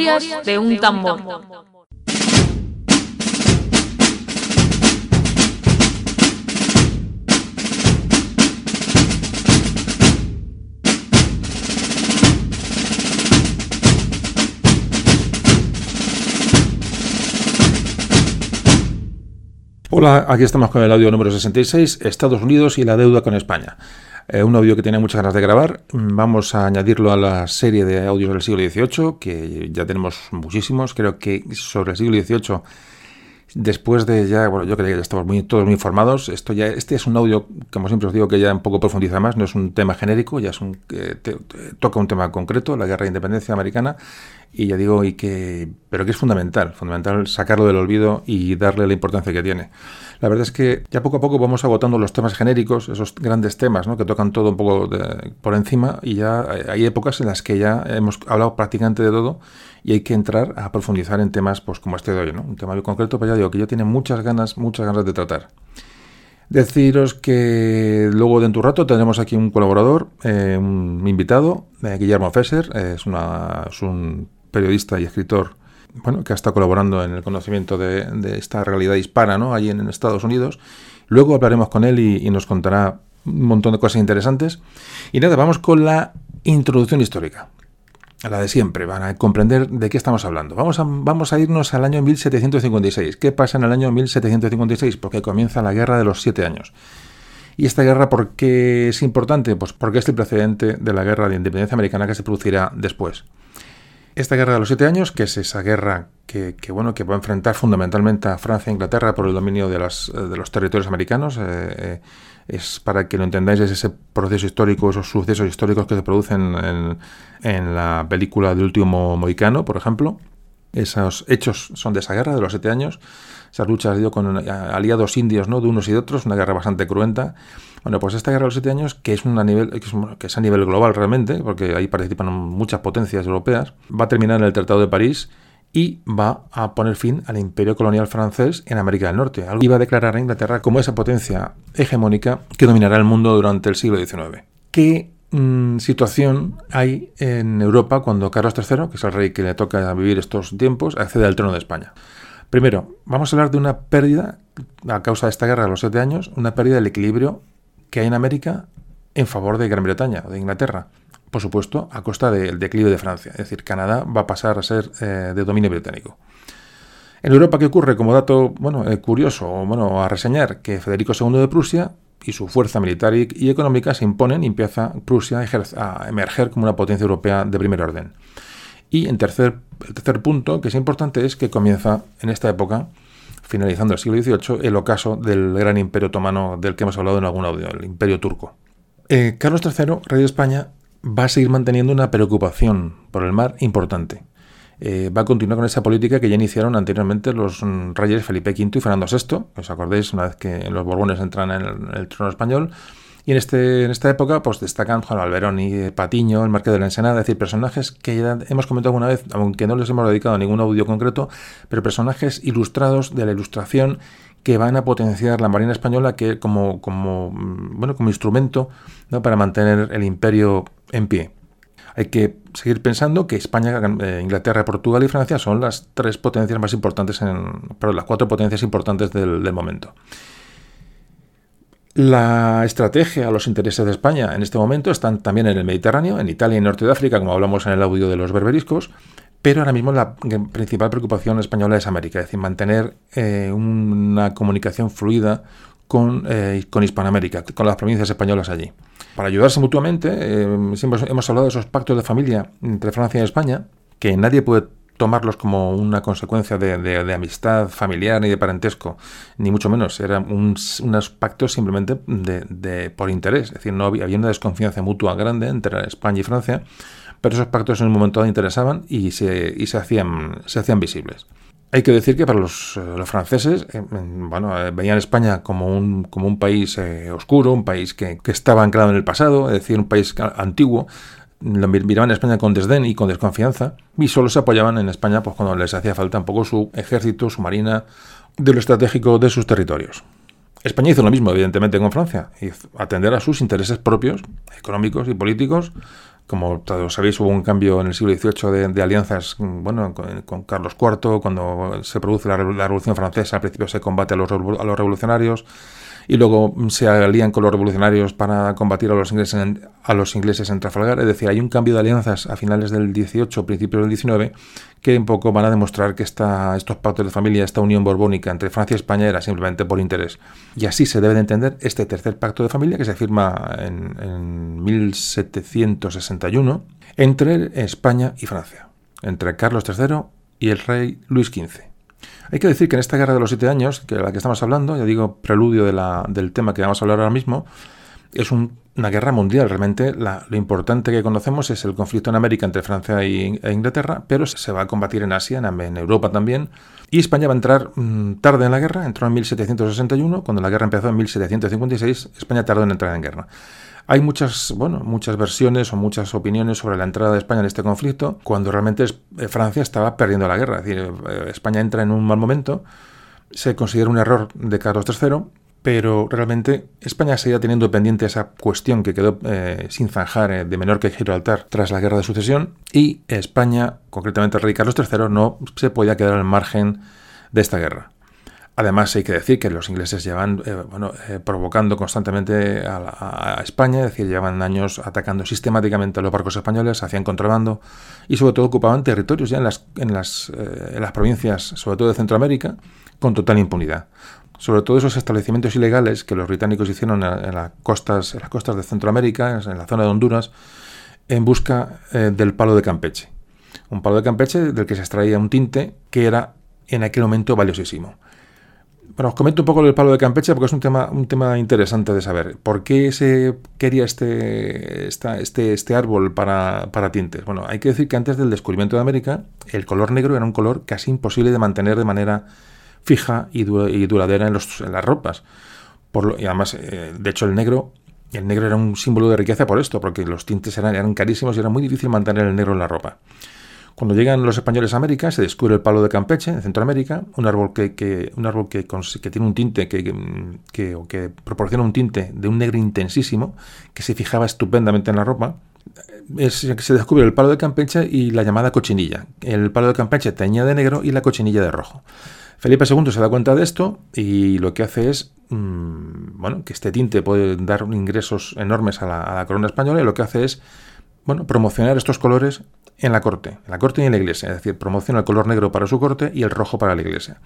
De un tambor. Hola, aquí estamos con el audio número 66, Estados Unidos y la deuda con España. Eh, un audio que tenía muchas ganas de grabar. Vamos a añadirlo a la serie de audios del siglo XVIII, que ya tenemos muchísimos. Creo que sobre el siglo XVIII, después de ya, bueno, yo creo que ya estamos muy, todos muy informados. Esto ya, este es un audio, como siempre os digo, que ya un poco profundiza más. No es un tema genérico, ya es un, toca un tema concreto, la guerra de independencia americana. Y ya digo, y que, pero que es fundamental, fundamental sacarlo del olvido y darle la importancia que tiene. La verdad es que ya poco a poco vamos agotando los temas genéricos, esos grandes temas ¿no? que tocan todo un poco por encima y ya hay épocas en las que ya hemos hablado prácticamente de todo y hay que entrar a profundizar en temas pues como este de hoy, ¿no? un tema muy concreto, pero ya digo que yo tiene muchas ganas, muchas ganas de tratar. Deciros que luego de un rato tendremos aquí un colaborador, eh, un invitado, eh, Guillermo Fesser, es, una, es un periodista y escritor bueno, que estado colaborando en el conocimiento de, esta realidad hispana ¿no? allí en, Estados Unidos. Luego hablaremos con él y, nos contará un montón de cosas interesantes. Y nada, vamos con la introducción histórica. La de siempre, van a comprender de qué estamos hablando. Vamos a, vamos a irnos al año 1756. ¿Qué pasa en el año 1756? Porque comienza la Guerra de los Siete Años. ¿Y esta guerra por qué es importante? Pues porque es el precedente de la guerra de independencia americana que se producirá después. Esta guerra de los siete años, que es esa guerra que, bueno, que va a enfrentar fundamentalmente a Francia e Inglaterra por el dominio de, las, de los territorios americanos, eh, eh, es para que lo entendáis, es ese proceso histórico, esos sucesos históricos que se producen en, en la película de Último Mohicano, por ejemplo. Esos hechos son de esa guerra de los siete años. Esas luchas dio con aliados indios, ¿no? De unos y de otros, una guerra bastante cruenta. Bueno, pues esta guerra de los siete años, que es, una nivel, que es, a nivel global realmente, porque ahí participan muchas potencias europeas, va a terminar en el Tratado de París y va a poner fin al imperio colonial francés en América del Norte. Y va a declarar a Inglaterra como esa potencia hegemónica que dominará el mundo durante el siglo XIX. ¿Qué mm, situación hay en Europa cuando Carlos III, que es el rey que le toca vivir estos tiempos, accede al trono de España? Primero, vamos a hablar de una pérdida, a causa de esta guerra de los siete años, una pérdida del equilibrio que hay en América en favor de Gran Bretaña o de Inglaterra. Por supuesto, a costa del declive de Francia. Es decir, Canadá va a pasar a ser eh, de dominio británico. En Europa, ¿qué ocurre? Como dato bueno, eh, curioso bueno, a reseñar, que Federico II de Prusia y su fuerza militar y, económica se imponen y empieza Prusia a, emerger como una potencia europea de primer orden. Y en tercer, el tercer punto, que es importante, es que comienza en esta época finalizando el siglo XVIII, el ocaso del gran imperio otomano del que hemos hablado en algún audio, el imperio turco. Eh, Carlos III, rey de España, va a seguir manteniendo una preocupación por el mar importante. Eh, va a continuar con esa política que ya iniciaron anteriormente los mm, reyes Felipe V y Fernando VI. ¿Os acordáis? Una vez que los Borbones entran en el trono español, y en, este, en esta época pues destacan Juan Alberoni, Patiño, el Marqués de la Ensenada, es decir, personajes que hemos comentado alguna vez, aunque no les hemos dedicado a ningún audio concreto, pero personajes ilustrados de la ilustración que van a potenciar la Marina Española que como, mm, bueno, como instrumento para mantener el imperio en pie. Hay que seguir pensando que España, eh, Inglaterra, Portugal y Francia son las tres potencias más importantes, en, las cuatro potencias importantes del momento. La estrategia, los intereses de España en este momento están también en el Mediterráneo, en Italia y Norte de África, como hablamos en el audio de los berberiscos, pero ahora mismo la principal preocupación española es América, es decir, mantener eh, una comunicación fluida con, eh, con, Hispanoamérica, con las provincias españolas allí. Para ayudarse mutuamente, eh, hemos hablado de esos pactos de familia entre Francia y España, que nadie puede tomarlos como una consecuencia de, amistad familiar ni de parentesco, ni mucho menos. Eran unos pactos simplemente de, por interés. Es decir, no había, una desconfianza mutua grande entre España y Francia, pero esos pactos en un momento dado interesaban y se, y se, hacían, se hacían visibles. Hay que decir que para los, los franceses, eh, bueno, eh, veían España como un, como un país eh, oscuro, un país que, que, estaba anclado en el pasado, es decir, un país antiguo, lo miraban en España con desdén y con desconfianza y solo se apoyaban en España pues, cuando les hacía falta un poco su ejército, su marina, de lo estratégico de sus territorios. España hizo lo mismo, evidentemente, con Francia, y atender a sus intereses propios, económicos y políticos, como todos sabéis, hubo un cambio en el siglo XVIII de, alianzas mm, bueno, con, Carlos IV, cuando se produce la, Revolución Francesa, al principio se combate a los, a los revolucionarios y luego se alían con los revolucionarios para combatir a los ingleses en, Trafalgar. Es decir, hay un cambio de alianzas a finales del 18, principios del 19, que un poco van a demostrar que esta, estos pactos de familia, esta unión borbónica entre Francia y España era simplemente por interés. Y así se debe de entender este tercer pacto de familia que se firma en, en 1761 entre España y Francia, entre Carlos III y el rey Luis XV. Hay que decir que en esta guerra de los siete años, que de la que estamos hablando, ya digo, preludio del tema que vamos a hablar ahora mismo, es una guerra mundial. Realmente lo importante que conocemos es el conflicto en América entre Francia e Inglaterra, pero se va a combatir en Asia, en, Europa también. Y España va a entrar mm, tarde en la guerra, entró en 1761, cuando la guerra empezó en 1756, España tardó en entrar en guerra. Hay muchas, bueno, muchas versiones o muchas opiniones sobre la entrada de España en este conflicto, cuando realmente eh, Francia estaba perdiendo la guerra. Es decir, eh, España entra en un mal momento, se considera un error de Carlos III, pero realmente España seguía teniendo pendiente esa cuestión que quedó eh, sin zanjar de menor que Gibraltar tras la guerra de sucesión y España, concretamente el rey Carlos III, no se podía quedar al margen de esta guerra. Además, hay que decir que los ingleses llevan eh, bueno, eh, provocando constantemente a, España, es decir, llevan años atacando sistemáticamente a los barcos españoles, hacían contrabando y sobre todo ocupaban territorios ya en las, en las, eh, en las provincias, sobre todo de Centroamérica, con total impunidad. Sobre todo esos establecimientos ilegales que los británicos hicieron en, las, costas, en las costas de Centroamérica, en la zona de Honduras, en busca del palo de Campeche. Un palo de Campeche del que se extraía un tinte que era en aquel momento valiosísimo. Bueno, os comento un poco el palo de Campeche porque es un tema, un tema interesante de saber. ¿Por qué se quería este, este, este árbol para, tintes? Bueno, hay que decir que antes del descubrimiento de América, el color negro era un color casi imposible de mantener de manera fija y, duradera en, las ropas. Por y además, eh, de hecho, el negro, el negro era un símbolo de riqueza por esto, porque los tintes eran, eran carísimos y era muy difícil mantener el negro en la ropa. Cuando llegan los españoles a América, se descubre el palo de Campeche, en Centroamérica, un árbol que, un árbol que, tiene un tinte, que, que, proporciona un tinte de un negro intensísimo, que se fijaba estupendamente en la ropa. se descubre el palo de Campeche y la llamada cochinilla. El palo de Campeche teñía de negro y la cochinilla de rojo. Felipe II se da cuenta de esto y lo que hace es, mm, bueno, que este tinte puede dar ingresos enormes a la corona española y lo que hace es, bueno, promocionar estos colores en la corte, en la corte y en la iglesia, es decir, promociona el color negro para su corte y el rojo para la iglesia.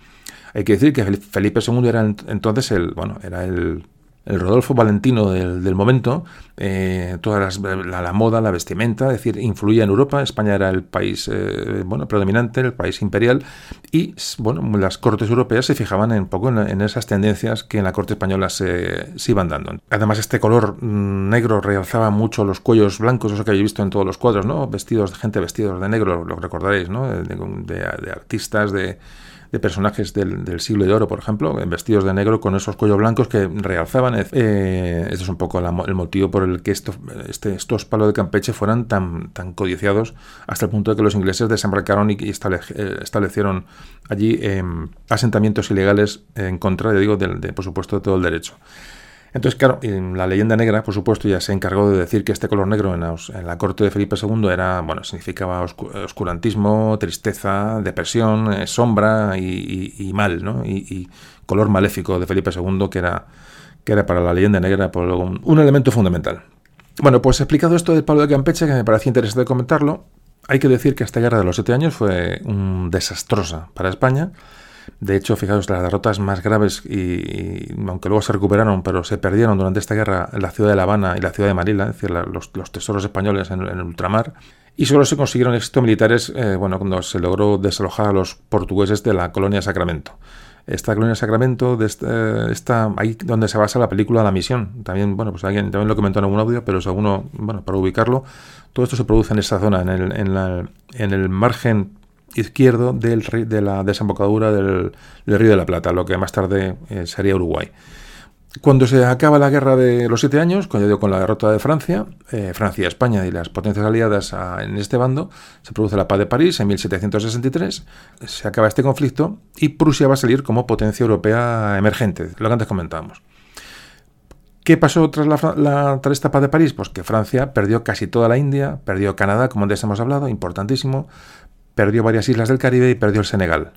Hay que decir que Felipe II era entonces el, bueno, era el el Rodolfo Valentino del, momento, eh, toda la, moda, la vestimenta, es decir, influía en Europa. España era el país eh, bueno, predominante, el país imperial, y bueno, las cortes europeas se fijaban un poco en, esas tendencias que en la corte española se, iban dando. Además, este color mm, negro realzaba mucho los cuellos blancos, eso que habéis visto en todos los cuadros, ¿no? Vestidos de gente vestidos de negro, lo recordaréis, ¿no? de artistas, de de personajes del, siglo de oro, por ejemplo, vestidos de negro con esos cuellos blancos que realzaban. Eh, este es un poco el motivo por el que este, estos palos de Campeche fueran tan, codiciados hasta el punto de que los ingleses desembarcaron y, eh, establecieron allí em, asentamientos ilegales en contra, digo, de, por supuesto, de todo el derecho. Entonces, claro, la leyenda negra, por supuesto, ya se encargó de decir que este color negro en, la corte de Felipe II era, bueno, significaba oscurantismo, tristeza, depresión, eh, sombra y, mal, ¿no? Y, color maléfico de Felipe II, que era, que era para la leyenda negra por un, un elemento fundamental. Bueno, pues explicado esto del palo de Campeche, que me parecía interesante comentarlo, hay que decir que esta guerra de los siete años fue un desastrosa para España. De hecho, fijaos, las derrotas más graves, y, aunque luego se recuperaron, pero se perdieron durante esta guerra en la ciudad de La Habana y la ciudad de Manila, es decir, los, tesoros españoles en, el ultramar, y solo se consiguieron éxitos militares eh, bueno, cuando se logró desalojar a los portugueses de la colonia Sacramento. Esta colonia Sacramento, de esta, ahí donde se basa la película La Misión. También, bueno, pues alguien también lo comentó en algún audio, pero bueno, para ubicarlo, todo esto se produce en esa zona, en el, en en el margen izquierdo del, de la desembocadura del, Río de la Plata, lo que más tarde eh, sería Uruguay. Cuando se acaba la guerra de los siete años, con la derrota de Francia, eh, Francia, España y las potencias aliadas en este bando, se produce la paz de París en 1763, se acaba este conflicto y Prusia va a salir como potencia europea emergente, lo que antes comentábamos. ¿Qué pasó tras, la, tras esta paz de París? Pues que Francia perdió casi toda la India, perdió Canadá, como antes hemos hablado, importantísimo, perdió varias islas del Caribe y perdió el Senegal.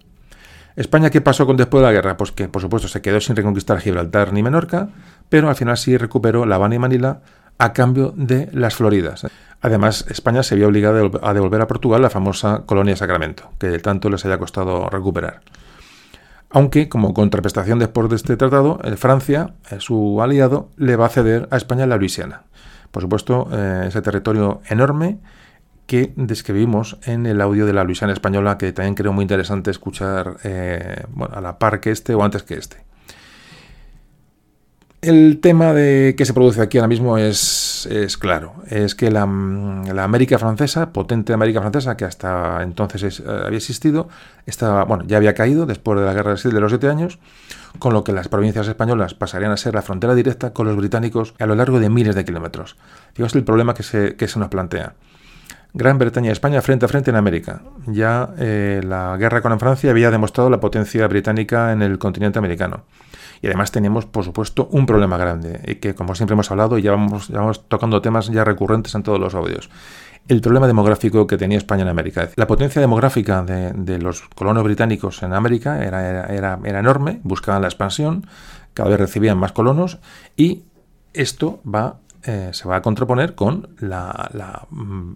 España, ¿qué pasó con después de la guerra? Pues que, por supuesto, se quedó sin reconquistar Gibraltar ni Menorca, pero al final sí recuperó La Habana y Manila a cambio de las Floridas. Además, España se vio obligada a devolver a Portugal la famosa colonia Sacramento, que tanto les haya costado recuperar. Aunque, como contraprestación después de este tratado, eh, Francia, eh, su aliado, le va a ceder a España la Luisiana. Por supuesto, eh, ese territorio enorme que describimos en el audio de la Luisiana española, que también creo muy interesante escuchar a la par que este o antes que este. El tema de que se produce aquí ahora mismo es, claro. Es que la, América francesa, potente América francesa, que hasta entonces eh, había existido, estaba, bueno, ya había caído después de la guerra de los siete años, con lo que las provincias españolas pasarían a ser la frontera directa con los británicos a lo largo de miles de kilómetros. es el problema que se nos plantea. Gran Bretaña y España frente a frente en América. Ya eh, la guerra con Francia había demostrado la potencia británica en el continente americano. Y además tenemos, por supuesto, un problema grande, y que como siempre hemos hablado y ya vamos, tocando temas ya recurrentes en todos los audios. El problema demográfico que tenía España en América. La potencia demográfica de, los colonos británicos en América era, enorme, buscaban la expansión, cada vez recibían más colonos y esto va, eh, se va a contraponer con la, la mm,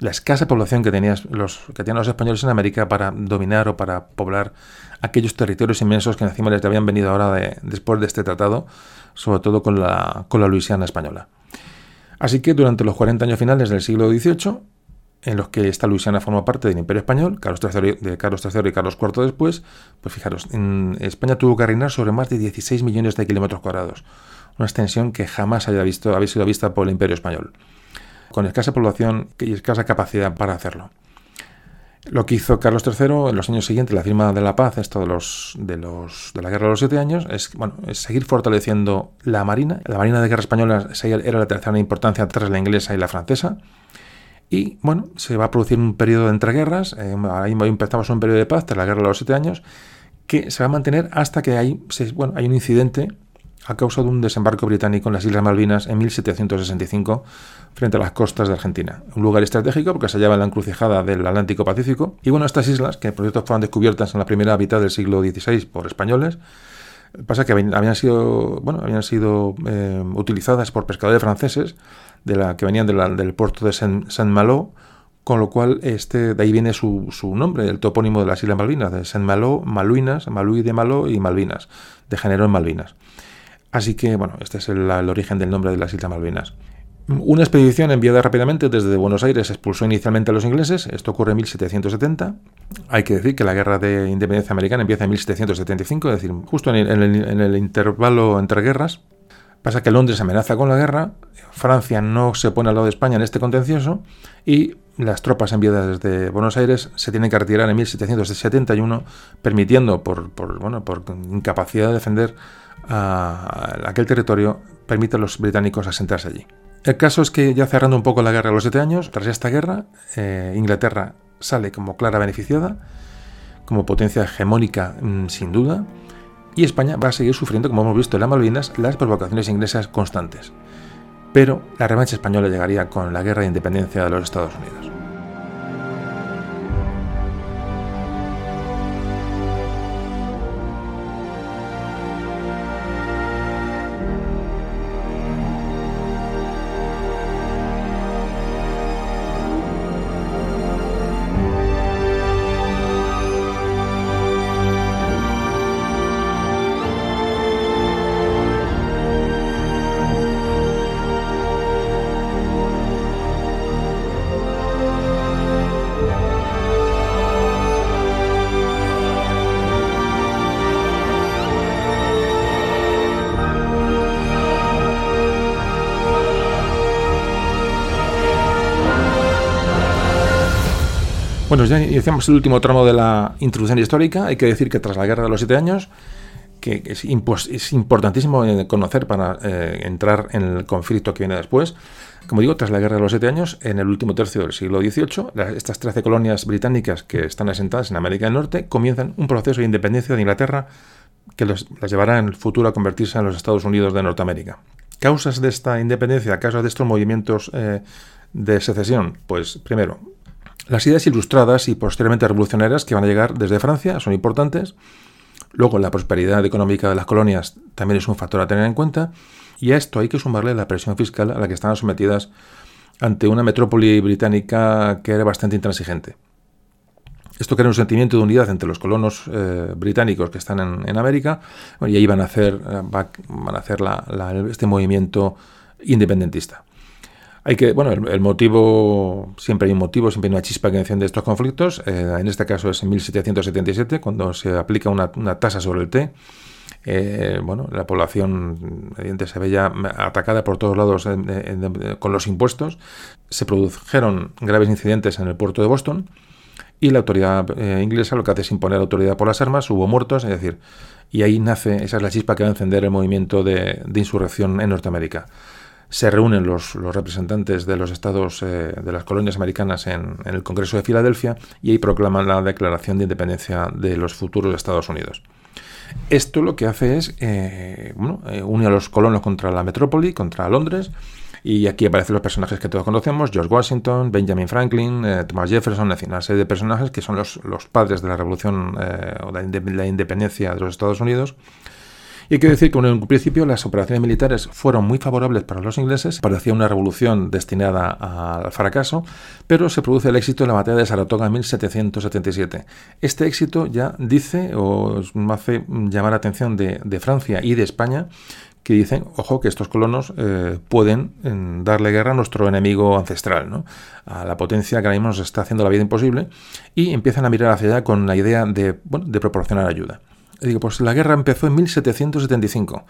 la escasa población que, tenían los, que tenían los españoles en América para dominar o para poblar aquellos territorios inmensos que encima les habían venido ahora de, después de este tratado, sobre todo con la, con la Luisiana española. Así que durante los 40 años finales del siglo XVIII, en los que esta Luisiana formó parte del Imperio Español, Carlos III, de Carlos III y Carlos IV después, pues fijaros, en España tuvo que reinar sobre más de 16 millones de kilómetros cuadrados, una extensión que jamás haya visto, había sido vista por el Imperio Español con escasa población y escasa capacidad para hacerlo. Lo que hizo Carlos III en los años siguientes, la firma de la paz, esto de los de la guerra de los siete años, es bueno, seguir fortaleciendo la marina. La marina de guerra española era la tercera importancia tras la inglesa y la francesa. Y bueno, se va a producir un periodo de entreguerras. Eh, ahí empezamos un periodo de paz tras la guerra de los siete años, que se va a mantener hasta que hay, bueno, hay un incidente a causa de un desembarco británico en las Islas Malvinas en 1765 frente a las costas de Argentina. Un lugar estratégico porque se hallaba en la encrucijada del Atlántico Pacífico. Y bueno, estas islas, que por cierto fueron descubiertas en la primera mitad del siglo XVI por españoles, pasa que habían sido, bueno, habían sido eh, utilizadas por pescadores franceses de la, que venían del puerto de Saint-Malo, con lo cual este, de ahí viene su, su, nombre, el topónimo de las Islas Malvinas, de Saint-Malo, Maluinas, Maluí de Malo y Malvinas, de género en Malvinas. Así que, bueno, este es el, origen del nombre de las Islas Malvinas. Una expedición enviada rápidamente desde Buenos Aires expulsó inicialmente a los ingleses, esto ocurre en 1770. Hay que decir que la guerra de independencia americana empieza en 1775, es decir, justo en el, intervalo entre guerras. Pasa que Londres amenaza con la guerra, Francia no se pone al lado de España en este contencioso y las tropas enviadas desde Buenos Aires se tienen que retirar en 1771, permitiendo, por, por incapacidad de defender a aquel territorio, permite a los británicos asentarse allí. El caso es que ya cerrando un poco la guerra de los siete años, tras esta guerra, eh, Inglaterra sale como clara beneficiada, como potencia hegemónica mm, sin duda, y España va a seguir sufriendo, como hemos visto en las Malvinas, las provocaciones inglesas constantes. Pero la revancha española llegaría con la guerra de independencia de los Estados Unidos. Bueno, ya iniciamos el último tramo de la introducción histórica. Hay que decir que tras la Guerra de los Siete Años, que es, importantísimo eh, conocer para eh, entrar en el conflicto que viene después, como digo, tras la Guerra de los Siete Años, en el último tercio del siglo XVIII, estas 13 colonias británicas que están asentadas en América del Norte comienzan un proceso de independencia de Inglaterra que las llevará en el futuro a convertirse en los Estados Unidos de Norteamérica. Causas de esta independencia, causas de estos movimientos eh, de secesión, pues primero, las ideas ilustradas y posteriormente revolucionarias que van a llegar desde Francia son importantes. Luego, la prosperidad económica de las colonias también es un factor a tener en cuenta. Y a esto hay que sumarle la presión fiscal a la que estaban sometidas ante una metrópoli británica que era bastante intransigente. Esto crea un sentimiento de unidad entre los colonos eh, británicos que están en, América y ahí van a hacer, eh, van a hacer este movimiento independentista. Hay que, bueno, el, motivo, siempre hay un motivo, siempre hay una chispa que enciende estos conflictos. Eh, en este caso es en 1777, cuando se aplica una, tasa sobre el té. bueno, la población se ve ya atacada por todos lados con los impuestos. Se produjeron graves incidentes en el puerto de Boston y la autoridad eh, inglesa lo que hace es imponer autoridad por las armas, hubo muertos, es decir, y ahí nace, esa es la chispa que va a encender el movimiento de, insurrección en Norteamérica. Se reúnen los, representantes de los estados eh, de las colonias americanas en, el Congreso de Filadelfia y ahí proclaman la declaración de independencia de los futuros Estados Unidos. Esto lo que hace es eh, bueno, unir a los colonos contra la metrópoli, contra Londres, y aquí aparecen los personajes que todos conocemos, George Washington, Benjamin Franklin, eh, Thomas Jefferson, es una serie de personajes que son los, los padres de la revolución eh, o de la independencia de los Estados Unidos. Y hay que decir que en un principio las operaciones militares fueron muy favorables para los ingleses, parecía una revolución destinada al fracaso, pero se produce el éxito en la batalla de Saratoga en 1777. Este éxito ya dice o hace llamar la atención de, de Francia y de España que dicen, ojo, que estos colonos eh, pueden darle guerra a nuestro enemigo ancestral, ¿no? a la potencia que ahora mismo nos está haciendo la vida imposible, y empiezan a mirar hacia allá con la idea de, bueno, de proporcionar ayuda. Digo, pues la guerra empezó en 1775.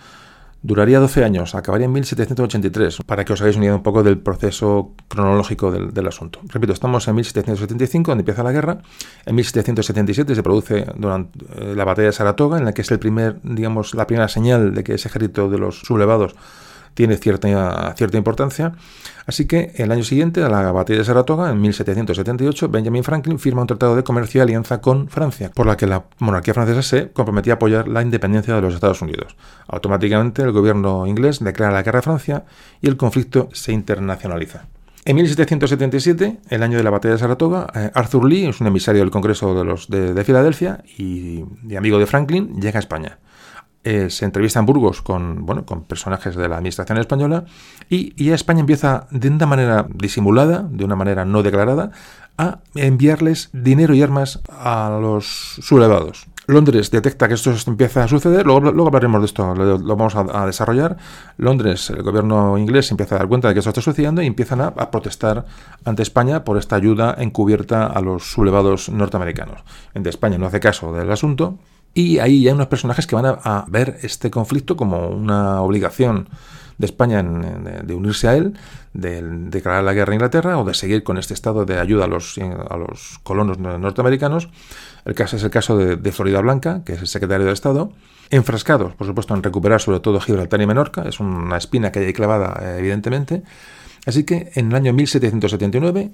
Duraría 12 años, acabaría en 1783, para que os hagáis una idea un poco del proceso cronológico del, asunto. Repito, estamos en 1775, donde empieza la guerra. En 1777 se produce durante eh, la batalla de Saratoga, en la que es el primer, digamos, la primera señal de que ese ejército de los sublevados tiene cierta, cierta importancia. Así que el año siguiente, a la batalla de Saratoga, en 1778, Benjamin Franklin firma un tratado de comercio y alianza con Francia, por la que la monarquía francesa se comprometía a apoyar la independencia de los Estados Unidos. Automáticamente el gobierno inglés declara la guerra a Francia y el conflicto se internacionaliza. En 1777, el año de la batalla de Saratoga, eh, Arthur Lee es un emisario del Congreso de, Filadelfia y, y, amigo de Franklin, llega a España. Eh, se entrevista en Burgos con, bueno, con personajes de la administración española y, y España empieza de una manera disimulada, de una manera no declarada, a enviarles dinero y armas a los sublevados. Londres detecta que esto empieza a suceder, luego, luego hablaremos de esto, lo, vamos a, desarrollar. Londres, el gobierno inglés empieza a dar cuenta de que esto está sucediendo y empiezan a, protestar ante España por esta ayuda encubierta a los sublevados norteamericanos. En España no hace caso del asunto, y ahí hay unos personajes que van a, ver este conflicto como una obligación de España de unirse a él, de declarar la guerra a Inglaterra o de seguir con este estado de ayuda a los, a los colonos norteamericanos. El caso es el caso de, Florida Blanca, que es el secretario de Estado, enfrascados, por supuesto, en recuperar sobre todo Gibraltar y Menorca, es una espina que hay clavada, eh, evidentemente. Así que en el año 1779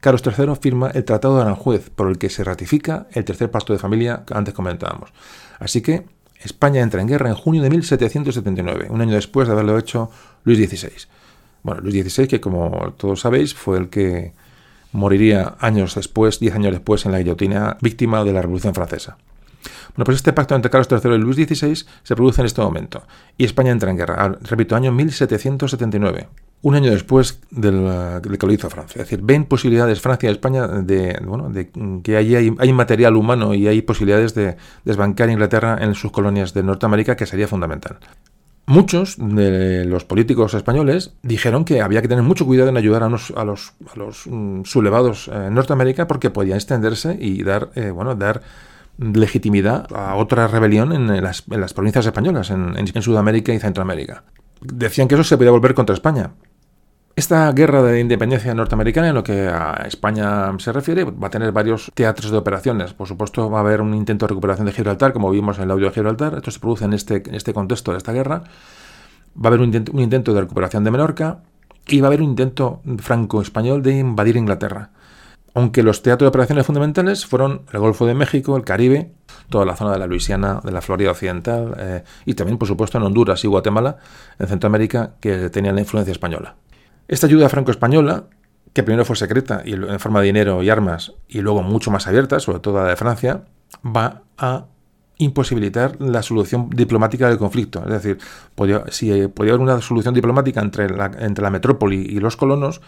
Carlos III firma el Tratado de Aranjuez, por el que se ratifica el tercer pacto de familia que antes comentábamos. Así que España entra en guerra en junio de 1779, un año después de haberlo hecho Luis XVI. Bueno, Luis XVI, que como todos sabéis, fue el que moriría años después, diez años después, en la guillotina, víctima de la Revolución Francesa. Bueno, pues este pacto entre Carlos III y Luis XVI se produce en este momento, y España entra en guerra, repito, año 1779 un año después del, que lo hizo Francia. Es decir, ven posibilidades Francia y España de, bueno, de que allí hay, material humano y hay posibilidades de desbancar Inglaterra en sus colonias de Norteamérica, que sería fundamental. Muchos de los políticos españoles dijeron que había que tener mucho cuidado en ayudar a, los, a los, mm, sublevados en Norteamérica porque podían extenderse y dar, eh, bueno, dar legitimidad a otra rebelión en las, provincias españolas, en, en Sudamérica y Centroamérica. Decían que eso se podía volver contra España, esta guerra de independencia norteamericana, en lo que a España se refiere, va a tener varios teatros de operaciones. Por supuesto, va a haber un intento de recuperación de Gibraltar, como vimos en el audio de Gibraltar. Esto se produce en este, en este contexto de esta guerra. Va a haber un intento, de recuperación de Menorca y va a haber un intento franco-español de invadir Inglaterra. Aunque los teatros de operaciones fundamentales fueron el Golfo de México, el Caribe, toda la zona de la Luisiana, de la Florida Occidental eh, y también, por supuesto, en Honduras y Guatemala, en Centroamérica, que tenían la influencia española. Esta ayuda franco-española, que primero fue secreta y en forma de dinero y armas, y luego mucho más abierta, sobre todo la de Francia, va a imposibilitar la solución diplomática del conflicto. Es decir, si podía haber una solución diplomática entre la, entre la metrópoli y los colonos,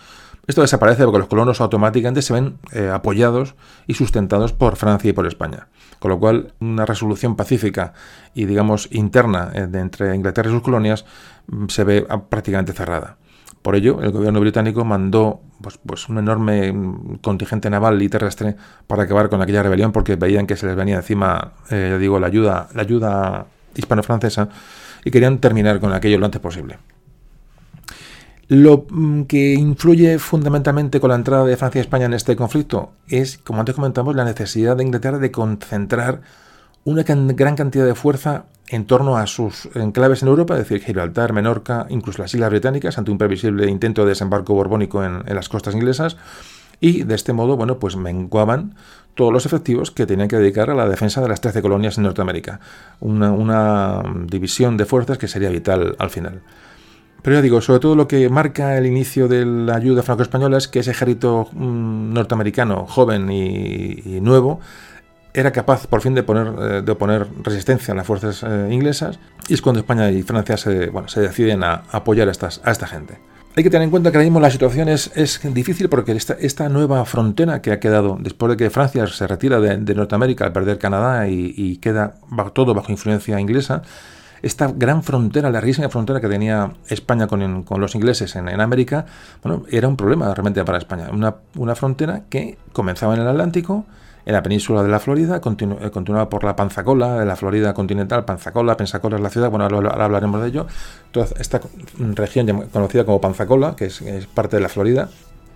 esto desaparece porque los colonos automáticamente se ven eh, apoyados y sustentados por Francia y por España. Con lo cual, una resolución pacífica y, digamos, interna eh, entre Inglaterra y sus colonias mm, se ve ah, prácticamente cerrada. Por ello, el gobierno británico mandó pues, pues, un enorme mm, contingente naval y terrestre para acabar con aquella rebelión porque veían que se les venía encima, eh, digo, la ayuda, la ayuda hispano-francesa y querían terminar con aquello lo antes posible. Lo mm, que influye fundamentalmente con la entrada de Francia y España en este conflicto es, como antes comentamos, la necesidad de Inglaterra de concentrar una gran cantidad de fuerza en torno a sus enclaves en Europa, es decir, Gibraltar, Menorca, incluso las Islas Británicas, ante un previsible intento de desembarco borbónico en, las costas inglesas, y de este modo, bueno, pues menguaban todos los efectivos que tenían que dedicar a la defensa de las 13 colonias en Norteamérica. una división de fuerzas que sería vital al final. Pero ya digo, sobre todo lo que marca el inicio de la ayuda franco-española es que ese ejército mm, norteamericano joven y, nuevo era capaz por fin de, poner, eh, de oponer resistencia a las fuerzas eh, inglesas y es cuando España y Francia se, bueno, se deciden a apoyar a, estas, a esta gente. Hay que tener en cuenta que ahora mismo la situación es, es difícil porque esta, esta, nueva frontera que ha quedado después de que Francia se retira de, Norteamérica al perder Canadá y, queda todo bajo influencia inglesa, esta gran frontera, la larguísima frontera que tenía España con, los ingleses en, América, bueno, era un problema realmente para España. Una, una, frontera que comenzaba en el Atlántico, en la península de la Florida, eh, continuaba por la Panzacola, de la Florida continental, Panzacola, Pensacola es la ciudad, bueno, ahora, hablaremos de ello. Toda esta región conocida como Panzacola, que es, parte de la Florida,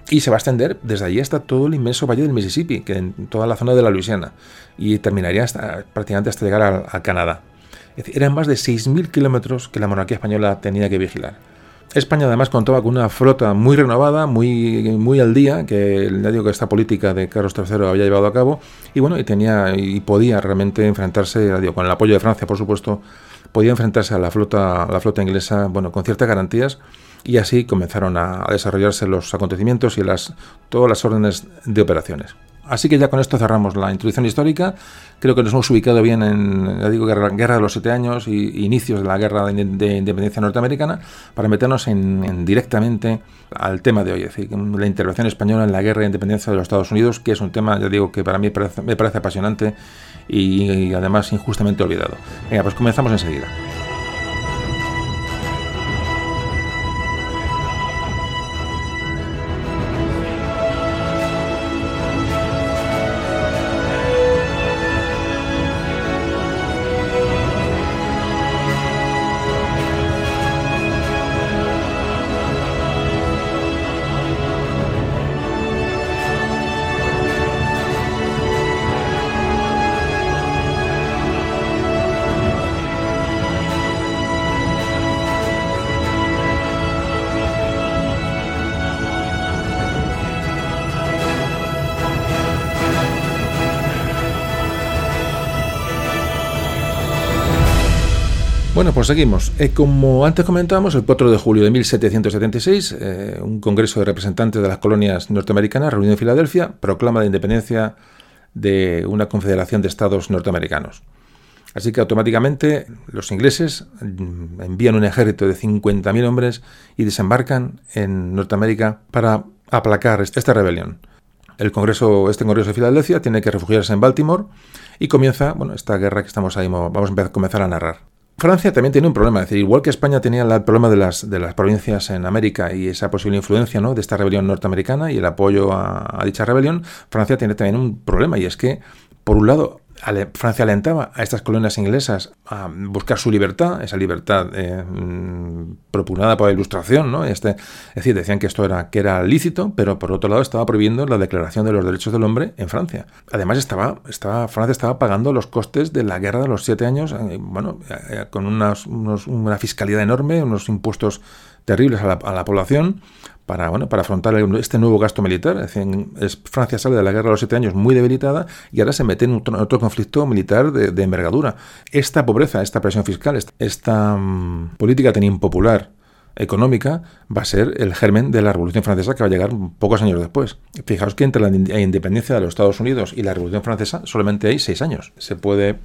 y se va a extender desde allí hasta todo el inmenso valle del Mississippi, que en toda la zona de la Luisiana, y terminaría hasta, prácticamente hasta llegar a Canadá eran más de 6.000 kilómetros que la monarquía española tenía que vigilar. España además contaba con una flota muy renovada, muy, muy al día, que ya digo que esta política de Carlos III había llevado a cabo, y bueno, y tenía y podía realmente enfrentarse, con el apoyo de Francia, por supuesto, podía enfrentarse a la flota, la flota inglesa, bueno, con ciertas garantías, y así comenzaron a, desarrollarse los acontecimientos y las, todas las órdenes de operaciones. Así que ya con esto cerramos la introducción histórica. Creo que nos hemos ubicado bien en, ya digo, guerra, guerra de los siete años y inicios de la guerra de, independencia norteamericana para meternos en, directamente al tema de hoy, es decir, la intervención española en la guerra de independencia de los Estados Unidos, que es un tema, ya digo, que para mí me parece apasionante y, y además injustamente olvidado. Venga, pues comenzamos enseguida. Bueno, pues. Eh, como antes comentábamos, el 4 de julio de 1776, eh, un congreso de representantes de las colonias norteamericanas reunido en Filadelfia proclama la independencia de una confederación de estados norteamericanos. Así que automáticamente los ingleses mm, envían un ejército de 50.000 hombres y desembarcan en Norteamérica para aplacar esta rebelión. El congreso, este congreso de Filadelfia tiene que refugiarse en Baltimore y comienza bueno, esta guerra que estamos ahí, vamos a comenzar a narrar. Francia también tiene un problema, es decir, igual que España tenía el problema de las, de las provincias en América y esa posible influencia ¿no? de esta rebelión norteamericana y el apoyo a, a dicha rebelión, Francia tiene también un problema y es que, por un lado, Francia alentaba a estas colonias inglesas a buscar su libertad, esa libertad eh, mm, propugnada por la Ilustración, ¿no? Este, es decir, decían que esto era, que era lícito, pero por otro lado estaba prohibiendo la Declaración de los Derechos del Hombre en Francia. Además, estaba, estaba, Francia estaba pagando los costes de la guerra de los siete años, eh, bueno, eh, con una fiscalidad enorme, unos impuestos terribles a la, población para, bueno, para afrontar este nuevo gasto militar. Francia sale de la guerra a los siete años muy debilitada y ahora se mete en otro, conflicto militar de, envergadura. Esta pobreza, esta presión fiscal, esta, mm, política tan impopular económica va a ser el germen de la Revolución Francesa que va a llegar pocos años después. Fijaos que entre la independencia de los Estados Unidos y la Revolución Francesa solamente hay seis años. Se puede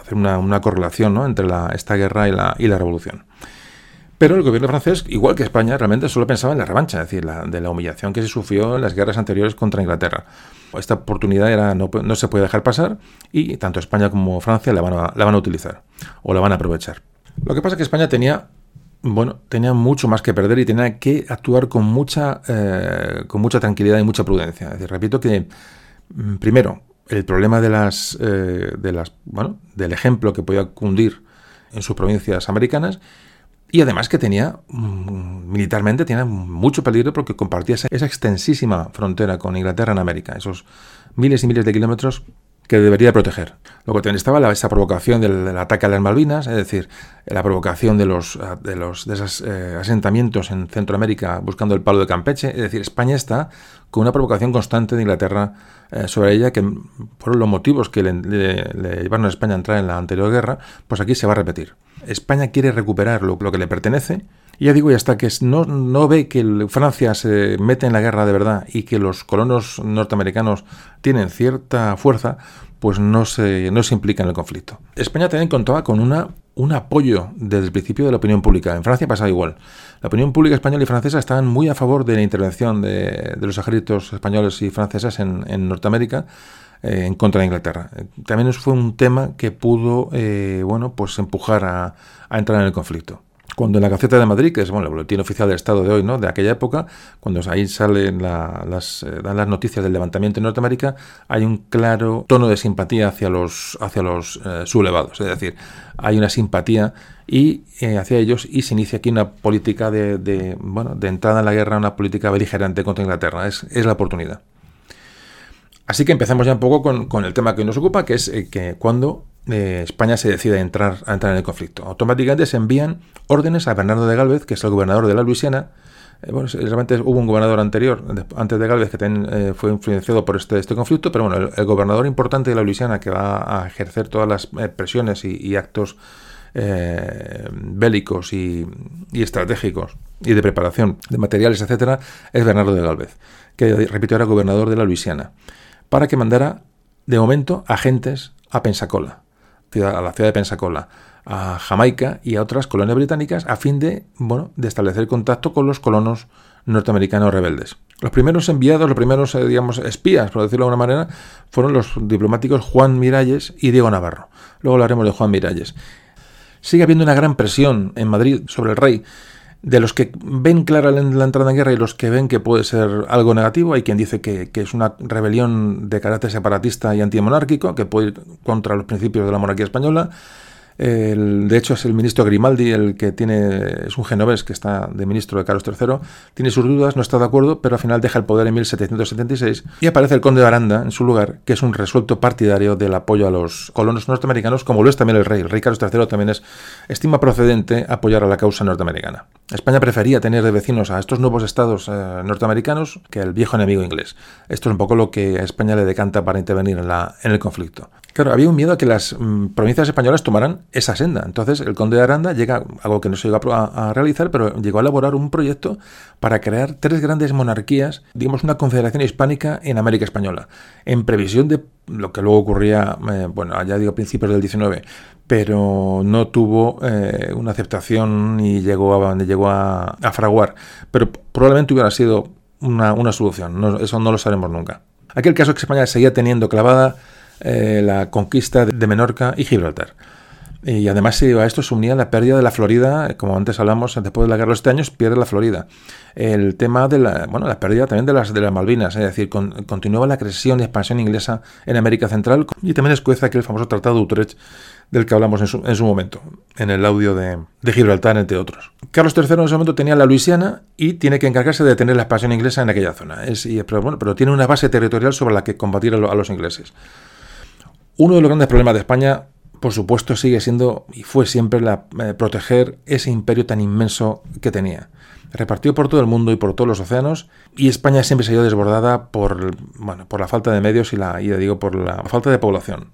hacer una, correlación entre esta guerra y la, y la Revolución. Pero el gobierno francés, igual que España, realmente solo pensaba en la revancha, es decir, de la humillación que se sufrió en las guerras anteriores contra Inglaterra. Esta oportunidad era, no, se puede dejar pasar y tanto España como Francia la van, a, la van a utilizar o la van a aprovechar. Lo que pasa es que España tenía bueno, tenía mucho más que perder y tenía que actuar con mucha, eh, con mucha tranquilidad y mucha prudencia. Es decir, repito que, mm, primero, el problema de las, eh, de las, bueno, del ejemplo que podía cundir en sus provincias americanas y además que tenía, mm, militarmente, tenía mucho peligro porque compartía esa, extensísima frontera con Inglaterra en América, esos miles y miles de kilómetros que debería proteger. Luego también estaba la, esa provocación del, ataque a las Malvinas, es decir, la provocación de los de los de esos eh, asentamientos en Centroamérica buscando el palo de Campeche, es decir, España está con una provocación constante de Inglaterra eh, sobre ella que por los motivos que le, llevaron a España a entrar en la anterior guerra, pues aquí se va a repetir. España quiere recuperar lo, que le pertenece. Y ya digo, y hasta que no, ve que Francia se mete en la guerra de verdad y que los colonos norteamericanos tienen cierta fuerza, pues no se, no se implica en el conflicto. España también contaba con una, un apoyo desde el principio de la opinión pública. En Francia pasaba igual. La opinión pública española y francesa estaban muy a favor de la intervención de, los ejércitos españoles y franceses en Norteamérica eh, en contra de Inglaterra. También fue un tema que pudo eh, bueno, pues empujar a, entrar en el conflicto cuando en la Gaceta de Madrid, que es bueno, el boletín oficial del Estado de hoy, ¿no? de aquella época, cuando ahí salen las, eh, las noticias del levantamiento en Norteamérica, hay un claro tono de simpatía hacia los, hacia los sublevados. Es decir, hay una simpatía y hacia ellos y se inicia aquí una política de, bueno, de entrada en la guerra, una política beligerante contra Inglaterra. Es, es la oportunidad. Así que empezamos ya un poco con, el tema que nos ocupa, que es eh, que cuando eh, España se decide entrar, a entrar en el conflicto, automáticamente se envían órdenes a Bernardo de Galvez, que es el gobernador de la Luisiana. Eh, bueno, realmente hubo un gobernador anterior, antes de Galvez, que fue influenciado por este, este conflicto, pero bueno, el, gobernador importante de la Luisiana que va a ejercer todas las presiones y, actos bélicos y, y, estratégicos y de preparación de materiales, etcétera, es Bernardo de Galvez, que repito era gobernador de la Luisiana para que mandara, de momento, agentes a Pensacola, a la ciudad de Pensacola, a Jamaica y a otras colonias británicas, a fin de, bueno, de establecer contacto con los colonos norteamericanos rebeldes. Los primeros enviados, los primeros, eh, digamos, espías, por decirlo de alguna manera, fueron los diplomáticos Juan Miralles y Diego Navarro. Luego hablaremos de Juan Miralles. Sigue habiendo una gran presión en Madrid sobre el rey de los que ven clara la entrada en guerra y los que ven que puede ser algo negativo, hay quien dice que, es una rebelión de carácter separatista y antimonárquico, que puede ir contra los principios de la monarquía española de hecho, es el ministro Grimaldi el que tiene, es un genovés que está de ministro de Carlos III, tiene sus dudas, no está de acuerdo, pero al final deja el poder en 1776 y aparece el conde de Aranda en su lugar, que es un resuelto partidario del apoyo a los colonos norteamericanos, como lo es también el rey. El rey Carlos III también es, estima procedente apoyar a la causa norteamericana. España prefería tener de vecinos a estos nuevos estados eh, norteamericanos que el viejo enemigo inglés. Esto es un poco lo que a España le decanta para intervenir en, la, en el conflicto. Claro, había un miedo a que las mm, provincias españolas tomaran esa senda. Entonces, el conde de Aranda llega, algo que no se llegó a, realizar, pero llegó a elaborar un proyecto para crear tres grandes monarquías, digamos una confederación hispánica en América Española, en previsión de lo que luego ocurría, eh, bueno, allá digo principios del 19, pero no tuvo eh, una aceptación ni llegó a, llegó a, fraguar. Pero probablemente hubiera sido una, solución, eso no lo sabremos nunca. Aquel caso que España seguía teniendo clavada eh, la conquista de Menorca y Gibraltar. Y además a esto se unía la pérdida de la Florida, como antes hablamos, después de la guerra de los años, pierde la Florida. El tema de la, bueno, la pérdida también de las, de las Malvinas, es decir, continuaba la creación y expansión inglesa en América Central y también escuece aquel famoso Tratado de Utrecht del que hablamos en su, en su momento, en el audio de, de, Gibraltar, entre otros. Carlos III en ese momento tenía la Luisiana y tiene que encargarse de tener la expansión inglesa en aquella zona. Es, pero, bueno, pero tiene una base territorial sobre la que combatir a los ingleses. Uno de los grandes problemas de España por supuesto, sigue siendo y fue siempre la, eh, proteger ese imperio tan inmenso que tenía. Repartido por todo el mundo y por todos los océanos, y España siempre se ha ido desbordada por, bueno, por la falta de medios y, la, y digo, por la falta de población.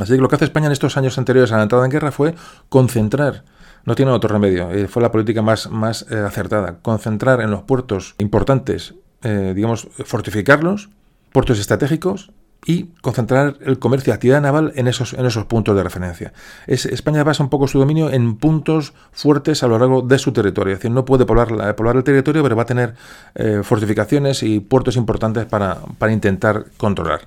Así que lo que hace España en estos años anteriores a la entrada en guerra fue concentrar no tiene otro remedio. Eh, fue la política más, más eh, acertada. Concentrar en los puertos importantes, digamos, fortificarlos, puertos estratégicos, y concentrar el comercio y actividad naval en esos, en esos puntos de referencia. Es, España basa un poco su dominio en puntos fuertes a lo largo de su territorio. Es decir, no puede poblar, poblar el territorio, pero va a tener eh, fortificaciones y puertos importantes para, para intentar controlar.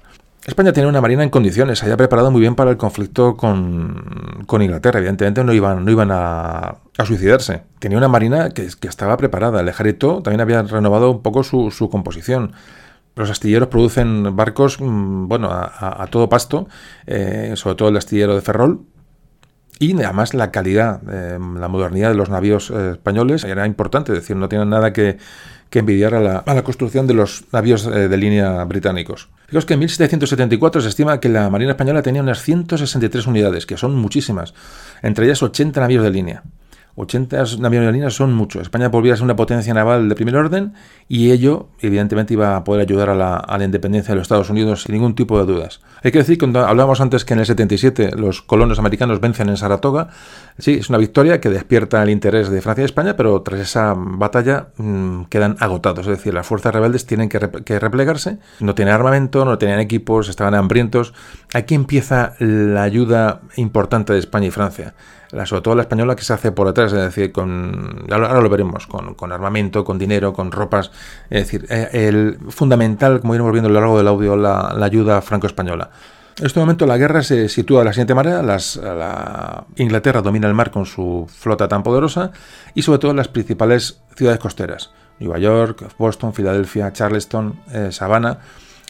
España tiene una marina en condiciones, se había preparado muy bien para el conflicto con, con Inglaterra. Evidentemente no iban, no iban a, a suicidarse. Tenía una marina que, que, estaba preparada. El ejército también había renovado un poco su, su composición. Los astilleros producen barcos, mm, bueno, a, todo pasto, eh, sobre todo el astillero de Ferrol, y además la calidad, eh, la modernidad de los navíos eh, españoles era importante, es decir, no tienen nada que, envidiar a la, construcción de los navíos de línea británicos. Fijaos que en 1774 se estima que la Marina Española tenía unas 163 unidades, que son muchísimas, entre ellas 80 navíos de línea. 80 navíos de línea son muchos. España volvía a ser una potencia naval de primer orden y ello, evidentemente, iba a poder ayudar a la, independencia de los Estados Unidos sin ningún tipo de dudas. Hay que decir, cuando hablábamos antes que en el 77 los colonos americanos vencen en Saratoga, sí, es una victoria que despierta el interés de Francia y España, pero tras esa batalla mm, quedan agotados. Es decir, las fuerzas rebeldes tienen que, que replegarse, no tienen armamento, no tenían equipos, estaban hambrientos. Aquí empieza la ayuda importante de España y Francia sobre todo la española que se hace por detrás, es decir, con, ahora lo veremos, con, armamento, con dinero, con ropas, es decir, eh, el fundamental, como iremos viendo a lo largo del audio, la, ayuda franco-española. En este momento la guerra se sitúa de la siguiente manera, las, la Inglaterra domina el mar con su flota tan poderosa y sobre todo las principales ciudades costeras, Nueva York, Boston, Filadelfia, Charleston, eh, Savannah,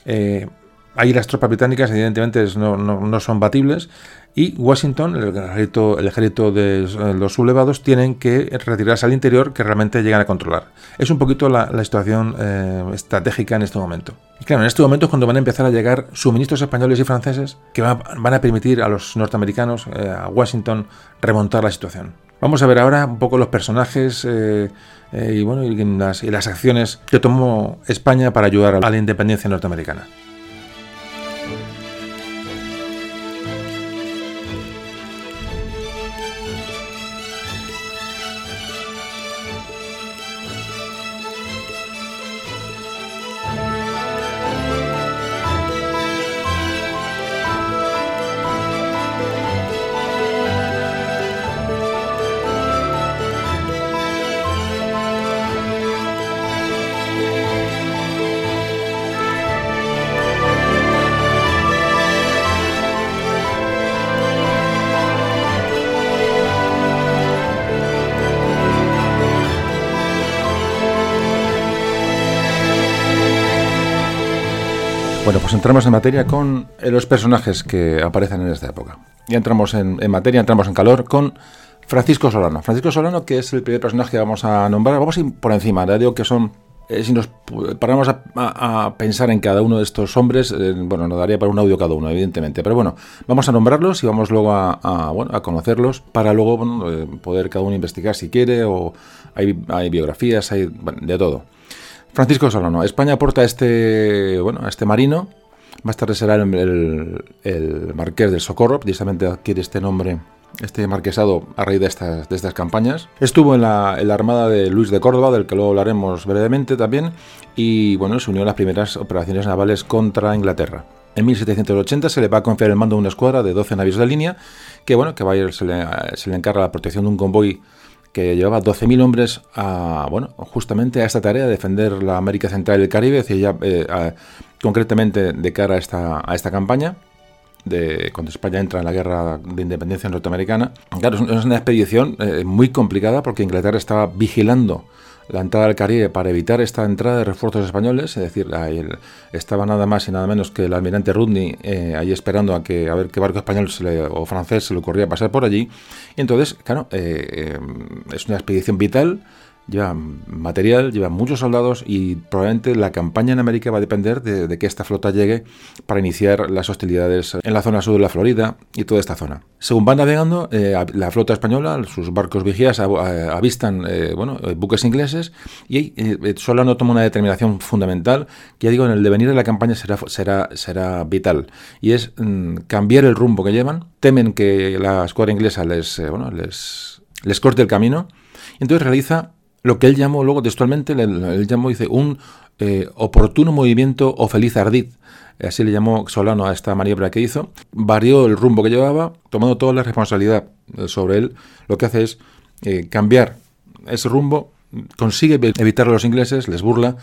eh, Ahí las tropas británicas evidentemente no, no, son batibles y Washington, el ejército, el ejército de los sublevados, tienen que retirarse al interior que realmente llegan a controlar. Es un poquito la, situación eh, estratégica en este momento. Y claro, en este momento es cuando van a empezar a llegar suministros españoles y franceses que van, a permitir a los norteamericanos, eh, a Washington, remontar la situación. Vamos a ver ahora un poco los personajes eh, y, bueno, y las, y las acciones que tomó España para ayudar a la independencia norteamericana. Entramos en materia con eh, los personajes que aparecen en esta época. Ya entramos en, materia, entramos en calor con Francisco Solano. Francisco Solano, que es el primer personaje que vamos a nombrar, vamos a ir por encima, ya digo que son eh, si nos paramos a, pensar en cada uno de estos hombres, eh, bueno, nos daría para un audio cada uno, evidentemente. Pero bueno, vamos a nombrarlos y vamos luego a, bueno, a conocerlos para luego poder cada uno investigar si quiere o hay, hay biografías, hay de todo. Francisco Solano. España aporta este, bueno, este marino. Más tarde será el, el, marqués del Socorro, precisamente adquiere este nombre, este marquesado a raíz de estas, campañas. Estuvo en la, armada de Luis de Córdoba, del que luego hablaremos brevemente también, y bueno, se unió a las primeras operaciones navales contra Inglaterra. En 1780 se le va a confiar el mando de una escuadra de 12 navíos de línea, que bueno, que va a ir, se, se le encarga la protección de un convoy que llevaba 12.000 hombres a, bueno, justamente a esta tarea de defender la América Central y el Caribe, ya, eh, concretamente de cara a esta, a esta campaña, de cuando España entra en la guerra de independencia norteamericana. Claro, es una expedición eh, muy complicada porque Inglaterra estaba vigilando la entrada al Caribe para evitar esta entrada de refuerzos españoles, es decir, ahí estaba nada más y nada menos que el almirante Rudney eh, ahí esperando a que a ver qué barco español o francés se le ocurría pasar por allí. Y entonces, claro, eh, eh, es una expedición vital lleva material, lleva muchos soldados y probablemente la campaña en América va a depender de, que esta flota llegue para iniciar las hostilidades en la zona sur de la Florida y toda esta zona. Según van navegando, eh, la flota española, sus barcos vigías avistan eh, eh, buques ingleses y Solano toma una determinación fundamental que ya digo, en el devenir de la campaña será, vital y es mm, cambiar el rumbo que llevan. Temen que la escuadra inglesa les, les corte el camino y entonces realiza lo que él llamó luego textualmente, él, llamó, dice, un eh, oportuno movimiento o feliz ardid. Así le llamó Solano a esta maniobra que hizo. Varió el rumbo que llevaba, tomando toda la responsabilidad sobre él. Lo que hace es eh, cambiar ese rumbo, consigue evitar a los ingleses, les burla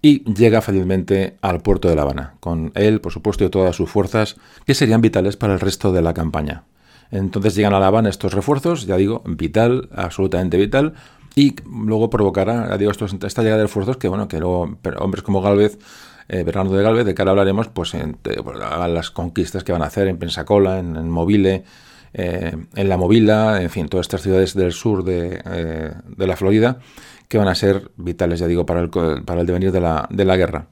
y llega fácilmente al puerto de La Habana, con él, por supuesto, y todas sus fuerzas, que serían vitales para el resto de la campaña. Entonces llegan a La Habana estos refuerzos, ya digo, vital, absolutamente vital, y luego provocará, digo, esta llegada de esfuerzos que, bueno, que luego hombres como Galvez, eh, Bernardo de Galvez, de ahora hablaremos, pues en, las conquistas que van a hacer en Pensacola, en, Mobile, eh, en La Movila, en fin, todas estas ciudades del sur de, eh, de, la Florida, que van a ser vitales, ya digo, para el, para el devenir de la, de la guerra.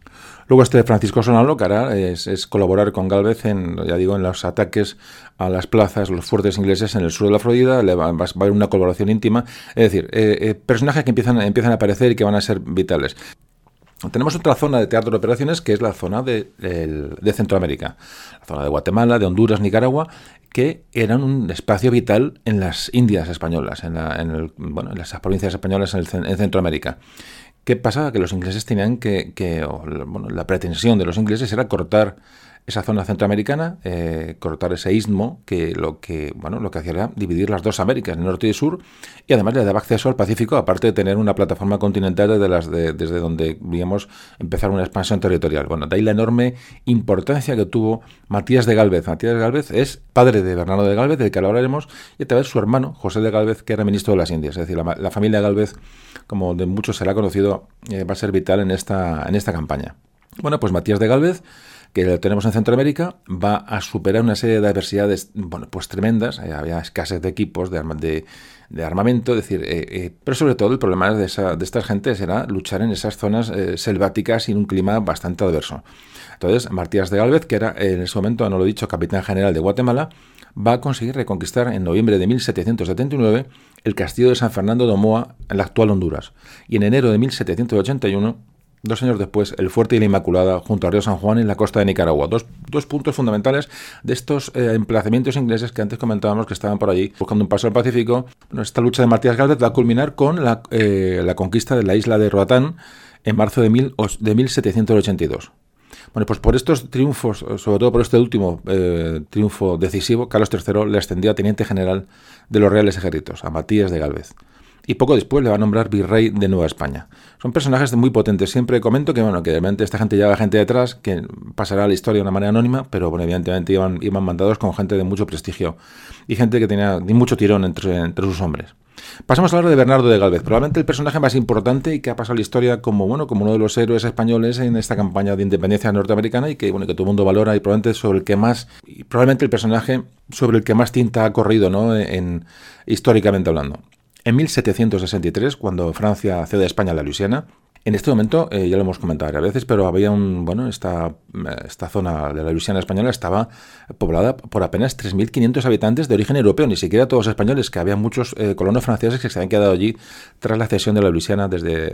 Luego este Francisco Sonalo, que hará es, colaborar con Galvez en, ya digo, en los ataques a las plazas, los fuertes ingleses en el sur de la Florida, le va, a haber una colaboración íntima, es decir, eh, eh, personajes que empiezan, empiezan a aparecer y que van a ser vitales. Tenemos otra zona de teatro de operaciones que es la zona de, de, Centroamérica, la zona de Guatemala, de Honduras, Nicaragua, que eran un espacio vital en las Indias españolas, en, en, bueno, en las provincias españolas en, en Centroamérica. ¿Qué pasaba? Que los ingleses tenían que, bueno, la pretensión de los ingleses era cortar esa zona centroamericana, eh, cortar ese istmo que lo que bueno lo que hacía era dividir las dos Américas, norte y sur, y además le daba acceso al Pacífico, aparte de tener una plataforma continental desde, las desde donde digamos empezar una expansión territorial. Bueno, de ahí la enorme importancia que tuvo Matías de Galvez. Matías de Galvez es padre de Bernardo de Galvez, del que hablaremos, y a vez su hermano, José de Galvez, que era ministro de las Indias. Es decir, la, la familia de Galvez, como de muchos será conocido, eh, va a ser vital en esta, en esta campaña. Bueno, pues Matías de Galvez que lo tenemos en Centroamérica, va a superar una serie de adversidades bueno, pues tremendas. Eh, había escasez de equipos, de, de, armamento, es decir, eh, eh, pero sobre todo el problema de, esa, de estas gentes era luchar en esas zonas selváticas y en un clima bastante adverso. Entonces, Martías de Galvez, que era en ese momento, no lo he dicho, capitán general de Guatemala, va a conseguir reconquistar en noviembre de 1779 el castillo de San Fernando de Omoa en la actual Honduras. Y en enero de 1781 Dos años después, el Fuerte y la Inmaculada junto al río San Juan en la costa de Nicaragua. Dos, puntos fundamentales de estos eh, emplazamientos ingleses que antes comentábamos que estaban por allí buscando un paso al Pacífico. esta lucha de Matías Galvez va a culminar con la, eh, la conquista de la isla de Roatán en marzo de, mil, de 1782. Bueno, pues por estos triunfos, sobre todo por este último eh, triunfo decisivo, Carlos III le ascendió a teniente general de los Reales Ejércitos, a Matías de Galvez y poco después le va a nombrar virrey de Nueva España. Son personajes muy potentes. Siempre comento que, bueno, que realmente esta gente lleva gente detrás que pasará a la historia de una manera anónima, pero bueno, evidentemente iban, iban mandados con gente de mucho prestigio y gente que tenía mucho tirón entre, entre sus hombres. Pasamos a hablar de Bernardo de Galvez, probablemente el personaje más importante y que ha pasado la historia como, bueno, como uno de los héroes españoles en esta campaña de independencia norteamericana y que, bueno, que todo el mundo valora y probablemente sobre el que más, probablemente el personaje sobre el que más tinta ha corrido, ¿no? En, históricamente hablando. En 1763, cuando Francia cede a España la Luisiana, en este momento, eh, ya lo hemos comentado a veces, pero había un, bueno, esta, esta zona de la Luisiana española estaba poblada por apenas 3.500 habitantes de origen europeo, ni siquiera todos españoles, que había muchos eh, colonos franceses que se habían quedado allí tras la cesión de la Luisiana desde,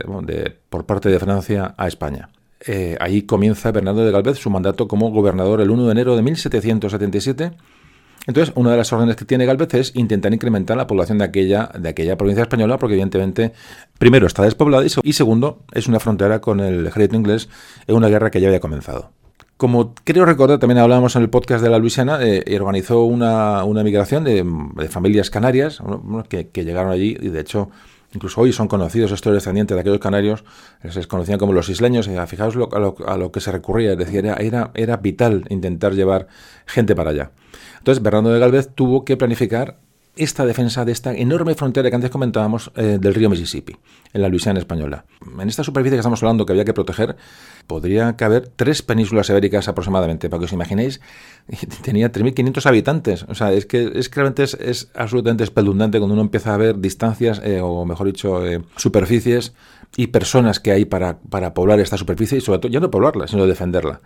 por parte de Francia a España. Eh, ahí comienza Bernardo de Galvez su mandato como gobernador el 1 de enero de 1777 entonces, una de las órdenes que tiene Galvez es intentar incrementar la población de aquella, de aquella provincia española, porque evidentemente, primero, está despoblada y, segundo, es una frontera con el ejército inglés en una guerra que ya había comenzado. Como creo recordar, también hablábamos en el podcast de la Luisiana, eh, organizó una, migración de, familias canarias que, llegaron allí y de hecho incluso hoy son conocidos estos descendientes de aquellos canarios, se les conocían como los isleños, y fijaos a, lo, que se recurría, es decir, era, era vital intentar llevar gente para allá. Entonces, Bernardo de Galvez tuvo que planificar esta defensa de esta enorme frontera que antes comentábamos eh, del río Mississippi, en la Luisiana española. En esta superficie que estamos hablando que había que proteger, podría caber tres penínsulas ibéricas aproximadamente. Para que os imaginéis, tenía 3.500 habitantes. O sea, es que, es realmente es, absolutamente espeluznante cuando uno empieza a ver distancias, eh, o mejor dicho, eh, superficies y personas que hay para, para poblar esta superficie y sobre todo ya no poblarla, sino defenderla.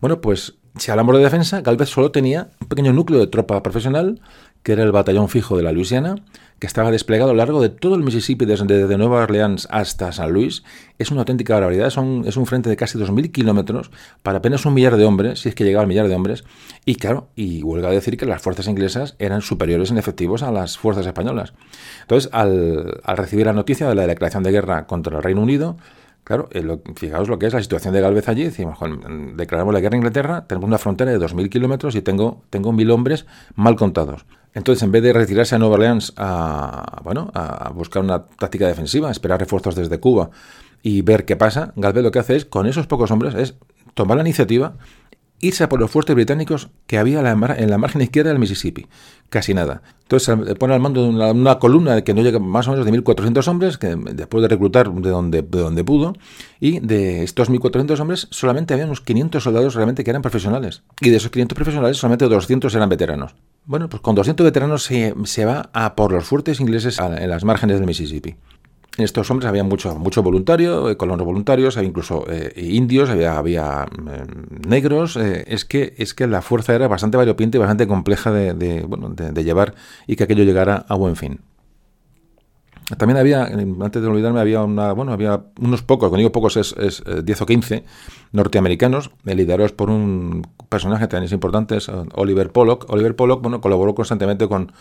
Bueno, pues si hablamos de defensa, Galvez solo tenía un pequeño núcleo de tropa profesional, que era el batallón fijo de la Luisiana, que estaba desplegado a lo largo de todo el Mississippi, desde, Nueva Orleans hasta San Luis. Es una auténtica barbaridad, es un, es un frente de casi 2.000 kilómetros para apenas un millar de hombres, si es que llegaba al millar de hombres. Y claro, y huelga a decir que las fuerzas inglesas eran superiores en efectivos a las fuerzas españolas. Entonces, al, al recibir la noticia de la declaración de guerra contra el Reino Unido, Claro, eh, fijaos lo que es la situación de Galvez allí. Decimos, declaramos la guerra a Inglaterra, tenemos una frontera de 2.000 kilómetros y tengo, tengo mil hombres mal contados. Entonces, en vez de retirarse a Nueva Orleans a, bueno, a buscar una táctica defensiva, esperar refuerzos desde Cuba y ver qué pasa, Galvez lo que hace es, con esos pocos hombres, es tomar la iniciativa irse a por los fuertes británicos que había en la margen izquierda del Mississippi. Casi nada. Entonces pone al mando de una, columna que no llega más o menos de 1.400 hombres, que después de reclutar de donde, de donde pudo, y de estos 1.400 hombres solamente había unos 500 soldados realmente que eran profesionales. Y de esos 500 profesionales solamente 200 eran veteranos. Bueno, pues con 200 veteranos se, se va a por los fuertes ingleses en las márgenes del Mississippi. En estos hombres había mucho, mucho voluntario, eh, colonos voluntarios, había incluso eh, indios, había, mm, negros. Eh, es, que, es que la fuerza era bastante variopinta y bastante compleja de, llevar y que aquello llegara a buen fin. También había, antes de olvidarme, había una, bueno, había unos pocos, cuando digo pocos es, es 10 o 15 norteamericanos, liderados por un personaje también importante, es Oliver Pollock. Oliver Pollock, bueno, colaboró constantemente con,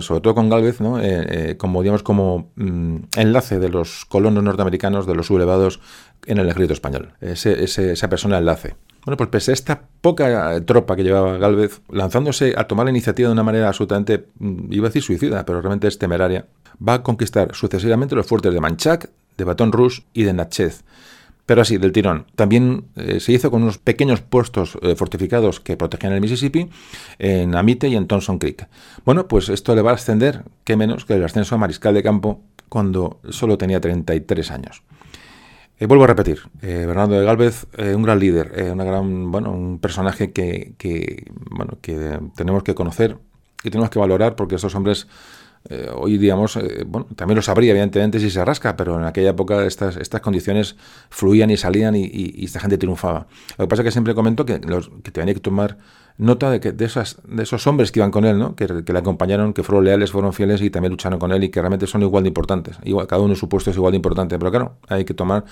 sobre todo con Galvez, ¿no? Eh, eh, como, digamos, como mm, enlace de los colonos norteamericanos, de los sublevados en el ejército español. Ese, esa persona enlace. Bueno, pues pese a esta poca tropa que llevaba Galvez, lanzándose a tomar la iniciativa de una manera absolutamente, mm, iba a decir suicida, pero realmente es temeraria, va a conquistar sucesivamente los fuertes de Manchac, de Baton Rouge y de Natchez pero así, del tirón. También eh, se hizo con unos pequeños puestos eh, fortificados que protegían el Mississippi en Amite y en Thompson Creek. Bueno, pues esto le va a ascender, qué menos, que el ascenso a mariscal de campo cuando solo tenía 33 años. Eh, vuelvo a repetir, Bernardo de Galvez, un gran líder, una gran, bueno, un personaje que, que, bueno, que tenemos que conocer y tenemos que valorar porque estos hombres eh, hoy, digamos, eh, bueno, también lo sabría, evidentemente, si se rasca, pero en aquella época estas, estas condiciones fluían y salían y, esta gente triunfaba. Lo que pasa es que siempre comento que, los, que tenía que tomar nota de, que, de, esas, de esos hombres que iban con él, ¿no? que, le acompañaron, que fueron leales, fueron fieles y también lucharon con él y que realmente son igual de importantes. Igual, cada uno en su puesto es igual de importante, pero claro, hay que tomar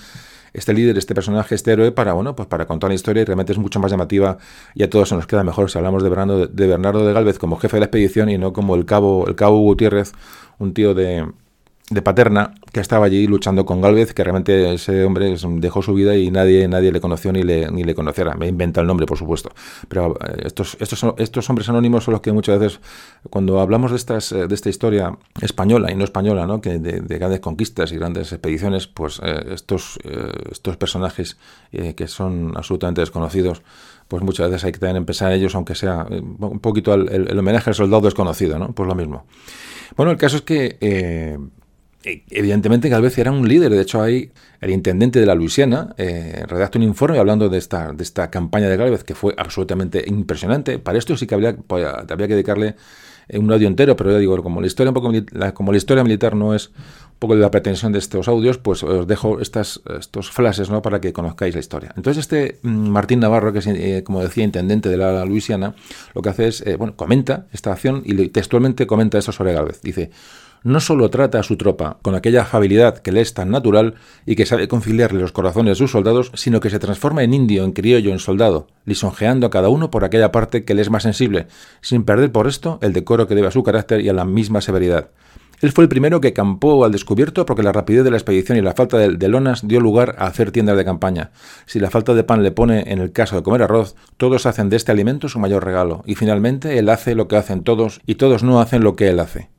este líder, este personaje, este héroe para, bueno, pues para contar la historia y realmente es mucho más llamativa y a todos se nos queda mejor. Si hablamos de Bernardo de, Bernardo de Galvez como jefe de la expedición y no como el cabo, el cabo Gutiérrez, un tío de, de Paterna, que estaba allí luchando con Galvez, que realmente ese hombre dejó su vida y nadie, nadie le conoció ni le, ni le conociera. Me inventa el nombre, por supuesto. Pero eh, estos, estos, estos hombres anónimos son los que muchas veces, cuando hablamos de, estas, eh, de esta historia española y no española, ¿no? que de, grandes conquistas y grandes expediciones, pues eh, estos, estos personajes que son absolutamente desconocidos, pues muchas veces hay que también empezar ellos, aunque sea un poquito el, homenaje al soldado desconocido, ¿no? Pues lo mismo. Bueno, el caso es que evidentemente Galvez era un líder, de hecho hay el intendente de la Luisiana eh, redacta un informe hablando de esta, de esta campaña de Galvez que fue absolutamente impresionante. Para esto sí que habría, pues, habría que dedicarle eh, un audio entero, pero ya digo, como la historia un poco como la historia militar no es un poco de la pretensión de estos audios, pues os dejo estas, estos flashes ¿no? para que conozcáis la historia. Entonces este mm, Martín Navarro, que es, como decía, intendente de la Luisiana, lo que hace es, bueno, comenta esta acción y textualmente comenta eso sobre Galvez. Dice, no solo trata a su tropa con aquella afabilidad que le es tan natural y que sabe conciliarle los corazones de sus soldados, sino que se transforma en indio, en criollo, en soldado, lisonjeando a cada uno por aquella parte que le es más sensible, sin perder por esto el decoro que debe a su carácter y a la misma severidad. Él fue el primero que campó al descubierto porque la rapidez de la expedición y la falta de, lonas dio lugar a hacer tiendas de campaña. Si la falta de pan le pone en el caso de comer arroz, todos hacen de este alimento su mayor regalo, y finalmente él hace lo que hacen todos y todos no hacen lo que él hace.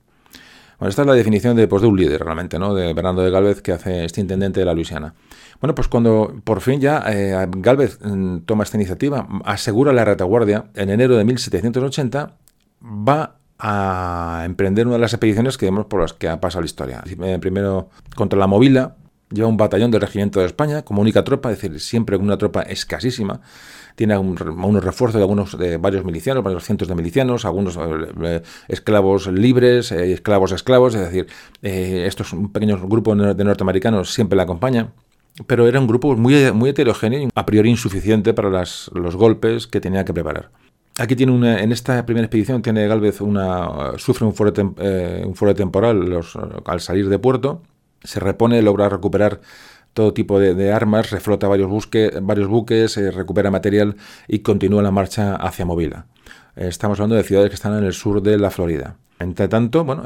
Bueno, esta es la definición de, pues, un líder realmente, ¿no? De Bernardo de Galvez, que hace este intendente de la Luisiana. Bueno, pues cuando por fin ya eh, Galvez mm, toma esta iniciativa, asegura la retaguardia, en enero de 1780 va a emprender una de las expediciones que vemos por las que ha pasado la historia. Primero contra la Movila, lleva un batallón del Regimiento de España como única tropa, es decir, siempre una tropa escasísima. Tiene unos refuerzos de algunos de varios milicianos, varios cientos de milicianos, algunos eh, esclavos libres, eh, esclavos esclavos, es decir, eh, estos un pequeño grupo de norteamericanos siempre la acompañan. Pero era un grupo muy, muy heterogéneo a priori insuficiente para las, los golpes que tenía que preparar. Aquí tiene una, en esta primera expedición tiene Galvez una sufre un fuerte, un fuerte temporal al salir de puerto se repone, logra recuperar todo tipo de, armas, reflota varios, varios buques, eh, recupera material y continúa la marcha hacia Movila. Estamos hablando de ciudades que están en el sur de la Florida. Entre tanto, bueno,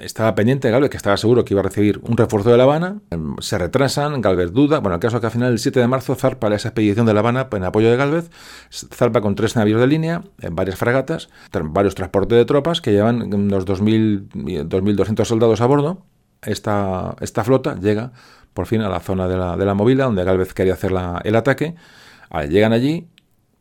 estaba pendiente Galvez, que estaba seguro que iba a recibir un refuerzo de La Habana. Em, se retrasan, Galvez duda. Bueno, el caso es que al final, el 7 de marzo, zarpa esa expedición de La Habana en apoyo de Galvez. Zarpa con tres navíos de línea, en varias fragatas, varios transportes de tropas que llevan unos 2.200 soldados a bordo esta, esta flota llega por fin a la zona de la, de la movila, donde Galvez quería hacer el ataque. llegan allí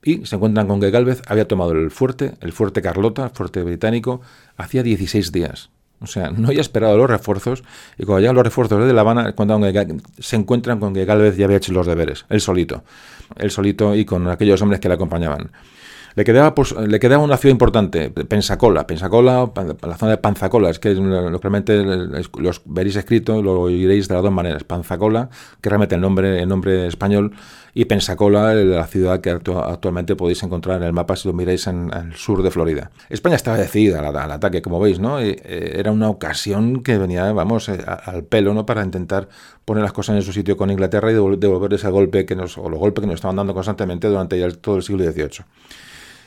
y se encuentran con que Galvez había tomado el fuerte, el fuerte Carlota, el fuerte británico, hacía 16 días. O sea, no había esperado los refuerzos y cuando llegan los refuerzos de La Habana, se encuentran con que Galvez ya había hecho los deberes, él solito, él solito y con aquellos hombres que le acompañaban. Le quedaba, pues, le quedaba una ciudad importante, Pensacola. Pensacola, la zona de Panzacola, es que realmente los veréis escrito, lo oiréis de las dos maneras. Panzacola, que realmente el nombre, el nombre español, y Pensacola, la ciudad que actualmente podéis encontrar en el mapa si lo miráis en, el sur de Florida. España estaba decidida al, ataque, como veis, ¿no? Eh, era una ocasión que venía, vamos, eh, al pelo, ¿no? Para intentar poner las cosas en su sitio con Inglaterra y devolver ese golpe que nos, o los golpes que nos estaban dando constantemente durante todo el siglo XVIII.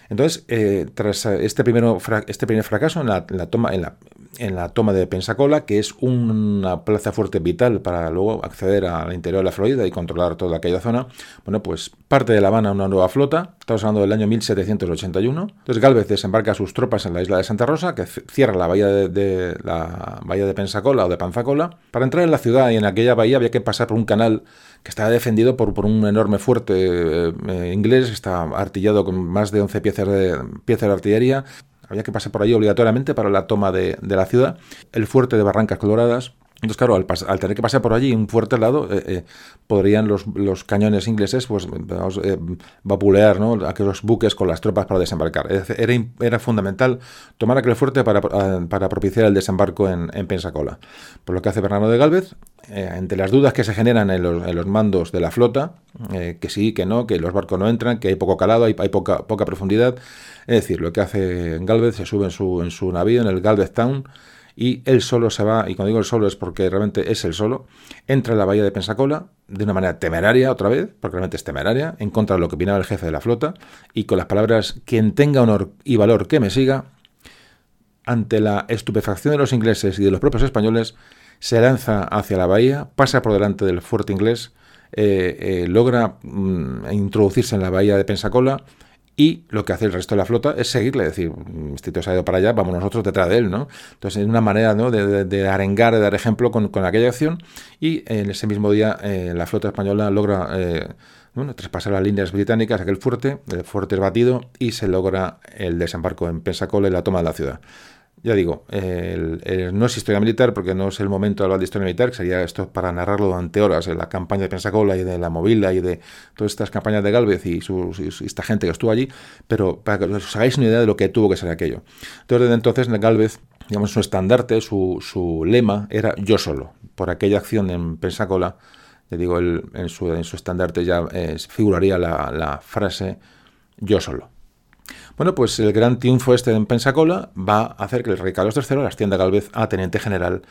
Entonces, eh, tras este, primero, este primer fracaso en la, toma, en, la, en la toma de Pensacola, que es una plaza fuerte vital para luego acceder al interior de la Florida y controlar toda aquella zona, bueno, pues parte de La Habana una nueva flota, estamos hablando del año 1781. Entonces Galvez desembarca sus tropas en la isla de Santa Rosa, que cierra la bahía de, la bahía de Pensacola o de Panzacola. Para entrar en la ciudad y en aquella bahía había que pasar por un canal que estaba defendido por, por un enorme fuerte eh, eh, inglés, está artillado con más de 11 piezas de, piezas de artillería. Había que pasar por allí obligatoriamente para la toma de, de la ciudad. El fuerte de Barrancas Coloradas, entonces, claro, al, tener que pasar por allí un fuerte lado, eh, eh, podrían los, los, cañones ingleses pues, eh, vapulear ¿no? aquellos buques con las tropas para desembarcar. Era, era fundamental tomar aquel fuerte para, para propiciar el desembarco en, en, Pensacola. Por lo que hace Bernardo de Galvez, entre las dudas que se generan en los, en los mandos de la flota, que sí, que no, que los barcos no entran, que hay poco calado, hay, hay poca, poca profundidad, es decir, lo que hace Galvez, se sube en su, en su navío, en el Galvez Town, y él solo se va, y cuando digo el solo es porque realmente es el solo, entra en la bahía de Pensacola de una manera temeraria otra vez, porque realmente es temeraria, en contra de lo que opinaba el jefe de la flota, y con las palabras, quien tenga honor y valor que me siga, ante la estupefacción de los ingleses y de los propios españoles, se lanza hacia la bahía, pasa por delante del fuerte inglés, eh, eh, logra mm, introducirse en la bahía de Pensacola, y lo que hace el resto de la flota es seguirle, decir, este tío se ha ido para allá, vamos nosotros detrás de él, ¿no? Entonces es una manera ¿no? de, arengar, de dar ejemplo con, aquella acción y en ese mismo día eh, la flota española logra eh, traspasar las líneas británicas, aquel fuerte, el fuerte es batido y se logra el desembarco en Pensacola y la toma de la ciudad ya digo, no es historia militar porque no es el momento de hablar de historia militar, que sería esto para narrarlo durante horas, la campaña de Pensacola y de la Movila y de todas estas campañas de Galvez y, esta gente que estuvo allí, pero para que os hagáis una idea de lo que tuvo que ser aquello. Entonces, desde entonces, Galvez, digamos, su estandarte, su, lema era yo solo. Por aquella acción en Pensacola, ya digo, en, su, en su estandarte ya eh, figuraría la frase yo solo. Bueno, pues el gran triunfo este en Pensacola va a hacer que el rey Carlos III le ascienda Galvez a teniente general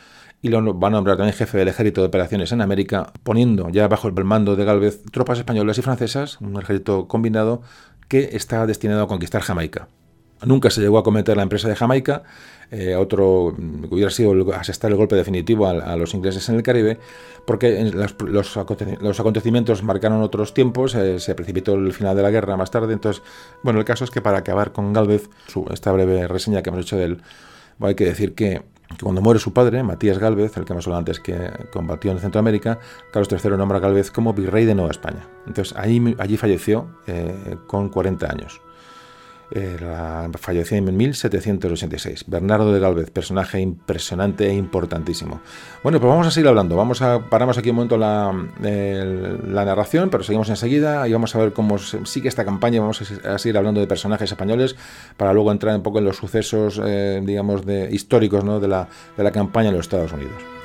y lo va a nombrar también jefe del ejército de operaciones en América, poniendo ya bajo el mando de Galvez tropas españolas y francesas, un ejército combinado que está destinado a conquistar Jamaica. Nunca se llegó a cometer la empresa de Jamaica, eh, otro mm, hubiera sido asestar el golpe definitivo a, los ingleses en el Caribe, porque los, acontecimientos marcaron otros tiempos, eh, se precipitó el final de la guerra más tarde, entonces, bueno, el caso es que para acabar con Galvez, esta breve reseña que hemos hecho de él, hay que decir que cuando muere su padre, Matías Galvez, el que hemos hablado antes que combatió en Centroamérica, Carlos III nombra a Galvez como virrey de Nueva España. Entonces allí, allí falleció eh, con 40 años. Eh, en 1786. Bernardo de Galvez, personaje impresionante e importantísimo. Bueno, pues vamos a seguir hablando. Vamos a paramos aquí un momento la, la narración, pero seguimos enseguida y vamos a ver cómo sigue esta campaña. Vamos a, seguir hablando de personajes españoles para luego entrar un poco en los sucesos, eh, digamos, de, históricos ¿no? de, la, de la campaña en los Estados Unidos.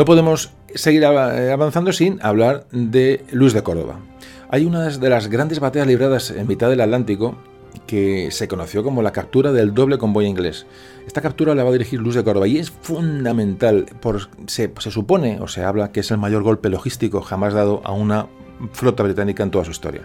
No podemos seguir eh, avanzando sin hablar de Luis de Córdoba. Hay una de las grandes batallas libradas en mitad del Atlántico que se conoció como la captura del doble convoy inglés. Esta captura la va a dirigir Luis de Córdoba y es fundamental, se, supone o se habla que es el mayor golpe logístico jamás dado a una flota británica en toda su historia,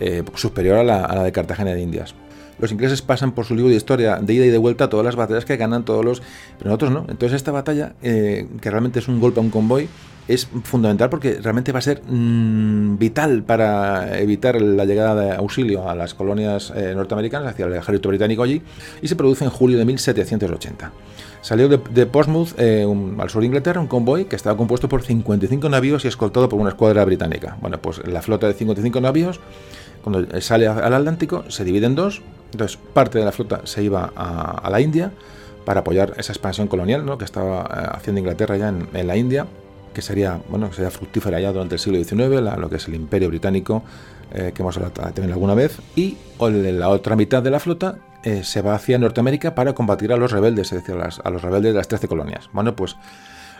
eh, superior a la de Cartagena de Indias los ingleses pasan por su libro de historia de ida y de vuelta todas las batallas que ganan todos los... Pero nosotros no. Entonces esta batalla, eh, que realmente es un golpe a un convoy, es fundamental porque realmente va a ser mm, vital para evitar la llegada de auxilio a las colonias eh, norteamericanas hacia el ejército británico allí y se produce en julio de 1780. Salió de, Portsmouth, eh, al sur de Inglaterra, un convoy que estaba compuesto por 55 navíos y escoltado por una escuadra británica. Bueno, pues la flota de 55 navíos, cuando sale al Atlántico, se divide en dos, entonces, parte de la flota se iba a, la India para apoyar esa expansión colonial ¿no? que estaba eh, haciendo Inglaterra ya en, la India, que sería, bueno, sería fructífera ya durante el siglo XIX, lo que es el Imperio Británico, eh, que hemos hablado también alguna vez, y la otra mitad de la flota eh, se va hacia Norteamérica para combatir a los rebeldes, es decir, a, los rebeldes de las 13 colonias. Bueno, pues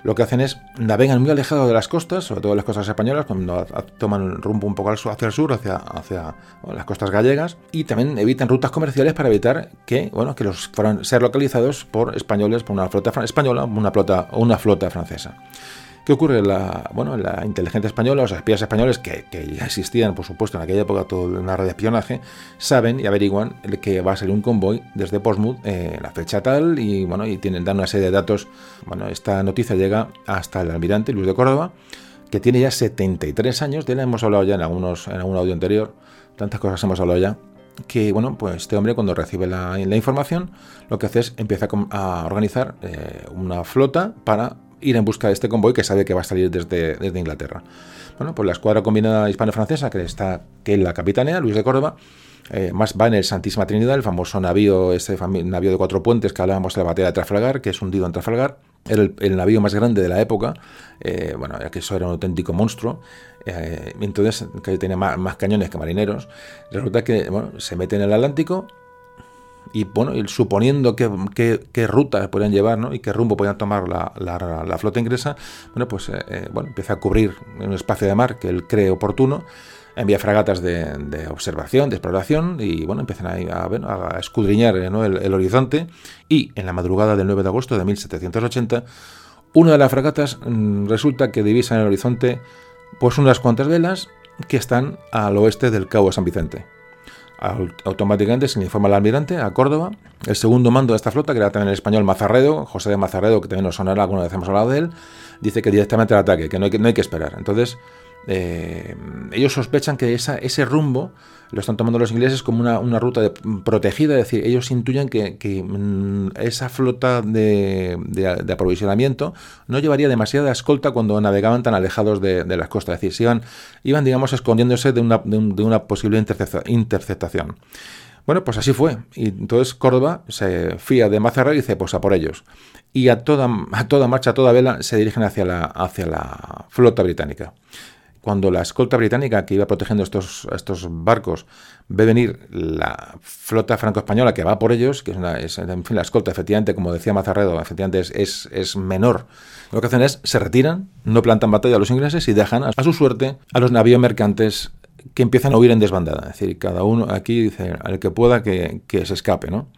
lo que hacen es navegan muy alejado de las costas, sobre todo las costas españolas, cuando toman rumbo un poco hacia el sur, hacia, hacia las costas gallegas, y también evitan rutas comerciales para evitar que, bueno, que los fueran ser localizados por españoles, por una flota española, una flota, una flota francesa. ¿Qué ocurre? La, bueno, la inteligencia española, los espías españoles, que, ya existían, por supuesto, en aquella época, toda una red de espionaje, saben y averiguan que va a salir un convoy desde Portsmouth en la fecha tal y, bueno, y tienen, dan una serie de datos. Bueno, esta noticia llega hasta el almirante Luis de Córdoba, que tiene ya 73 años, de él hemos hablado ya en, algunos, en algún audio anterior, tantas cosas hemos hablado ya, que bueno, pues este hombre cuando recibe la, información, lo que hace es empieza a organizar eh, una flota para ir en busca de este convoy que sabe que va a salir desde, desde Inglaterra. Bueno, pues la escuadra combinada hispano-francesa, que está que la capitanea, Luis de Córdoba, eh, más va en el Santísima Trinidad, el famoso navío, ese navío de cuatro puentes que hablábamos de la batalla de Trafalgar, que es hundido en Trafalgar. Era el, navío más grande de la época, eh, bueno, ya que eso era un auténtico monstruo. Eh, entonces, que tenía más, más, cañones que marineros. Resulta que bueno, se mete en el Atlántico y bueno, suponiendo qué, qué, ruta podían llevar ¿no? y qué rumbo podían tomar la, la, flota inglesa, bueno, pues eh, eh, bueno, empieza a cubrir un espacio de mar que él cree oportuno, envía fragatas de, observación, de exploración y bueno, empiezan a, a, escudriñar ¿no? el, el, horizonte y en la madrugada del 9 de agosto de 1780, una de las fragatas mm, resulta que divisa en el horizonte pues unas cuantas velas que están al oeste del Cabo de San Vicente automáticamente se le informa al almirante a Córdoba. El segundo mando de esta flota, que era también el español Mazarredo, José de Mazarredo, que también nos sonará alguna vez hemos hablado de él, dice que directamente al ataque, que no hay que, no hay que esperar. Entonces, eh, ellos sospechan que ese rumbo lo están tomando los ingleses como una, ruta de, protegida, es decir, ellos intuyen que, mm, esa flota de, aprovisionamiento no llevaría demasiada escolta cuando navegaban tan alejados de, las costas, es decir, se iban, iban digamos, escondiéndose de una, de una posible interceptación. Bueno, pues así fue. Y entonces Córdoba se fía de Mazarra y dice, pues a por ellos. Y a toda, a toda marcha, a toda vela, se dirigen hacia la, hacia la flota británica cuando la escolta británica que iba protegiendo estos, estos barcos ve venir la flota franco-española que va por ellos, que es, en fin, la escolta, efectivamente, como decía Mazarredo, efectivamente es, es, menor, lo que hacen es se retiran, no plantan batalla a los ingleses y dejan a, su suerte a los navíos mercantes que empiezan a huir en desbandada. Es decir, cada uno aquí dice, al que pueda que, que se escape, ¿no?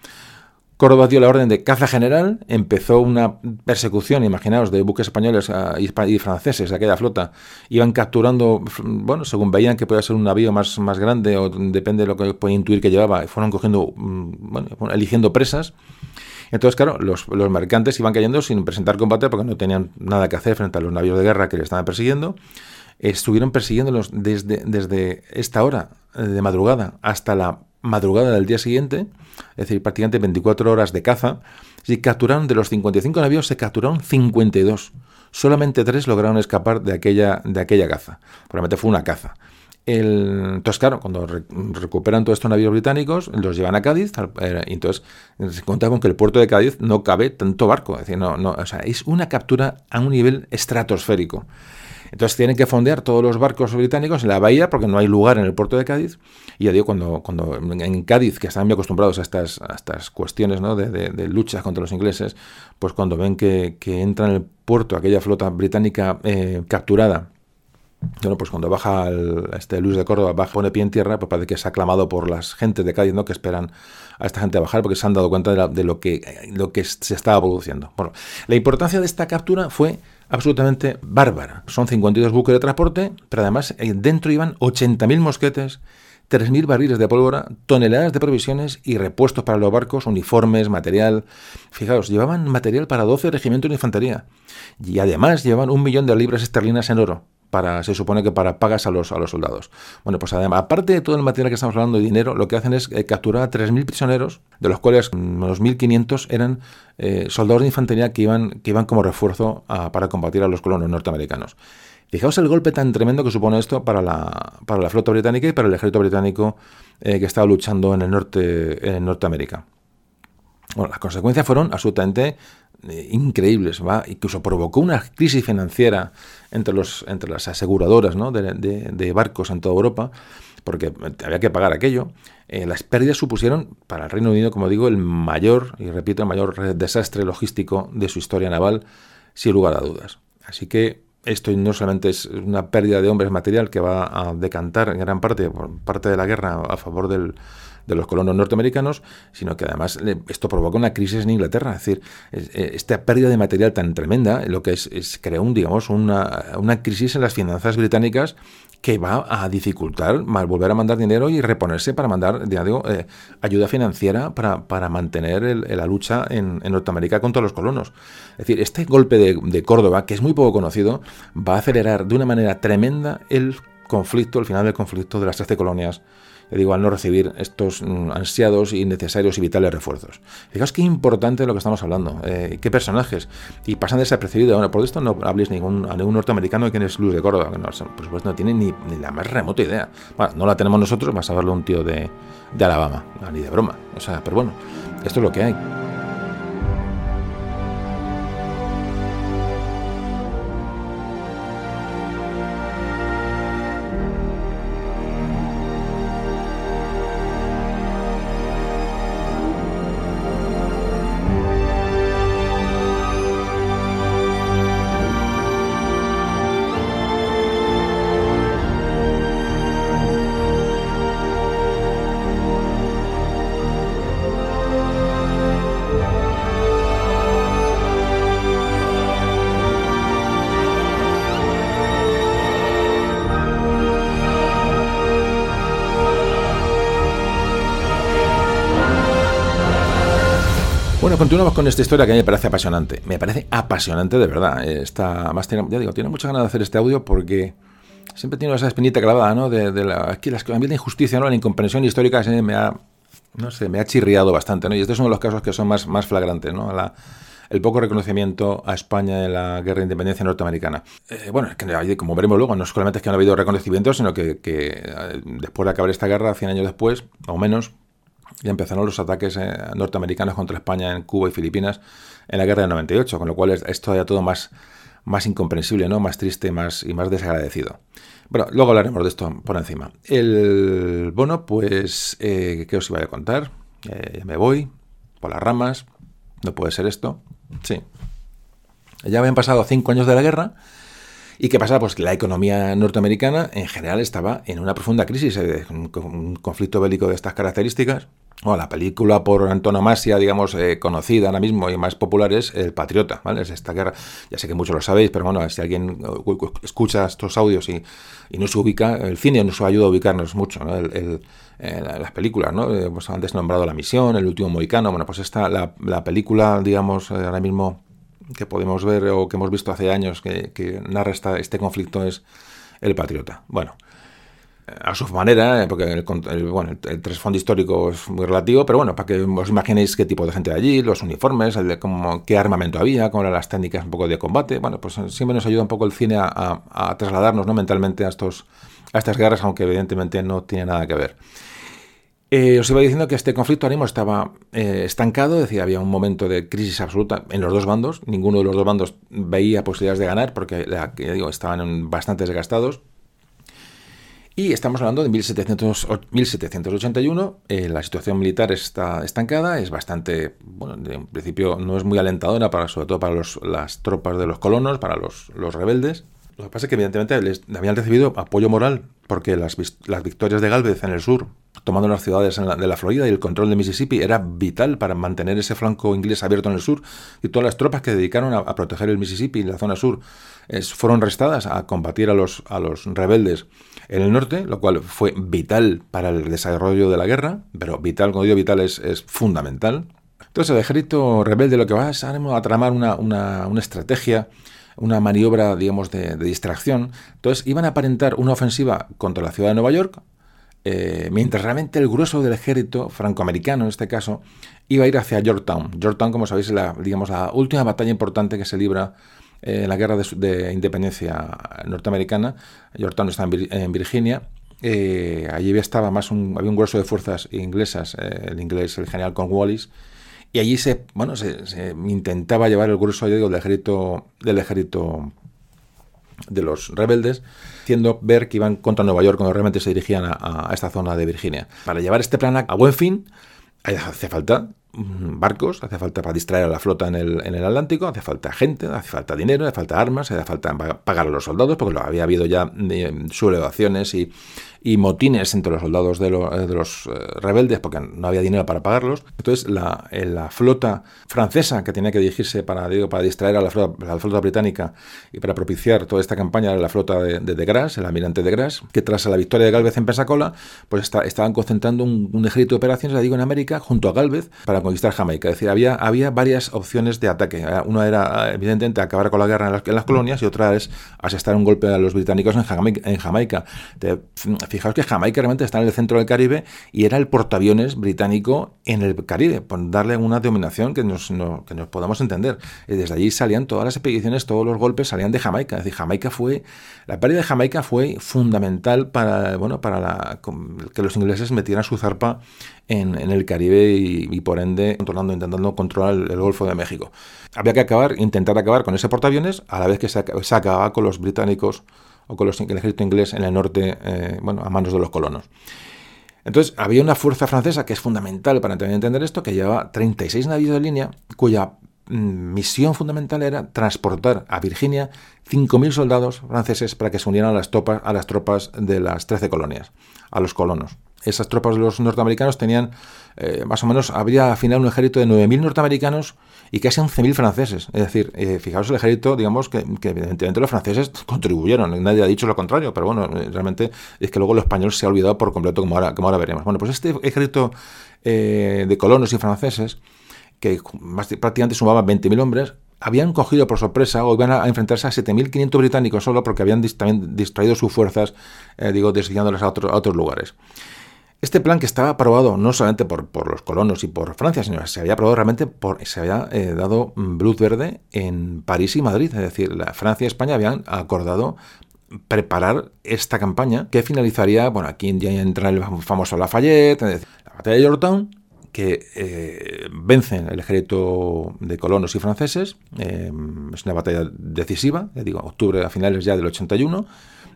Córdoba dio la orden de caza general, empezó una persecución, imaginaos, de buques españoles ah, y franceses de aquella flota. Iban capturando, bueno, según veían que podía ser un navío más, más grande o depende de lo que podía intuir que llevaba, fueron cogiendo, mm, bueno, eligiendo presas. Entonces, claro, los, los, mercantes iban cayendo sin presentar combate porque no tenían nada que hacer frente a los navíos de guerra que le estaban persiguiendo. Estuvieron persiguiéndolos desde, desde esta hora eh, de madrugada hasta la madrugada del día siguiente, es decir, prácticamente 24 horas de caza, y capturaron de los 55 navíos, se capturaron 52. Solamente tres lograron escapar de aquella, de aquella caza. Probablemente fue una caza. El, entonces, claro, cuando recuperan todos estos navíos británicos, los llevan a Cádiz, eh, y entonces se cuenta con que el puerto de Cádiz no cabe tanto barco. Es decir, no, es una captura a un nivel estratosférico. Entonces tienen que fondear todos los barcos británicos en la bahía porque no hay lugar en el puerto de Cádiz. Y ya digo, cuando, cuando en Cádiz, que están muy acostumbrados a estas, a estas cuestiones ¿no? de, de, luchas contra los ingleses, pues cuando ven que, que entra en el puerto aquella flota británica eh, capturada bueno, pues cuando baja este Luis de Córdoba, baja, pone pie en tierra, pues parece que ha aclamado por las gentes de Cádiz, ¿no? Que esperan a esta gente a bajar porque se han dado cuenta de, lo, que, lo que se estaba produciendo. Bueno, la importancia de esta captura fue absolutamente bárbara. Son 52 buques de transporte, pero además eh, dentro iban 80.000 mosquetes, 3.000 barriles de pólvora, toneladas de provisiones y repuestos para los barcos, uniformes, material. Fijaos, llevaban material para 12 regimientos de infantería y además llevaban un millón de libras esterlinas en oro para, se supone que para pagas a los, a los soldados. Bueno, pues además, aparte de todo el material que estamos hablando de dinero, lo que hacen es eh, capturar a 3.000 prisioneros, de los cuales unos 1.500 eran eh, soldados de infantería que iban, que iban como refuerzo para combatir a los colonos norteamericanos. Fijaos el golpe tan tremendo que supone esto para la, para la flota británica y para el ejército británico eh, que estaba luchando en el norte en Norteamérica. Bueno, las consecuencias fueron absolutamente increíbles, ¿va? incluso provocó una crisis financiera entre, los, entre las aseguradoras ¿no? de, barcos en toda Europa, porque había que pagar aquello. Eh, las pérdidas supusieron para el Reino Unido, como digo, el mayor, y repito, el mayor desastre logístico de su historia naval, sin lugar a dudas. Así que esto no solamente es una pérdida de hombres material que va a decantar en gran parte por parte de la guerra a favor del, de los colonos norteamericanos, sino que además esto provoca una crisis en Inglaterra. Es decir, eh, esta pérdida de material tan tremenda, lo que es, es un, digamos, una, crisis en las finanzas británicas que va a dificultar volver a mandar dinero y reponerse para mandar digo, eh, ayuda financiera para, mantener la lucha en, Norteamérica contra los colonos. Es decir, este golpe de, de Córdoba, que es muy poco conocido, va a acelerar de una manera tremenda el conflicto, el final del conflicto de las 13 colonias digo, al no recibir estos mm, ansiados y necesarios y vitales refuerzos. Fijaos qué importante lo que estamos hablando, eh, qué personajes, y pasan desapercibidos. Bueno, por esto no habléis ningún, a ningún norteamericano de quién es Luz de Córdoba, que no, por supuesto no tiene ni, la más remota idea. Bueno, no la tenemos nosotros, vas a verlo un tío de, de Alabama, ni de broma. O sea, pero bueno, esto es lo que hay. Continuamos con esta historia que a mí me parece apasionante. Me parece apasionante de verdad. Está, más tiene, ya digo, tiene mucha ganas de hacer este audio porque siempre tiene esa espinita clavada, ¿no? De, la, aquí las, a mí la injusticia, ¿no? La incomprensión histórica me ha, no sé, me ha chirriado bastante, ¿no? Y este es uno de los casos que son más, más flagrantes, ¿no? El poco reconocimiento a España en la guerra de independencia norteamericana. Eh, bueno, que, como veremos luego, no solamente es que no ha habido reconocimiento, sino que, que eh, después de acabar esta guerra, 100 años después, o menos, y empezaron los ataques eh, norteamericanos contra España en Cuba y Filipinas en la guerra del 98, con lo cual es, todavía todo más, más incomprensible, ¿no? más triste más, y más desagradecido. Bueno, luego hablaremos de esto por encima. El bono, pues, eh, ¿qué os iba a contar? Eh, me voy por las ramas, no puede ser esto. Sí. Ya habían pasado cinco años de la guerra ¿Y qué pasa? Pues que la economía norteamericana en general estaba en una profunda crisis, eh, un conflicto bélico de estas características. Bueno, la película por antonomasia, digamos, eh, conocida ahora mismo y más popular es El Patriota, ¿vale? Es esta guerra, ya sé que muchos lo sabéis, pero bueno, si alguien escucha estos audios y, no se ubica, el cine nos ayuda a ubicarnos mucho, ¿no? El, eh, las películas, ¿no? Hemos antes nombrado La Misión, El Último Mohicano, bueno, pues esta, la, la película, digamos, ahora mismo que podemos ver o que hemos visto hace años que, narra este conflicto es El Patriota. Bueno, a su manera, eh, porque el, bueno, el, trasfondo histórico es muy relativo, pero bueno, para que os imaginéis qué tipo de gente de allí, los uniformes, el de cómo, qué armamento había, cómo eran las técnicas un poco de combate, bueno, pues siempre nos ayuda un poco el cine a, trasladarnos ¿no? mentalmente a, estos, a estas guerras, aunque evidentemente no tiene nada que ver. Eh, os iba diciendo que este conflicto ánimo estaba eh, estancado, es decir, había un momento de crisis absoluta en los dos bandos. Ninguno de los dos bandos veía posibilidades de ganar porque, estaban bastante desgastados. Y estamos hablando de 1781. Eh, la situación militar está estancada, es bastante, bueno, en principio no es muy alentadora, para, sobre todo para las tropas de los colonos, para los, los rebeldes. Lo que pasa es que, evidentemente, les habían recibido apoyo moral porque las, las victorias de Galvez en el sur tomando las ciudades de la Florida y el control de Mississippi era vital para mantener ese flanco inglés abierto en el sur y todas las tropas que dedicaron a, proteger el Mississippi y la zona sur fueron restadas a combatir a los, a los rebeldes en el norte, lo cual fue vital para el desarrollo de la guerra, pero vital, como digo, vital es, fundamental. Entonces el ejército rebelde lo que va es a tramar una, una, estrategia una maniobra, digamos, de, distracción. Entonces iban a aparentar una ofensiva contra la ciudad de Nueva York, eh, mientras realmente el grueso del ejército francoamericano, en este caso, iba a ir hacia Yorktown. Yorktown, como sabéis, es la, digamos, la última batalla importante que se libra eh, en la guerra de, independencia norteamericana. Yorktown está en, Virginia. Eh, allí estaba más un, había un grueso de fuerzas inglesas, el inglés, el general Cornwallis, y allí se, bueno, se, intentaba llevar el grueso del ejército, del ejército de los rebeldes, haciendo ver que iban contra Nueva York cuando realmente se dirigían a, esta zona de Virginia. Para llevar este plan a buen fin, hace falta mm, barcos, hace falta para distraer a la flota en el, en el, Atlántico, hace falta gente, hace falta dinero, hace falta armas, hace falta pagar a los soldados, porque lo había habido ya eh, sublevaciones y, y motines entre los soldados de, eh, los eh, rebeldes porque no había dinero para pagarlos. Entonces la, eh, la flota francesa que tenía que dirigirse para, digo, para distraer a la flota, la flota británica y para propiciar toda esta campaña era la flota de, de, de Gras, el almirante de Gras, que tras la victoria de Galvez en Pensacola, pues está, estaban concentrando un, ejército de operaciones, digo, en América, junto a Galvez, para conquistar Jamaica. Es decir, había, había varias opciones de ataque. Una era, evidentemente, acabar con la guerra en las, colonias y otra es asestar un golpe a los británicos. En Jamaica fijaos que Jamaica realmente está en el centro del Caribe y era el portaaviones británico en el Caribe, por darle una dominación que nos, que nos podamos entender. Y desde allí salían todas las expediciones, todos los golpes salían de Jamaica. Es decir, Jamaica fue, la pérdida de Jamaica fue fundamental para, bueno, para que los ingleses metieran su zarpa en, el Caribe y, por ende controlando, intentando controlar el, Golfo de México. Había que acabar, intentar acabar con ese portaaviones a la vez que se acababa con los británicos o con los, el ejército inglés en el norte, eh, bueno, a manos de los colonos. Entonces, había una fuerza francesa que es fundamental para entender esto, que llevaba 36 navíos de línea, cuya mm, misión fundamental era transportar a Virginia 5.000 soldados franceses para que se unieran a las, tropas, a las tropas de las 13 colonias, a los colonos esas tropas de los norteamericanos tenían eh, más o menos, habría al final un ejército de 9.000 norteamericanos y casi 11.000 franceses. Es decir, eh, fijaos el ejército, digamos, que, evidentemente los franceses contribuyeron, nadie ha dicho lo contrario, pero bueno, eh, realmente es que luego el español se ha olvidado por completo, como ahora, como ahora veremos. Bueno, pues este ejército de colonos y franceses, que prácticamente sumaba 20.000 hombres, habían cogido por sorpresa o iban a enfrentarse a 7.500 británicos solo porque habían también distraído sus fuerzas, digo, desviándolas a, a otros lugares. Este plan que estaba aprobado no solamente por, por, los colonos y por Francia, sino que se había aprobado realmente por, se había eh, dado luz verde en París y Madrid. Es decir, la Francia y España habían acordado preparar esta campaña que finalizaría, bueno, aquí ya entra el famoso Lafayette, la batalla de Yorktown, que eh, vencen el ejército de colonos y franceses. Eh, es una batalla decisiva, ya digo, octubre a finales ya del 81,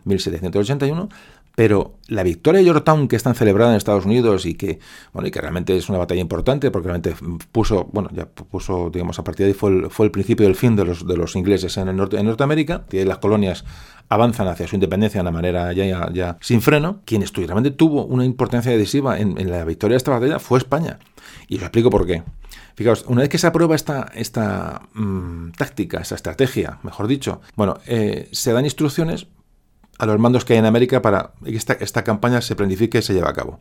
1781, pero la victoria de Yorktown que están celebrada en Estados Unidos y que, bueno, y que realmente es una batalla importante porque realmente puso, bueno, ya puso, digamos, a partir de ahí fue el, fue el principio del fin de los, de los ingleses en, el norte, en Norteamérica, y las colonias avanzan hacia su independencia de una manera ya, ya, sin freno, quien realmente tuvo una importancia decisiva en, la victoria de esta batalla fue España. Y os explico por qué. Fijaos, una vez que se aprueba esta, esta mm, táctica, esta estrategia, mejor dicho, bueno, eh, se dan instrucciones a los mandos que hay en América para que esta, campaña se planifique y se lleve a cabo.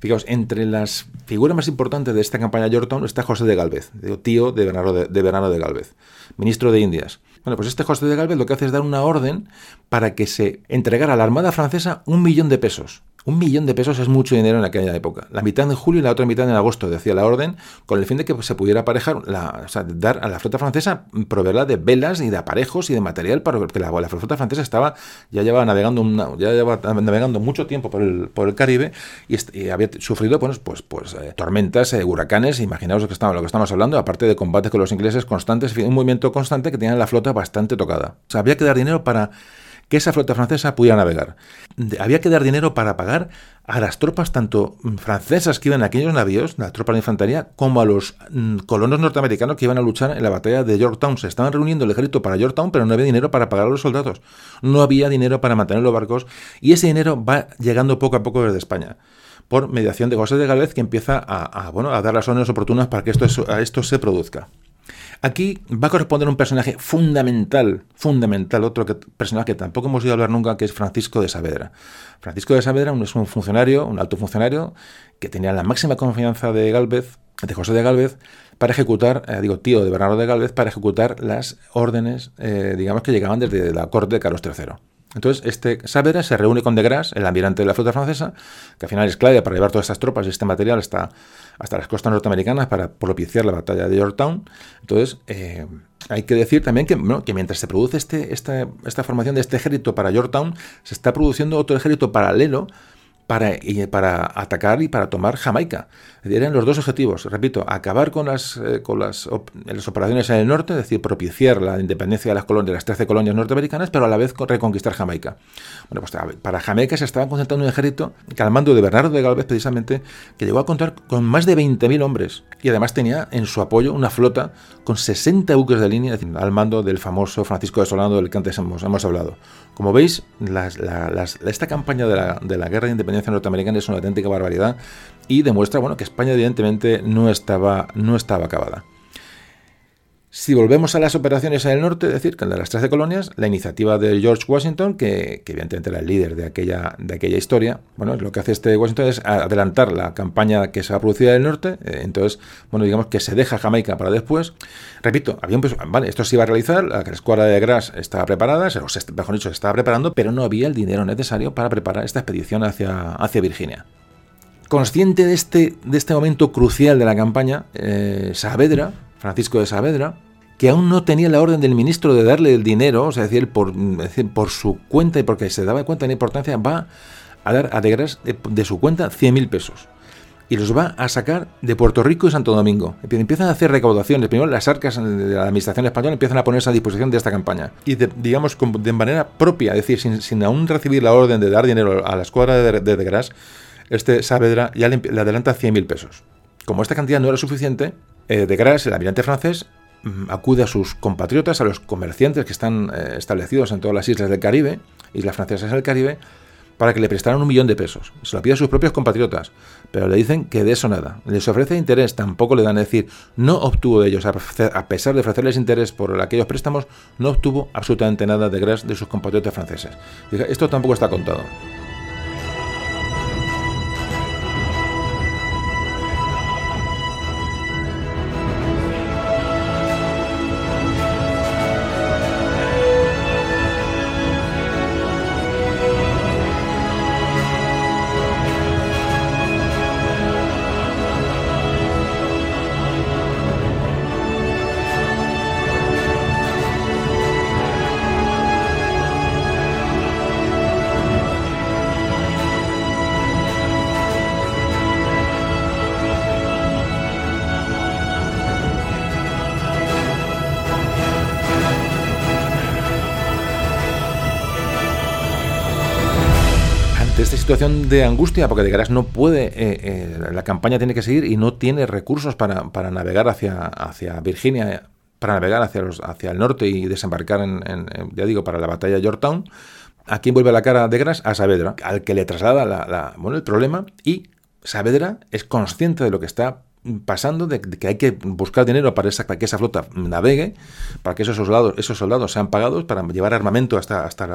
Fijaos, entre las figuras más importantes de esta campaña de está José de Galvez, tío de Bernardo de, de, de Galvez, ministro de Indias. Bueno, pues este José de Galvez lo que hace es dar una orden para que se entregara a la Armada Francesa un millón de pesos un millón de pesos es mucho dinero en aquella época. La mitad en julio y la otra mitad en agosto, decía la orden, con el fin de que se pudiera aparejar, la, o sea, dar a la flota francesa, proveerla de velas y de aparejos y de material para que la, la flota francesa estaba ya llevaba navegando ya llevaba navegando mucho tiempo por el, por el Caribe y, había sufrido pues, pues, pues eh, tormentas, eh, huracanes, imaginaos lo que, estamos, lo que estamos hablando, aparte de combates con los ingleses constantes, un movimiento constante que tenía la flota bastante tocada. O sea, había que dar dinero para que esa flota francesa pudiera navegar. Había que dar dinero para pagar a las tropas tanto francesas que iban en aquellos navíos, la tropa de infantería, como a los mm, colonos norteamericanos que iban a luchar en la batalla de Yorktown. Se estaban reuniendo el ejército para Yorktown, pero no había dinero para pagar a los soldados. No había dinero para mantener los barcos y ese dinero va llegando poco a poco desde España por mediación de José de Galvez que empieza a, bueno, a dar las órdenes oportunas para que esto, esto se produzca. Aquí va a corresponder un personaje fundamental, fundamental, otro personaje que tampoco hemos oído hablar nunca, que es Francisco de Saavedra. Francisco de Saavedra es un funcionario, un alto funcionario, que tenía la máxima confianza de Galvez, de José de Galvez, para ejecutar, eh, digo, tío de Bernardo de Galvez, para ejecutar las órdenes, eh, digamos, que llegaban desde la corte de Carlos III. Entonces, este Saavedra se reúne con de Grasse, el almirante de la flota francesa, que al final es clave para llevar todas estas tropas y este material hasta, hasta las costas norteamericanas para propiciar la batalla de Yorktown. Entonces, eh, hay que decir también que, que mientras se produce este, esta, esta formación de este ejército para Yorktown, se está produciendo otro ejército paralelo para, para atacar y para tomar Jamaica. Eran los dos objetivos, repito, acabar con las, eh, con las, operaciones en el norte, es decir, propiciar la independencia de las, colonias, las 13 colonias norteamericanas, pero a la vez reconquistar Jamaica. Bueno, pues para Jamaica se estaba concentrando un ejército al mando de Bernardo de Galvez, precisamente, que llegó a contar con más de 20.000 hombres y además tenía en su apoyo una flota con 60 buques de línea al mando del famoso Francisco de Solano del que antes hemos, hemos hablado. Como veis, esta campaña de la, de la guerra de independencia norteamericana es una auténtica barbaridad y demuestra bueno, que España evidentemente no estaba, no estaba acabada. Si volvemos a las operaciones en el norte, es decir, que de las 13 colonias, la iniciativa de George Washington, que, evidentemente era el líder de aquella, de aquella historia, bueno, lo que hace este Washington es adelantar la campaña que se va a producir en el norte, eh, entonces, bueno, digamos que se deja Jamaica para después. Repito, había un, vale, esto se iba a realizar, la escuadra de Grass estaba preparada, o mejor dicho, se estaba preparando, pero no había el dinero necesario para preparar esta expedición hacia, hacia Virginia. Consciente de este, de este momento crucial de la campaña, eh, Saavedra, Francisco de Saavedra, que aún no tenía la orden del ministro de darle el dinero, o sea, decir, por, por su cuenta y porque se daba cuenta de la importancia, va a dar a de, de, su cuenta 100.000 pesos. Y los va a sacar de Puerto Rico y Santo Domingo. Empiezan a hacer recaudaciones. Primero las arcas de la administración española empiezan a ponerse a disposición de esta campaña. Y digamos de manera propia, es decir, sin, aún recibir la orden de dar dinero a la escuadra de, de, de Gras, este Saavedra ya le, le adelanta 100.000 pesos. Como esta cantidad no era suficiente, eh, de Gras, el almirante francés, mm, acude a sus compatriotas, a los comerciantes que están eh, establecidos en todas las islas del Caribe, islas francesas del Caribe, para que le prestaran un millón de pesos. Se lo pide a sus propios compatriotas, pero le dicen que de eso nada. Les ofrece interés, tampoco le dan a decir, no obtuvo de ellos, a pesar de ofrecerles interés por aquellos préstamos, no obtuvo absolutamente nada de Gras de sus compatriotas franceses. Esto tampoco está contado. De angustia porque de Gras no puede, eh, eh, la campaña tiene que seguir y no tiene recursos para, navegar hacia, hacia Virginia para navegar hacia, los, hacia el norte y desembarcar en, ya digo, para la batalla de Yorktown. ¿A quién vuelve la cara de Gras? A Saavedra, al que le traslada la, bueno, el problema y Saavedra es consciente de lo que está pasando, de, que hay que buscar dinero para, esa, que esa flota navegue, para que esos soldados, esos soldados sean pagados, para llevar armamento hasta, hasta,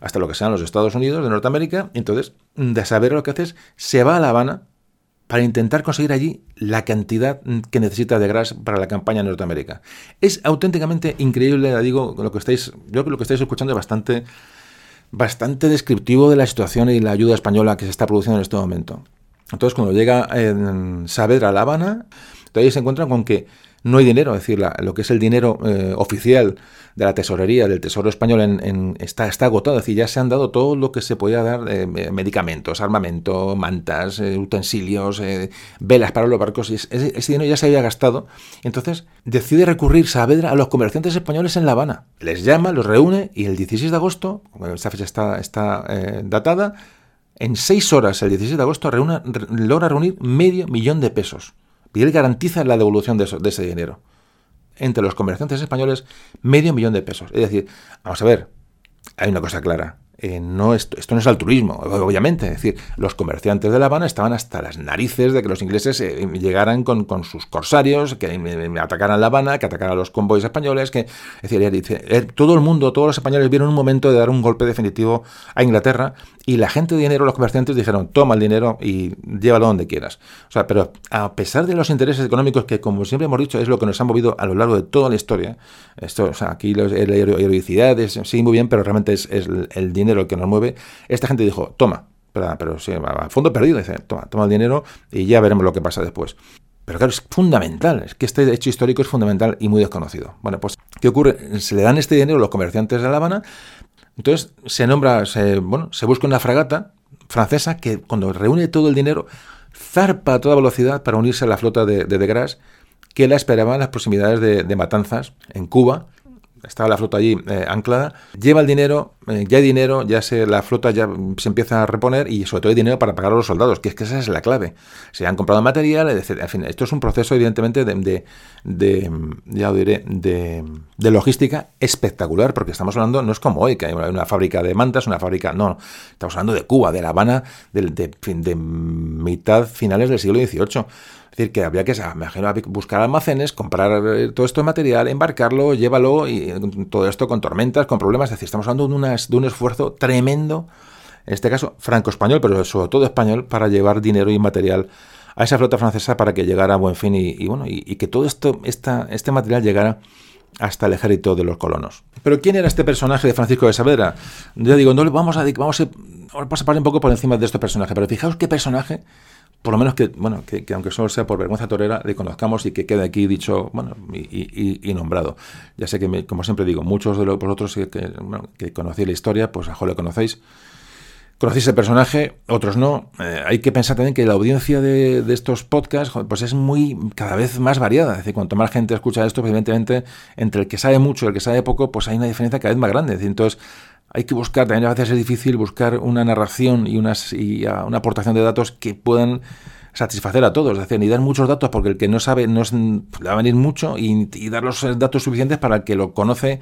hasta lo que sean los Estados Unidos de Norteamérica. Entonces, de saber lo que hace es, se va a La Habana para intentar conseguir allí la cantidad que necesita de Gras para la campaña en Norteamérica. Es auténticamente increíble, digo, lo que estáis, yo que lo que estáis escuchando es bastante, bastante descriptivo de la situación y la ayuda española que se está produciendo en este momento. Entonces, cuando llega en Saavedra a La Habana, todavía se encuentran con que no hay dinero, es decir, lo que es el dinero eh, oficial de la tesorería del Tesoro Español en, está, está agotado, es decir, ya se han dado todo lo que se podía dar, eh, medicamentos, armamento, mantas, eh, utensilios, velas para los barcos, y ese, dinero ya se había gastado, entonces decide recurrir Saavedra a los comerciantes españoles en La Habana, les llama, los reúne y el 16 de agosto, esta fecha está, está datada, en seis horas, el 16 de agosto, logra reunir medio millón de pesos y él garantiza la devolución de, ese dinero. Entre los comerciantes españoles, medio millón de pesos. Es decir, vamos a ver, hay una cosa clara. Eh, no esto, esto, no es altruismo, obviamente. Es decir, los comerciantes de La Habana estaban hasta las narices de que los ingleses eh, llegaran con, sus corsarios, que atacaran La Habana, que atacaran los convoys españoles. Que, es decir, eh, todo el mundo, todos los españoles vieron un momento de dar un golpe definitivo a Inglaterra y la gente de dinero, los comerciantes dijeron, toma el dinero y llévalo donde quieras. O sea, pero a pesar de los intereses económicos que, como siempre hemos dicho, es lo que nos han movido a lo largo de toda la historia, esto, o sea, aquí la heroicidad es, sí, muy bien, pero realmente es el dinero el que nos mueve, esta gente dijo, toma, pero, pero sí, a fondo perdido, dice, toma, toma el dinero y ya veremos lo que pasa después. Pero claro, es fundamental, es que este hecho histórico es fundamental y muy desconocido. Bueno, pues, ¿qué ocurre? Se le dan este dinero a los comerciantes de La Habana, entonces se nombra, se, bueno, se busca una fragata francesa que cuando reúne todo el dinero, zarpa a toda velocidad para unirse a la flota de, de, que la esperaba en las proximidades de, de Matanzas, en Cuba, estaba la flota allí eh, anclada, lleva el dinero, eh, ya hay dinero, ya se, la flota ya se empieza a reponer y sobre todo hay dinero para pagar a los soldados, que es que esa es la clave. Se han comprado material, etc. En fin, esto es un proceso evidentemente de, de, ya diré, de, de, logística espectacular, porque estamos hablando, no es como hoy, que hay una fábrica de mantas, una fábrica, no, estamos hablando de Cuba, de La Habana, de, de mitad finales del siglo XVIII. Es decir, que había que imagino, buscar almacenes, comprar eh, todo esto de material, embarcarlo, llévalo y eh, todo esto con tormentas, con problemas. Es decir, estamos hablando de, de un esfuerzo tremendo, en este caso franco-español, pero sobre todo español, para llevar dinero y material a esa flota francesa para que llegara a buen fin y, bueno, y, que todo esto, esta, este material llegara hasta el ejército de los colonos. Pero ¿quién era este personaje de Francisco de Saavedra? Ya digo, no vamos a, vamos a, vamos a pasar un poco por encima de este personaje, pero fijaos qué personaje por lo menos que, bueno, que, aunque solo sea por vergüenza torera, le conozcamos y que quede aquí dicho, bueno, y, nombrado. Ya sé que, como siempre digo, muchos de vosotros que, que conocéis la historia, pues a lo conocéis, conocéis el personaje, otros no. Eh, hay que pensar también que la audiencia de, estos podcasts, pues es muy, cada vez más variada. Es decir, cuanto más gente escucha esto, pues evidentemente, entre el que sabe mucho y el que sabe poco, pues hay una diferencia cada vez más grande. Es decir, entonces, hay que buscar, también a veces es difícil buscar una narración y, unas, y una aportación de datos que puedan satisfacer a todos, es decir, ni dar muchos datos porque el que no sabe no le va a venir mucho y, dar los datos suficientes para el que lo conoce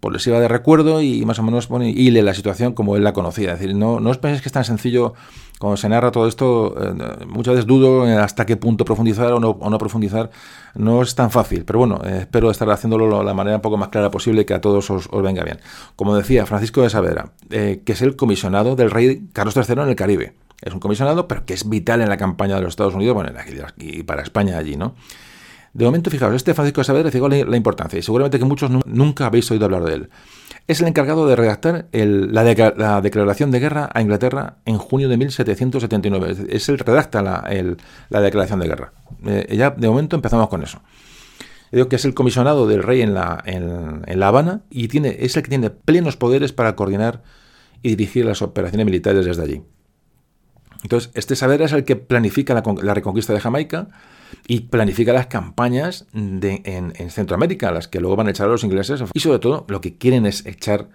pues les iba de recuerdo y más o menos pone y lee la situación como él la conocía. Es decir, no, no os penséis que es tan sencillo cuando se narra todo esto, eh, muchas veces dudo hasta qué punto profundizar o no, o no profundizar. No es tan fácil, pero bueno, eh, espero estar haciéndolo de la manera un poco más clara posible que a todos os, venga bien. Como decía Francisco de Saavedra, eh, que es el comisionado del rey Carlos III en el Caribe. Es un comisionado, pero que es vital en la campaña de los Estados Unidos, bueno, y para España allí, ¿no? De momento, fijaos, este Francisco de Saavedra, fijaos la, importancia, y seguramente que muchos nunca habéis oído hablar de él. Es el encargado de redactar la, declaración de guerra a Inglaterra en junio de 1779. Es el redacta la, declaración de guerra. Eh, ya de momento empezamos con eso. Digo que es el comisionado del rey en la, Habana y tiene, es el que tiene plenos poderes para coordinar y dirigir las operaciones militares desde allí. Entonces, este Saavedra es el que planifica la reconquista de Jamaica, y planifica las campañas de, en, Centroamérica, las que luego van a echar a los ingleses. Y sobre todo, lo que quieren es echar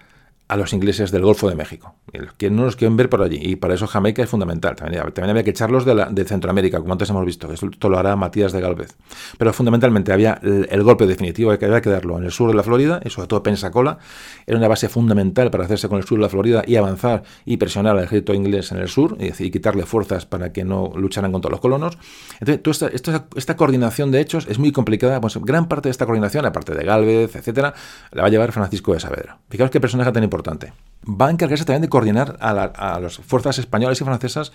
a los ingleses del Golfo de México, que no los quieren ver por allí, y para eso Jamaica es fundamental. También, había que echarlos de, la, de, Centroamérica, como antes hemos visto, esto lo hará Matías de Galvez. Pero fundamentalmente había el, golpe definitivo, que había que darlo en el sur de la Florida, y sobre todo Pensacola, era una base fundamental para hacerse con el sur de la Florida y avanzar y presionar al ejército inglés en el sur, y, decir, quitarle fuerzas para que no lucharan contra los colonos. Entonces, esta, esta, coordinación de hechos es muy complicada, pues gran parte de esta coordinación, aparte de Galvez, etcétera, la va a llevar Francisco de Saavedra. Fijaos qué personaje tan importante Va a encargarse también de coordinar a, las fuerzas españolas y francesas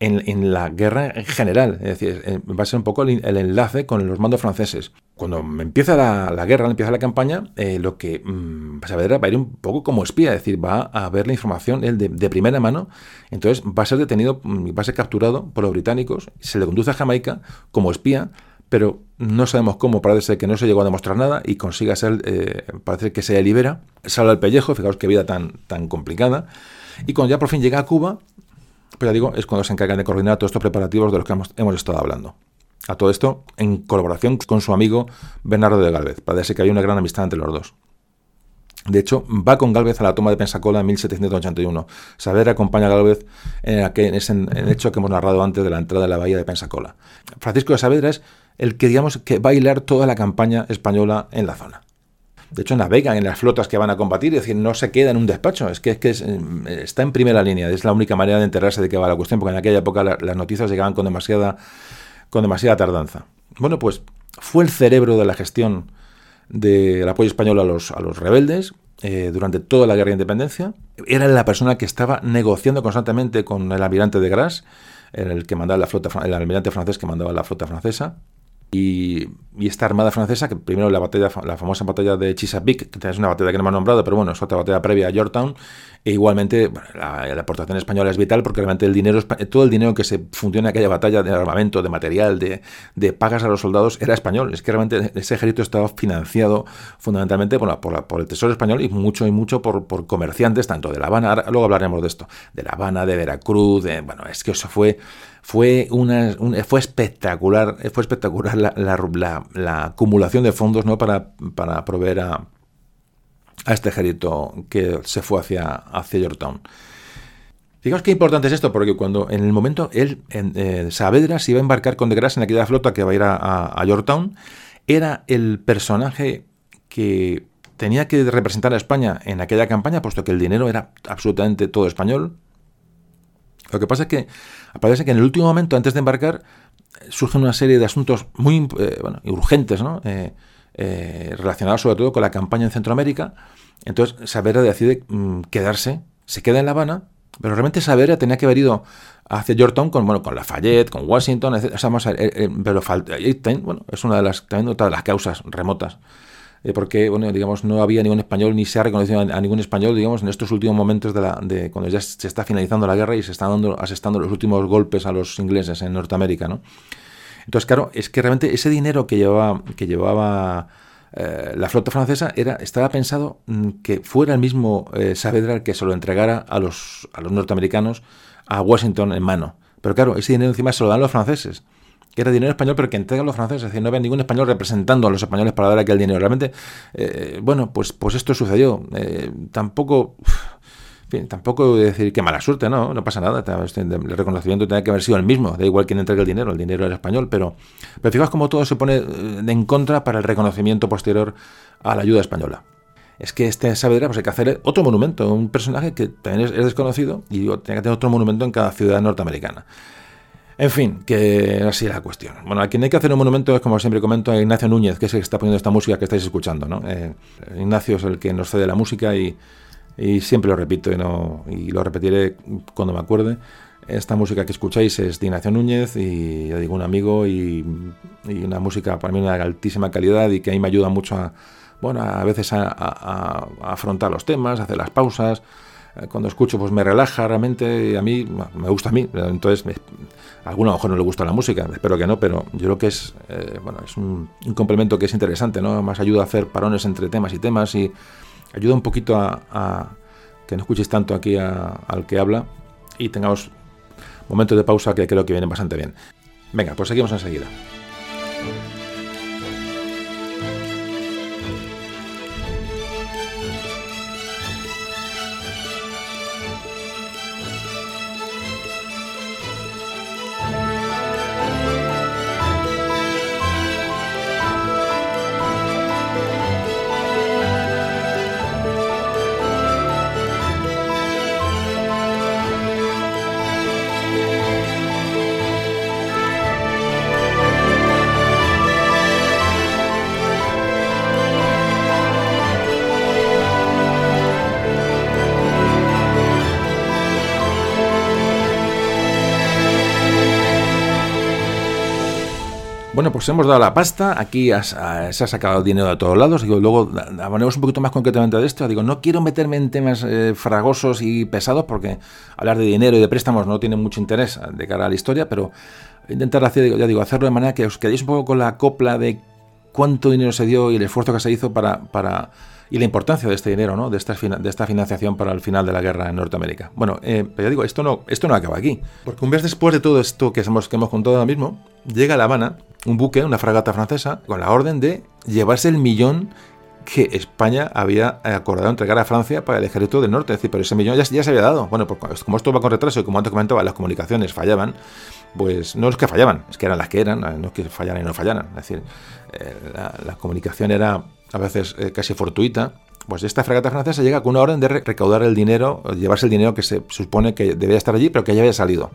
en, la guerra en general. Es decir, eh, va a ser un poco el, enlace con los mandos franceses. Cuando empieza la, guerra, empieza la campaña, eh, lo que mm, va a ir un poco como espía, es decir, va a ver la información él de, primera mano, entonces va a ser detenido, mm, va a ser capturado por los británicos, se le conduce a Jamaica como espía, pero no sabemos cómo, parece que no se llegó a demostrar nada y consiga ser, eh, parece que se libera, sale al pellejo, fijaos qué vida tan, tan complicada, y cuando ya por fin llega a Cuba, pues ya digo, es cuando se encargan de coordinar todos estos preparativos de los que hemos, estado hablando. A todo esto en colaboración con su amigo Bernardo de Galvez, parece que hay una gran amistad entre los dos. De hecho, va con Galvez a la toma de Pensacola en 1781. Saavedra acompaña a Galvez en, aquel, ese hecho que hemos narrado antes de la entrada de la bahía de Pensacola. Francisco de Saavedra es el que digamos que va a hilar toda la campaña española en la zona. De hecho, navega en las flotas que van a combatir, es decir, no se queda en un despacho, es que, es que está en primera línea, es la única manera de enterarse de qué va la cuestión, porque en aquella época las noticias llegaban con demasiada, con demasiada tardanza. Bueno, pues fue el cerebro de la gestión del apoyo español a los, a los rebeldes eh, durante toda la guerra de independencia. Era la persona que estaba negociando constantemente con el almirante de Gras, el que mandaba la flota, el almirante francés que mandaba la flota francesa, y, esta armada francesa, que primero la batalla, la famosa batalla de Chesapeake, que es una batalla que no hemos nombrado, pero bueno, es otra batalla previa a Yorktown, e igualmente la, aportación española es vital porque realmente el dinero, todo el dinero que se fundió en aquella batalla de armamento, de material, de, de pagas a los soldados, era español. Es que realmente ese ejército estaba financiado fundamentalmente por, por, el Tesoro español y mucho y mucho por, por comerciantes, tanto de La Habana, luego hablaremos de esto, de La Habana, de Veracruz, de, bueno, es que eso fue fue, una, fue espectacular, fue espectacular la, la, acumulación de fondos ¿no? para, para proveer a, a, este ejército que se fue hacia, hacia Yorktown. Fijaos qué importante es esto, porque cuando en el momento él, en, eh, Saavedra, se iba a embarcar con de Gras en aquella flota que va a ir a, a, Yorktown, era el personaje que tenía que representar a España en aquella campaña, puesto que el dinero era absolutamente todo español. Lo que pasa es que Parece que en el último momento, antes de embarcar, surgen una serie de asuntos muy eh, urgentes, ¿no? Eh, eh, relacionados sobre todo con la campaña en Centroamérica. Entonces, Saavedra decide mm, quedarse, se queda en La Habana, pero realmente Saavedra tenía que haber ido hacia Yorktown con, bueno, con Lafayette, con Washington, etc. pero bueno, es una de las, también otra de las causas remotas eh, porque digamos, no había ningún español ni se ha reconocido a, ningún español digamos, en estos últimos momentos de, la, de cuando ya se está finalizando la guerra y se están dando, asestando los últimos golpes a los ingleses en Norteamérica. ¿no? Entonces, claro, es que realmente ese dinero que llevaba, que llevaba eh, la flota francesa era, estaba pensado mm, que fuera el mismo eh, Saavedra el que se lo entregara a los, a los norteamericanos a Washington en mano. Pero claro, ese dinero encima se lo dan los franceses que era dinero español, pero que entregan los franceses. Es decir, no había ningún español representando a los españoles para dar aquel dinero. Realmente, eh, bueno, pues, pues esto sucedió. Eh, tampoco. tampoco decir que mala suerte, no, no pasa nada. El reconocimiento tenía que haber sido el mismo, da igual quién entrega el dinero, el dinero era español, pero, pero fijaos cómo todo se pone eh, en contra para el reconocimiento posterior a la ayuda española es que este Saavedra pues hay que hacer otro monumento, un personaje que también es, desconocido y tiene que tener otro monumento en cada ciudad norteamericana. En fin, que así es la cuestión. Bueno, a quien hay que hacer un monumento es, como siempre comento, a Ignacio Núñez, que es el que está poniendo esta música que estáis escuchando. ¿no? Eh, Ignacio es el que nos cede la música y, siempre lo repito y, lo repetiré cuando me acuerde. Esta música que escucháis es de Ignacio Núñez y ya digo un amigo y, una música para mí de altísima calidad y que a me ayuda mucho a, bueno, a veces a afrontar los temas, a hacer las pausas, cuando escucho pues me relaja realmente, a mí me gusta a mí, entonces a alguno a lo mejor no le gusta la música, espero que no, pero yo creo que es, eh, bueno, es un, complemento que es interesante, ¿no? Más ayuda a hacer parones entre temas y temas y ayuda un poquito a, que no escuches tanto aquí al que habla y tengamos momentos de pausa que creo que vienen bastante bien. Venga, pues seguimos enseguida. Hemos dado la pasta, aquí se ha sacado dinero de todos lados, digo, luego hablemos un poquito más concretamente de esto, digo, no quiero meterme en temas eh, fragosos y pesados porque hablar de dinero y de préstamos no tiene mucho interés de cara a la historia, pero intentar hacer, ya digo, hacerlo de manera que os quedéis un poco con la copla de cuánto dinero se dio y el esfuerzo que se hizo para, para y la importancia de este dinero, ¿no? de, esta, de esta financiación para el final de la guerra en Norteamérica. Bueno, eh, pero ya digo, esto no, esto no acaba aquí, porque un mes después de todo esto que hemos, que hemos contado ahora mismo, llega a La Habana un buque, una fragata francesa, con la orden de llevarse el millón que España había acordado entregar a Francia para el ejército del norte. Es decir, pero ese millón ya, ya se había dado. Bueno, pues como esto va con retraso y como antes comentaba, las comunicaciones fallaban, pues no es que fallaban, es que eran las que eran, no es que fallaran y no fallaran. Es decir, eh, la, comunicación era a veces eh, casi fortuita. Pues esta fragata francesa llega con una orden de recaudar el dinero, llevarse el dinero que se supone que debía estar allí, pero que ya había salido.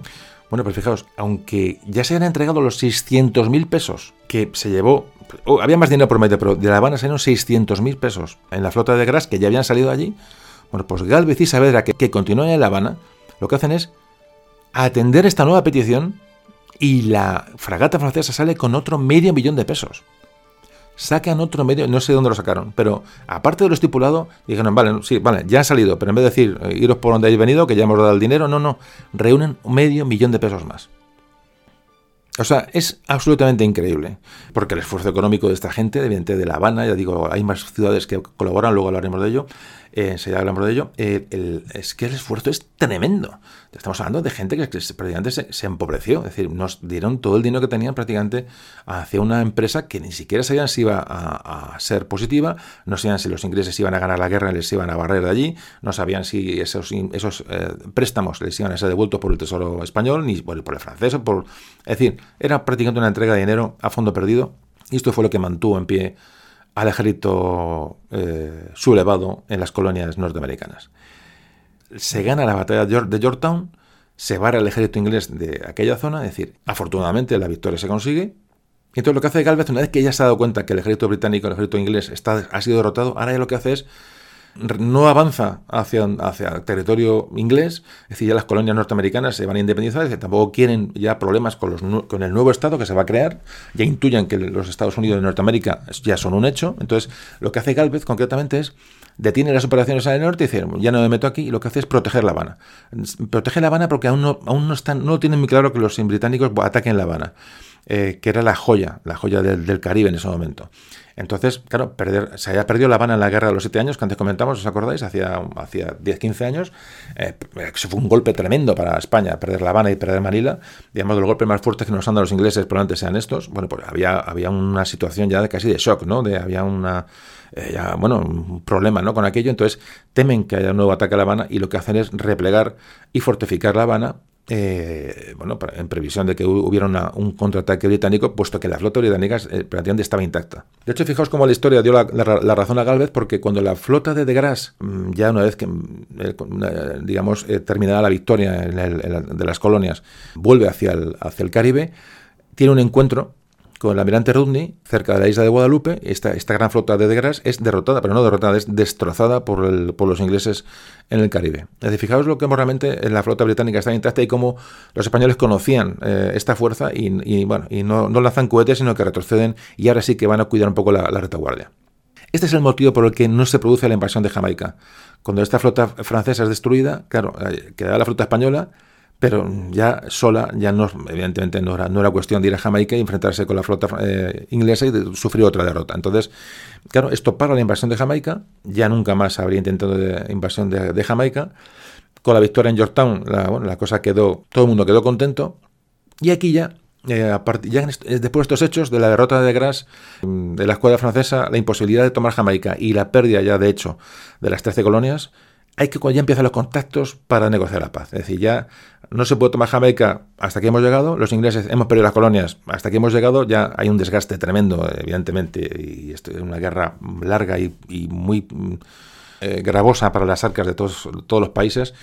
Bueno, pues fijaos, aunque ya se han entregado los 600.000 pesos que se llevó, oh, había más dinero por medio, pero de La Habana salieron 600.000 pesos en la flota de Gras que ya habían salido allí. Bueno, pues Galvez y Saavedra, que, que continúan en La Habana, lo que hacen es atender esta nueva petición y la fragata francesa sale con otro medio millón de pesos. Sacan otro medio, no sé dónde lo sacaron, pero aparte de lo estipulado, dijeron, vale, sí, vale, ya ha salido, pero en vez de decir, eh, iros por donde habéis venido, que ya hemos dado el dinero, no, no, reúnen medio millón de pesos más. O sea, es absolutamente increíble, porque el esfuerzo económico de esta gente, evidentemente de La Habana, ya digo, hay más ciudades que colaboran, luego hablaremos de ello, eh, ya hablamos de ello, eh, es que el esfuerzo es tremendo. Estamos hablando de gente que, prácticamente se, empobreció, es decir, nos dieron todo el dinero que tenían prácticamente hacia una empresa que ni siquiera sabían si iba a, ser positiva, no sabían si los ingleses iban a ganar la guerra y les iban a barrer de allí, no sabían si esos, esos eh, préstamos les iban a ser devueltos por el Tesoro español, ni por el, por el francés, por, es decir, era prácticamente una entrega de dinero a fondo perdido y esto fue lo que mantuvo en pie al ejército eh, sublevado en las colonias norteamericanas. Se gana la batalla de Yorktown, se barra el ejército inglés de aquella zona, es decir, afortunadamente la victoria se consigue. Y entonces lo que hace Galvez, una vez que ya se ha dado cuenta que el ejército británico, el ejército inglés está, ha sido derrotado, ahora ya lo que hace es no avanza hacia, hacia territorio inglés, es decir, ya las colonias norteamericanas se van a independizar, es decir, tampoco quieren ya problemas con, los, con el nuevo Estado que se va a crear, ya intuyan que los Estados Unidos de Norteamérica ya son un hecho, entonces lo que hace Galvez concretamente es detiene las operaciones al norte y dice, ya no me meto aquí, y lo que hace es proteger La Habana. Protege La Habana porque aún no, aún no, están, no tienen muy claro que los británicos ataquen La Habana, eh, que era la joya, la joya del, del Caribe en ese momento. Entonces, claro, perder, se había perdido La Habana en la Guerra de los Siete Años, que antes comentamos, ¿os acordáis? Hacía, hacía 10, 15 años. Eh, eso fue un golpe tremendo para España, perder La Habana y perder Manila. Digamos, los golpes más fuertes que nos han dado los ingleses probablemente sean estos. Bueno, pues había, había una situación ya de casi de shock, ¿no? De, había una, eh, bueno, un problema ¿no? con aquello. Entonces, temen que haya un nuevo ataque a La Habana y lo que hacen es replegar y fortificar La Habana eh, bueno, en previsión de que hubiera un contraataque británico, puesto que la flota británica eh, prácticamente estaba intacta. De hecho, fijaos cómo la historia dio la, razón a Galvez, porque cuando la flota de De Grasse, mm, ya una vez que, mm, eh, digamos, terminada la victoria de las colonias, vuelve hacia el, hacia el Caribe, tiene un encuentro con el almirante Rudney, cerca de la isla de Guadalupe, esta, esta gran flota de Degras es derrotada, pero no derrotada, es destrozada por, los ingleses en el Caribe. Es decir, fijaos lo que realmente en la flota británica está intacta y cómo los españoles conocían eh, esta fuerza y, bueno, y no, lanzan cohetes, sino que retroceden y ahora sí que van a cuidar un poco la, la retaguardia. Este es el motivo por el que no se produce la invasión de Jamaica. Cuando esta flota francesa es destruida, claro, eh, queda la flota española, pero ya sola, ya no, evidentemente no era, no era cuestión de ir a Jamaica y enfrentarse con la flota eh, inglesa y sufrir otra derrota. Entonces, claro, esto para la invasión de Jamaica, ya nunca más habría intentado de invasión de, Jamaica. Con la victoria en Yorktown, la, bueno, la cosa quedó, todo el mundo quedó contento. Y aquí ya eh, ya después de estos hechos, de la derrota de Grasse, mm, de la escuadra francesa, la imposibilidad de tomar Jamaica y la pérdida ya de hecho de las 13 colonias, hay que ya empiezan los contactos para negociar la paz. Es decir, ya no se puede tomar Jamaica hasta que hemos llegado, los ingleses hemos perdido las colonias hasta que hemos llegado, ya hay un desgaste tremendo, evidentemente, y esto es una guerra larga y, muy eh, gravosa para las arcas de todos, todos los países.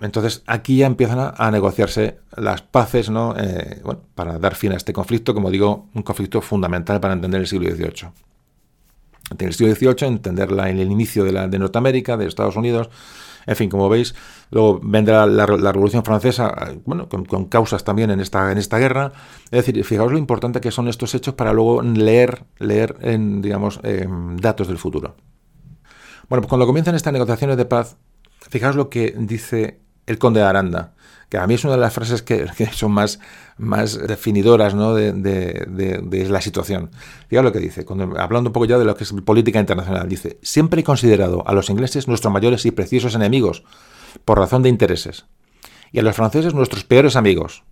Entonces aquí ya empiezan a, negociarse las paces ¿no? Eh, bueno, para dar fin a este conflicto, como digo, un conflicto fundamental para entender el siglo XVIII. En el siglo XVIII, entender el inicio de, la, de Norteamérica, de Estados Unidos, En fin, como veis, luego vendrá la, Revolución Francesa, bueno, con, causas también en esta, en esta guerra. Es decir, fijaos lo importante que son estos hechos para luego leer, leer en, digamos, datos del futuro. Bueno, pues cuando comienzan estas negociaciones de paz, fijaos lo que dice el conde de Aranda que a mí es una de las frases que, son más, más definidoras ¿no? de, de, la situación. Fíjate lo que dice, cuando, hablando un poco ya de lo que es política internacional, dice, siempre he considerado a los ingleses nuestros mayores y preciosos enemigos, por razón de intereses, y a los franceses nuestros peores amigos.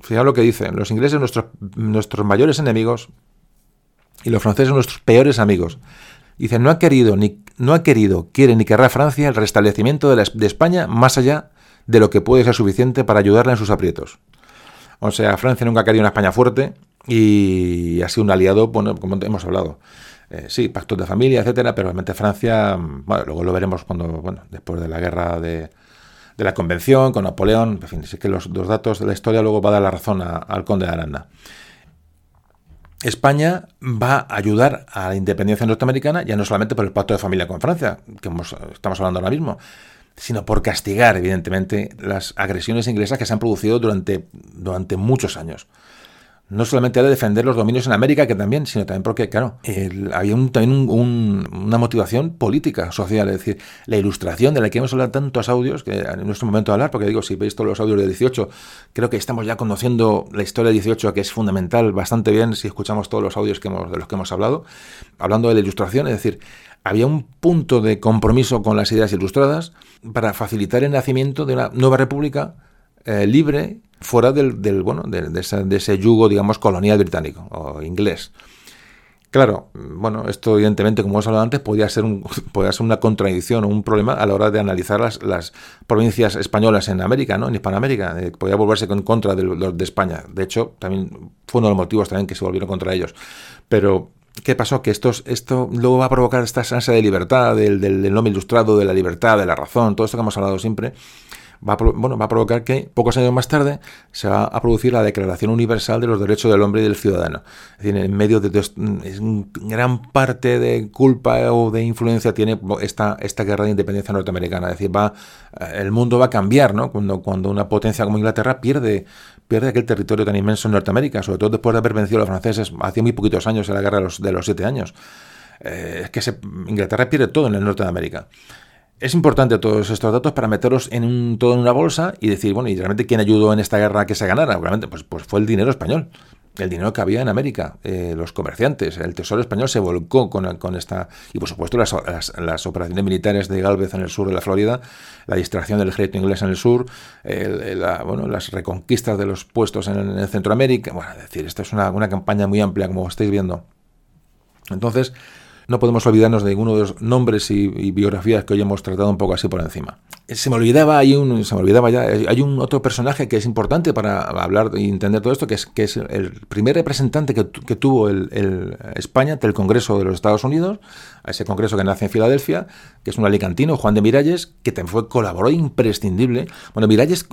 Fíjate lo que dice, los ingleses nuestros, nuestros mayores enemigos y los franceses nuestros peores amigos. Dice, no ha querido, ni, no ha querido, quiere ni querrá Francia el restablecimiento de, de España más allá de lo que puede ser suficiente para ayudarla en sus aprietos. O sea, Francia nunca ha querido una España fuerte y ha sido un aliado, bueno, como hemos hablado. Eh, sí, pactos de familia, etcétera, pero realmente Francia, bueno, luego lo veremos cuando, bueno, después de la guerra de, de la Convención, con Napoleón, en fin, sí que los, dos datos de la historia luego va a dar la razón al conde de Aranda. España va a ayudar a la independencia norteamericana, ya no solamente por el pacto de familia con Francia, que estamos hablando ahora mismo, sino por castigar, evidentemente, las agresiones inglesas que se han producido durante, durante muchos años. No solamente de defender los dominios en América, que también, sino también porque, claro, había también una motivación política, social. Es decir, la ilustración de la que hemos hablado tantos audios, que en nuestro momento de hablar, porque digo, si veis todos los audios de 18, creo que estamos ya conociendo la historia de 18, que es fundamental bastante bien si escuchamos todos los audios de los que hemos hablado, hablando de la ilustración, es decir, había un punto de compromiso con las ideas ilustradas para facilitar el nacimiento de una nueva república eh, libre fuera del, bueno, de, ese, yugo, digamos, colonial británico o inglés. Claro, bueno, esto evidentemente, como hemos hablado antes, podía ser, podía ser una contradicción o un problema a la hora de analizar las, las provincias españolas en América, ¿no? en Hispanoamérica. Eh, podía volverse en contra de, de España. De hecho, también fue uno de los motivos también que se volvieron contra ellos. Pero ¿Qué pasó? Que esto, esto luego va a provocar esta ansia de libertad, del, del, nombre ilustrado, de la libertad, de la razón, todo esto que hemos hablado siempre, va a, bueno, va a provocar que pocos años más tarde se va a producir la Declaración Universal de los Derechos del Hombre y del Ciudadano. Es decir, en medio de, gran parte de culpa o de influencia tiene esta, esta guerra de independencia norteamericana. Es decir, va, el mundo va a cambiar, ¿no? Cuando, cuando una potencia como Inglaterra pierde pierde aquel territorio tan inmenso en Norteamérica, sobre todo después de haber vencido a los franceses hace muy poquitos años en la guerra de los, siete años. Eh, es que Inglaterra pierde todo en el norte de América. Es importante todos estos datos para meterlos en un, todo en una bolsa y decir, bueno, ¿y realmente quién ayudó en esta guerra a que se ganara? Realmente, pues, pues fue el dinero español el dinero que había en América, eh, los comerciantes, el Tesoro español se volcó con, con esta, y por supuesto las, las, operaciones militares de Galvez en el sur de la Florida, la distracción del ejército inglés en el sur, bueno, las reconquistas de los puestos en, en Centroamérica, bueno, es decir, esta es una, una campaña muy amplia, como estáis viendo. Entonces, no podemos olvidarnos de ninguno de los nombres y, biografías que hoy hemos tratado un poco así por encima. Se me olvidaba, hay un, se me olvidaba ya, hay un otro personaje que es importante para hablar y entender todo esto, que es, que es el primer representante que, tuvo el, España ante el Congreso de los Estados Unidos, a ese congreso que nace en Filadelfia, que es un alicantino, Juan de Miralles, que también fue colaboró imprescindible. Bueno, Miralles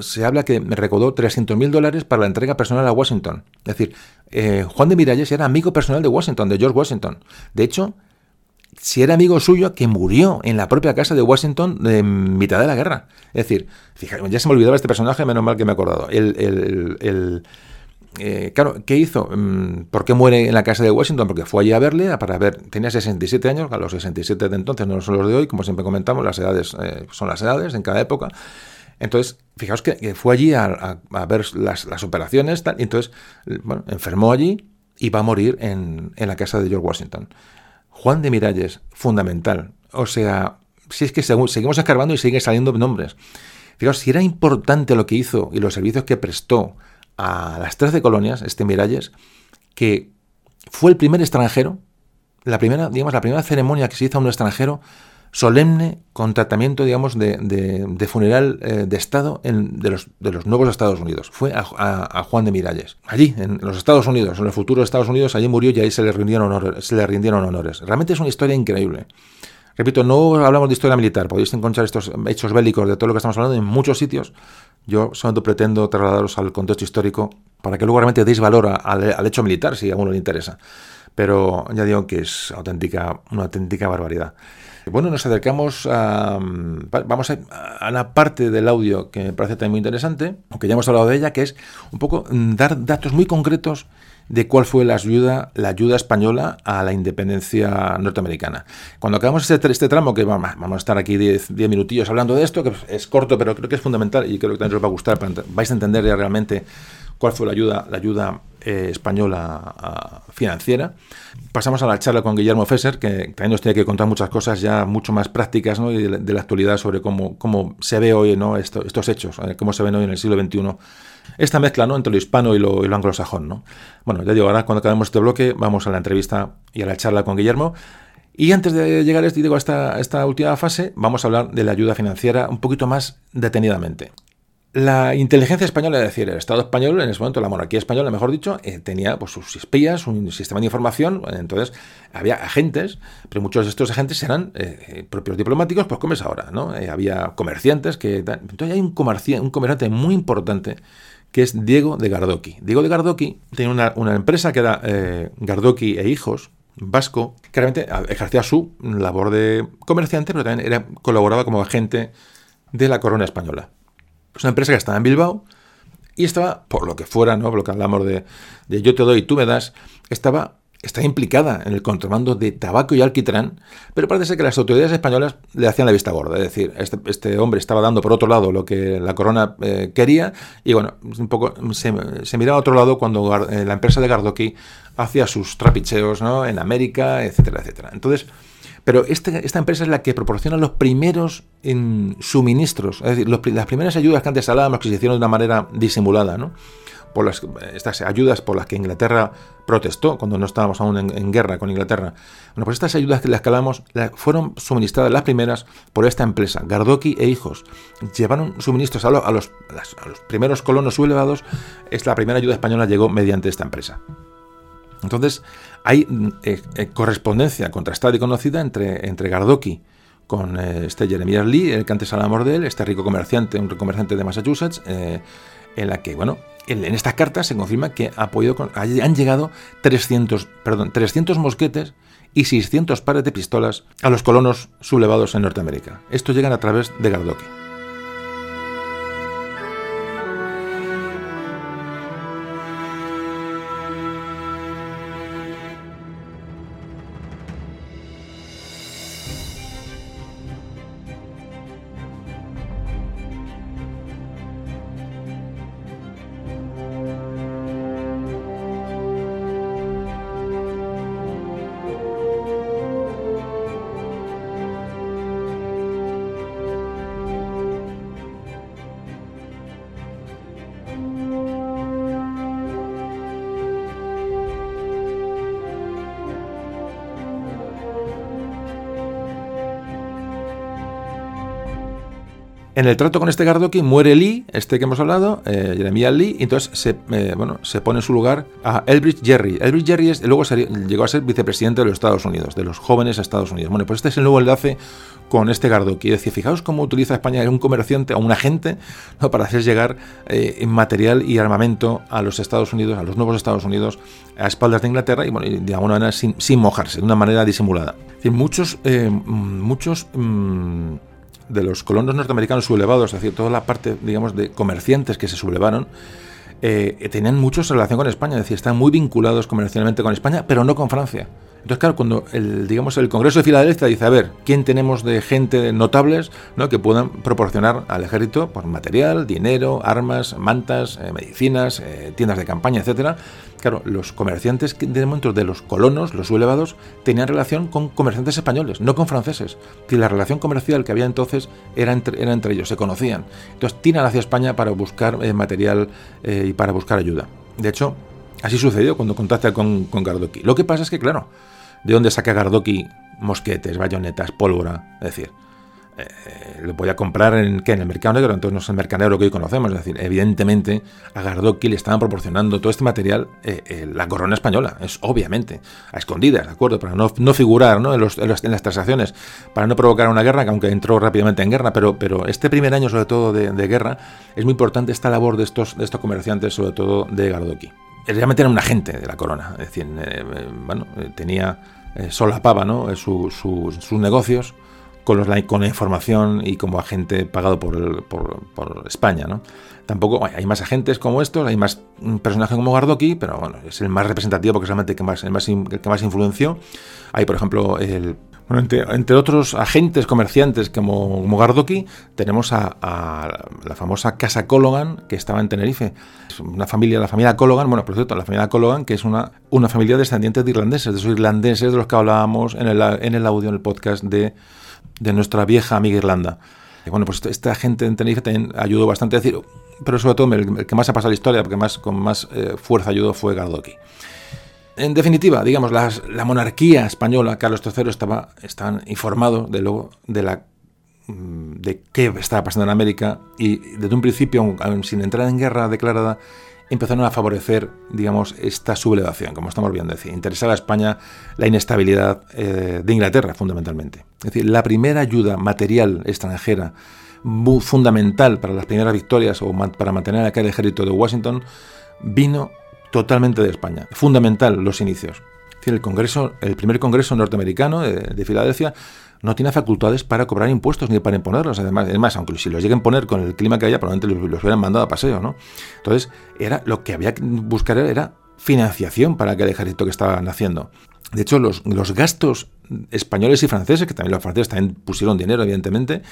se habla que me recaudó 300 mil dólares para la entrega personal a Washington. Es decir, eh, Juan de Miralles era amigo personal de Washington, de George Washington. De hecho, si era amigo suyo que murió en la propia casa de Washington en mitad de la guerra. Es decir, fíjate, ya se me olvidaba este personaje, menos mal que me he acordado. El, eh, claro, ¿qué hizo? Mm, ¿Por qué muere en la casa de Washington? Porque fue allí a verle, para ver, tenía 67 años, a los 67 de entonces no son los de hoy, como siempre comentamos, las edades eh, son las edades en cada época. Entonces, fijaos que, fue allí a, ver las, operaciones, y entonces, bueno, enfermó allí y va a morir en, la casa de George Washington. Juan de Miralles, fundamental. O sea, si es que seguimos escarbando y siguen saliendo nombres. Fijaos, si era importante lo que hizo y los servicios que prestó a las 13 colonias, este Miralles, que fue el primer extranjero, la primera, digamos, la primera ceremonia que se hizo a un extranjero solemne con tratamiento, digamos, de, de, funeral eh, de Estado de, los, de los nuevos Estados Unidos. Fue a, Juan de Miralles. Allí, en los Estados Unidos, en el futuro de Estados Unidos, allí murió y ahí se le rindieron honores. Se le rindieron honores. Realmente es una historia increíble. Repito, no hablamos de historia militar, podéis encontrar estos hechos bélicos de todo lo que estamos hablando en muchos sitios. Yo solamente pretendo trasladaros al contexto histórico para que luego realmente deis valor al, al hecho militar, si a uno le interesa. Pero ya digo que es auténtica, una auténtica barbaridad. Bueno, nos acercamos a. Vamos a, a una parte del audio que me parece también muy interesante, aunque ya hemos hablado de ella, que es un poco mm, dar datos muy concretos de cuál fue la ayuda, la ayuda española a la independencia norteamericana. Cuando acabamos este, este tramo, que vamos, a estar aquí 10 minutillos hablando de esto, que es corto, pero creo que es fundamental y creo que también os va a gustar, vais a entender ya realmente cuál fue la ayuda, la ayuda eh, española financiera. Pasamos a la charla con Guillermo Fesser, que también nos tiene que contar muchas cosas ya mucho más prácticas ¿no? de, la, actualidad sobre cómo, cómo se ve hoy estos hechos, eh, cómo se ven hoy en el siglo XXI esta mezcla entre lo hispano y lo, anglosajón. ¿no? Bueno, ya digo, ahora cuando acabemos este bloque vamos a la entrevista y a la charla con Guillermo. Y antes de llegar digo, a esta, esta última fase, vamos a hablar de la ayuda financiera un poquito más detenidamente. La inteligencia española, es decir, el Estado español, en ese momento la monarquía española, mejor dicho, eh, tenía pues, sus espías, un sistema de información, entonces había agentes, pero muchos de estos agentes eran eh, eh, propios diplomáticos, pues como ahora, ¿no? había comerciantes que... Entonces hay un, un comerciante muy importante que es Diego de Gardoqui. Diego de Gardoqui tenía una, empresa que era Gardoqui e Hijos, vasco, que realmente ejercía su labor de comerciante, pero también colaboraba como agente de la corona española. Es una empresa que estaba en Bilbao y estaba, por lo que fuera, ¿no? por lo que hablamos de, de yo te doy tú me das, estaba está implicada en el contrabando de tabaco y alquitrán, pero parece ser que las autoridades españolas le hacían la vista gorda. Es decir, este, este hombre estaba dando por otro lado lo que la corona eh, quería y bueno, un poco se, miraba a otro lado cuando eh, la empresa de Gardoqui hacía sus trapicheos ¿no? en América, etcétera, etcétera. Entonces, pero este, esta empresa es la que proporciona los primeros suministros, es decir, las primeras ayudas que antes hablábamos que se hicieron de una manera disimulada, ¿no? por las, estas ayudas por las que Inglaterra protestó cuando no estábamos aún en, guerra con Inglaterra. Bueno, pues estas ayudas que las calamos fueron suministradas las primeras por esta empresa, Gardoki e Hijos. Llevaron suministros a, los, a los, primeros colonos sublevados. Es la primera ayuda española llegó mediante esta empresa. Entonces, hay eh, eh, correspondencia contrastada y conocida entre, entre Gardoki con eh, este Jeremiah Lee, el que antes hablábamos de este rico comerciante, un comerciante de Massachusetts, en la que, bueno, en, estas cartas se confirma que ha podido, han llegado 300, perdón, 300 mosquetes y 600 pares de pistolas a los colonos sublevados en Norteamérica. Estos llegan a través de Gardoque. En el trato con este Gardoki muere Lee, este que hemos hablado, eh, Jeremiah Lee, y entonces se, eh, bueno, se pone en su lugar a Elbridge Jerry. Elbridge Jerry es, luego llegó a ser vicepresidente de los Estados Unidos, de los jóvenes Estados Unidos. Bueno, pues este es el nuevo enlace con este Gardoki. Es decir, fijaos cómo utiliza España un comerciante, o un agente, ¿no? para hacer llegar eh, material y armamento a los Estados Unidos, a los nuevos Estados Unidos, a espaldas de Inglaterra y, bueno, de alguna manera sin, mojarse, de una manera disimulada. Es decir, muchos, muchos mm, de los colonos norteamericanos sublevados, es decir, toda la parte, digamos, de comerciantes que se sublevaron, eh, tenían mucha relación con España, es decir, están muy vinculados comercialmente con España, pero no con Francia. Entonces, claro, cuando el, digamos, el Congreso de Filadelfia dice, a ver, ¿quién tenemos de gente notables ¿no? que puedan proporcionar al ejército por pues, material, dinero, armas, mantas, eh, medicinas, eh, tiendas de campaña, etcétera? Claro, los comerciantes de momento de los colonos, los sublevados, tenían relación con comerciantes españoles, no con franceses. Y la relación comercial que había entonces era entre, ellos, se conocían. Entonces tiran hacia España para buscar eh, material y para buscar ayuda. De hecho, así sucedió cuando contacta con, con Gardoki. Lo que pasa es que, claro, ¿De dónde saca Gardoki mosquetes, bayonetas, pólvora? Es decir, eh, lo podía comprar en, ¿qué? en el mercado negro, entonces no es el mercado negro que hoy conocemos. Es decir, evidentemente a Gardoki le estaban proporcionando todo este material eh, eh, la corona española, es obviamente, a escondidas, ¿de acuerdo? Para no, figurar ¿no? En, las transacciones, para no provocar una guerra, que aunque entró rápidamente en guerra, pero, pero este primer año, sobre todo de, guerra, es muy importante esta labor de estos, de estos comerciantes, sobre todo de Gardoki realmente era un agente de la corona, es decir, eh, eh, bueno, eh, tenía, solapaba ¿no? sus negocios con, los, con la información y como agente pagado por, por, España. ¿no? Tampoco hay más agentes como estos, hay más personajes como Gardoki, pero bueno, es el más representativo porque es el que más, el, más, que más influenció. Hay, por ejemplo, el entre, otros agentes comerciantes como, Gardoki, tenemos a, la famosa Casa Cologan, que estaba en Tenerife. Una familia, la familia Cologan, bueno, por cierto, la familia Cologan, que es una, una familia descendiente de irlandeses, de esos irlandeses de los que hablábamos en el, en el audio, en el podcast de, de nuestra vieja amiga Irlanda. Bueno, pues esta gente en Tenerife también ayudó bastante a decir, pero sobre todo el, que más ha pasado la historia, porque más, con más eh, fuerza ayudó fue Gardoki. En definitiva, digamos, la monarquía española, Carlos III, estaba informado de, lo, de, la, mm, de qué estaba pasando en América y desde un principio, sin entrar en guerra declarada, empezaron a favorecer, digamos, esta sublevación, como estamos viendo. decir, interesaba a España la inestabilidad eh, de Inglaterra, fundamentalmente. Es decir, la primera ayuda material extranjera fundamental para las primeras victorias o para mantener aquel ejército de Washington vino totalmente de España. Fundamental los inicios. El Congreso, el primer Congreso norteamericano de, Filadelfia no tiene facultades para cobrar impuestos ni para imponerlos. Además, además, aunque si los lleguen a poner con el clima que haya, probablemente los, hubieran mandado a paseo, ¿no? Entonces, era lo que había que buscar era financiación para aquel ejército que estaba naciendo. De hecho, los, los gastos españoles y franceses, que también los franceses también pusieron dinero, evidentemente,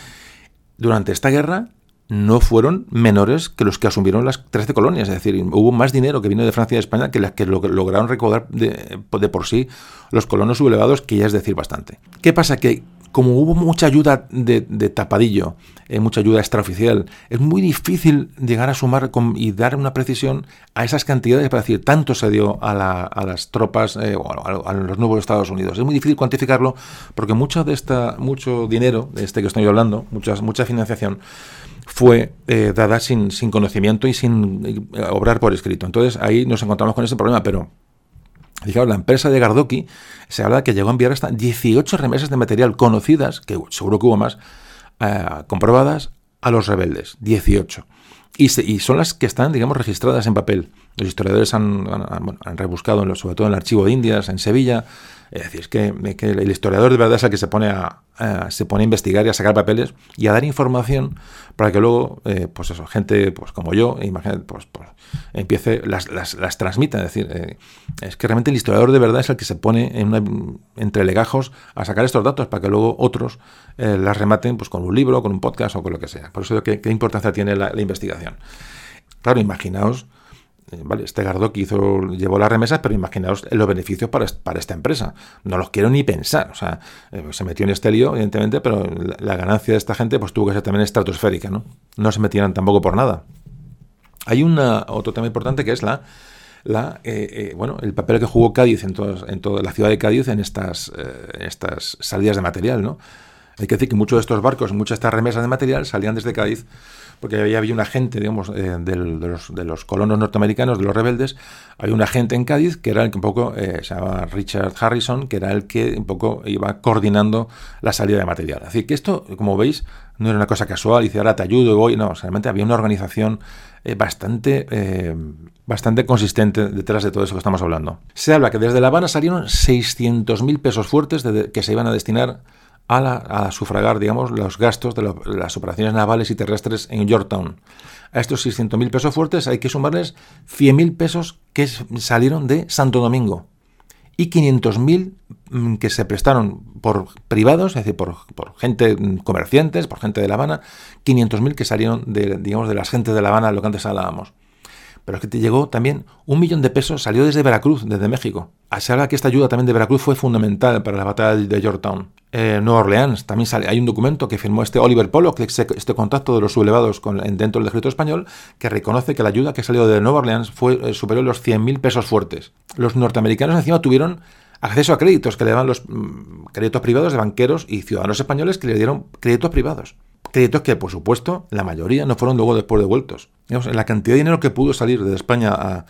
durante esta guerra no fueron menores que los que asumieron las 13 colonias. Es decir, hubo más dinero que vino de Francia y de España que las que lograron recaudar de, por sí los colonos sublevados, que ya es decir bastante. ¿Qué pasa? Que como hubo mucha ayuda de, tapadillo, eh, mucha ayuda extraoficial, es muy difícil llegar a sumar y dar una precisión a esas cantidades para decir tanto se dio a, las tropas eh, o a, los nuevos Estados Unidos. Es muy difícil cuantificarlo porque mucho de esta, mucho dinero, de este que estoy hablando, muchas, mucha financiación, fue eh, dada sin, sin, conocimiento y sin eh, obrar por escrito. Entonces ahí nos encontramos con ese problema, pero fijaos, la empresa de Gardoki se habla que llegó a enviar hasta 18 remesas de material conocidas, que seguro que hubo más, eh, comprobadas a los rebeldes. 18. Y, son las que están, digamos, registradas en papel. Los historiadores han, han, rebuscado, sobre todo en el archivo de Indias, en Sevilla, es decir, es que, el historiador de verdad es el que se pone a, se pone a investigar y a sacar papeles y a dar información para que luego, eh, pues eso, gente pues como yo, imagínate, pues, pues empiece, las, las, las, transmita. Es decir, eh, es que realmente el historiador de verdad es el que se pone en entre legajos a sacar estos datos para que luego otros eh, las rematen pues con un libro, con un podcast o con lo que sea. Por eso, ¿qué, qué importancia tiene la, investigación? Claro, imaginaos eh, vale, este Gardoki hizo, llevó las remesas, pero imaginaos los beneficios para, esta empresa. No los quiero ni pensar. O sea, eh, se metió en este lío, evidentemente, pero la, ganancia de esta gente pues tuvo que ser también estratosférica, ¿no? No se metieran tampoco por nada. Hay una, otro tema importante que es la, la eh, bueno, el papel que jugó Cádiz en, en toda la ciudad de Cádiz en estas, estas salidas de material, ¿no? Hay que decir que muchos de estos barcos, muchas de estas remesas de material salían desde Cádiz porque había, había un agente, digamos, eh, de, los, de, los, colonos norteamericanos, de los rebeldes, había un agente en Cádiz que era el que un poco, eh, se llamaba Richard Harrison, que era el que un poco iba coordinando la salida de material. Así que esto, como veis, no era una cosa casual, dice, ahora te ayudo y voy, no, realmente había una organización eh, bastante, bastante consistente detrás de todo eso que estamos hablando. Se habla que desde La Habana salieron 600.000 pesos fuertes que se iban a destinar a, sufragar, digamos, los gastos de, las operaciones navales y terrestres en Yorktown. A estos 600.000 pesos fuertes hay que sumarles 100.000 pesos que salieron de Santo Domingo y 500.000 mm, que se prestaron por privados, es decir, por, gente mm, comerciantes, por gente de La Habana, 500.000 que salieron de, digamos, de las gentes de La Habana, lo que antes hablábamos. Pero es que te llegó también un millón de pesos, salió desde Veracruz, desde México. Se habla que esta ayuda también de Veracruz fue fundamental para la batalla de Yorktown. Eh, Nueva Orleans también sale, hay un documento que firmó este Oliver Pollock, este contacto de los sublevados con, dentro del ejército español, que reconoce que la ayuda que salió de Nueva Orleans fue eh, superior a los 100.000 pesos fuertes. Los norteamericanos encima tuvieron acceso a créditos que le daban los mm, créditos privados de banqueros y ciudadanos españoles que le dieron créditos privados. Créditos que, por supuesto, la mayoría no fueron luego después devueltos. Digamos, la cantidad de dinero que pudo salir de España a,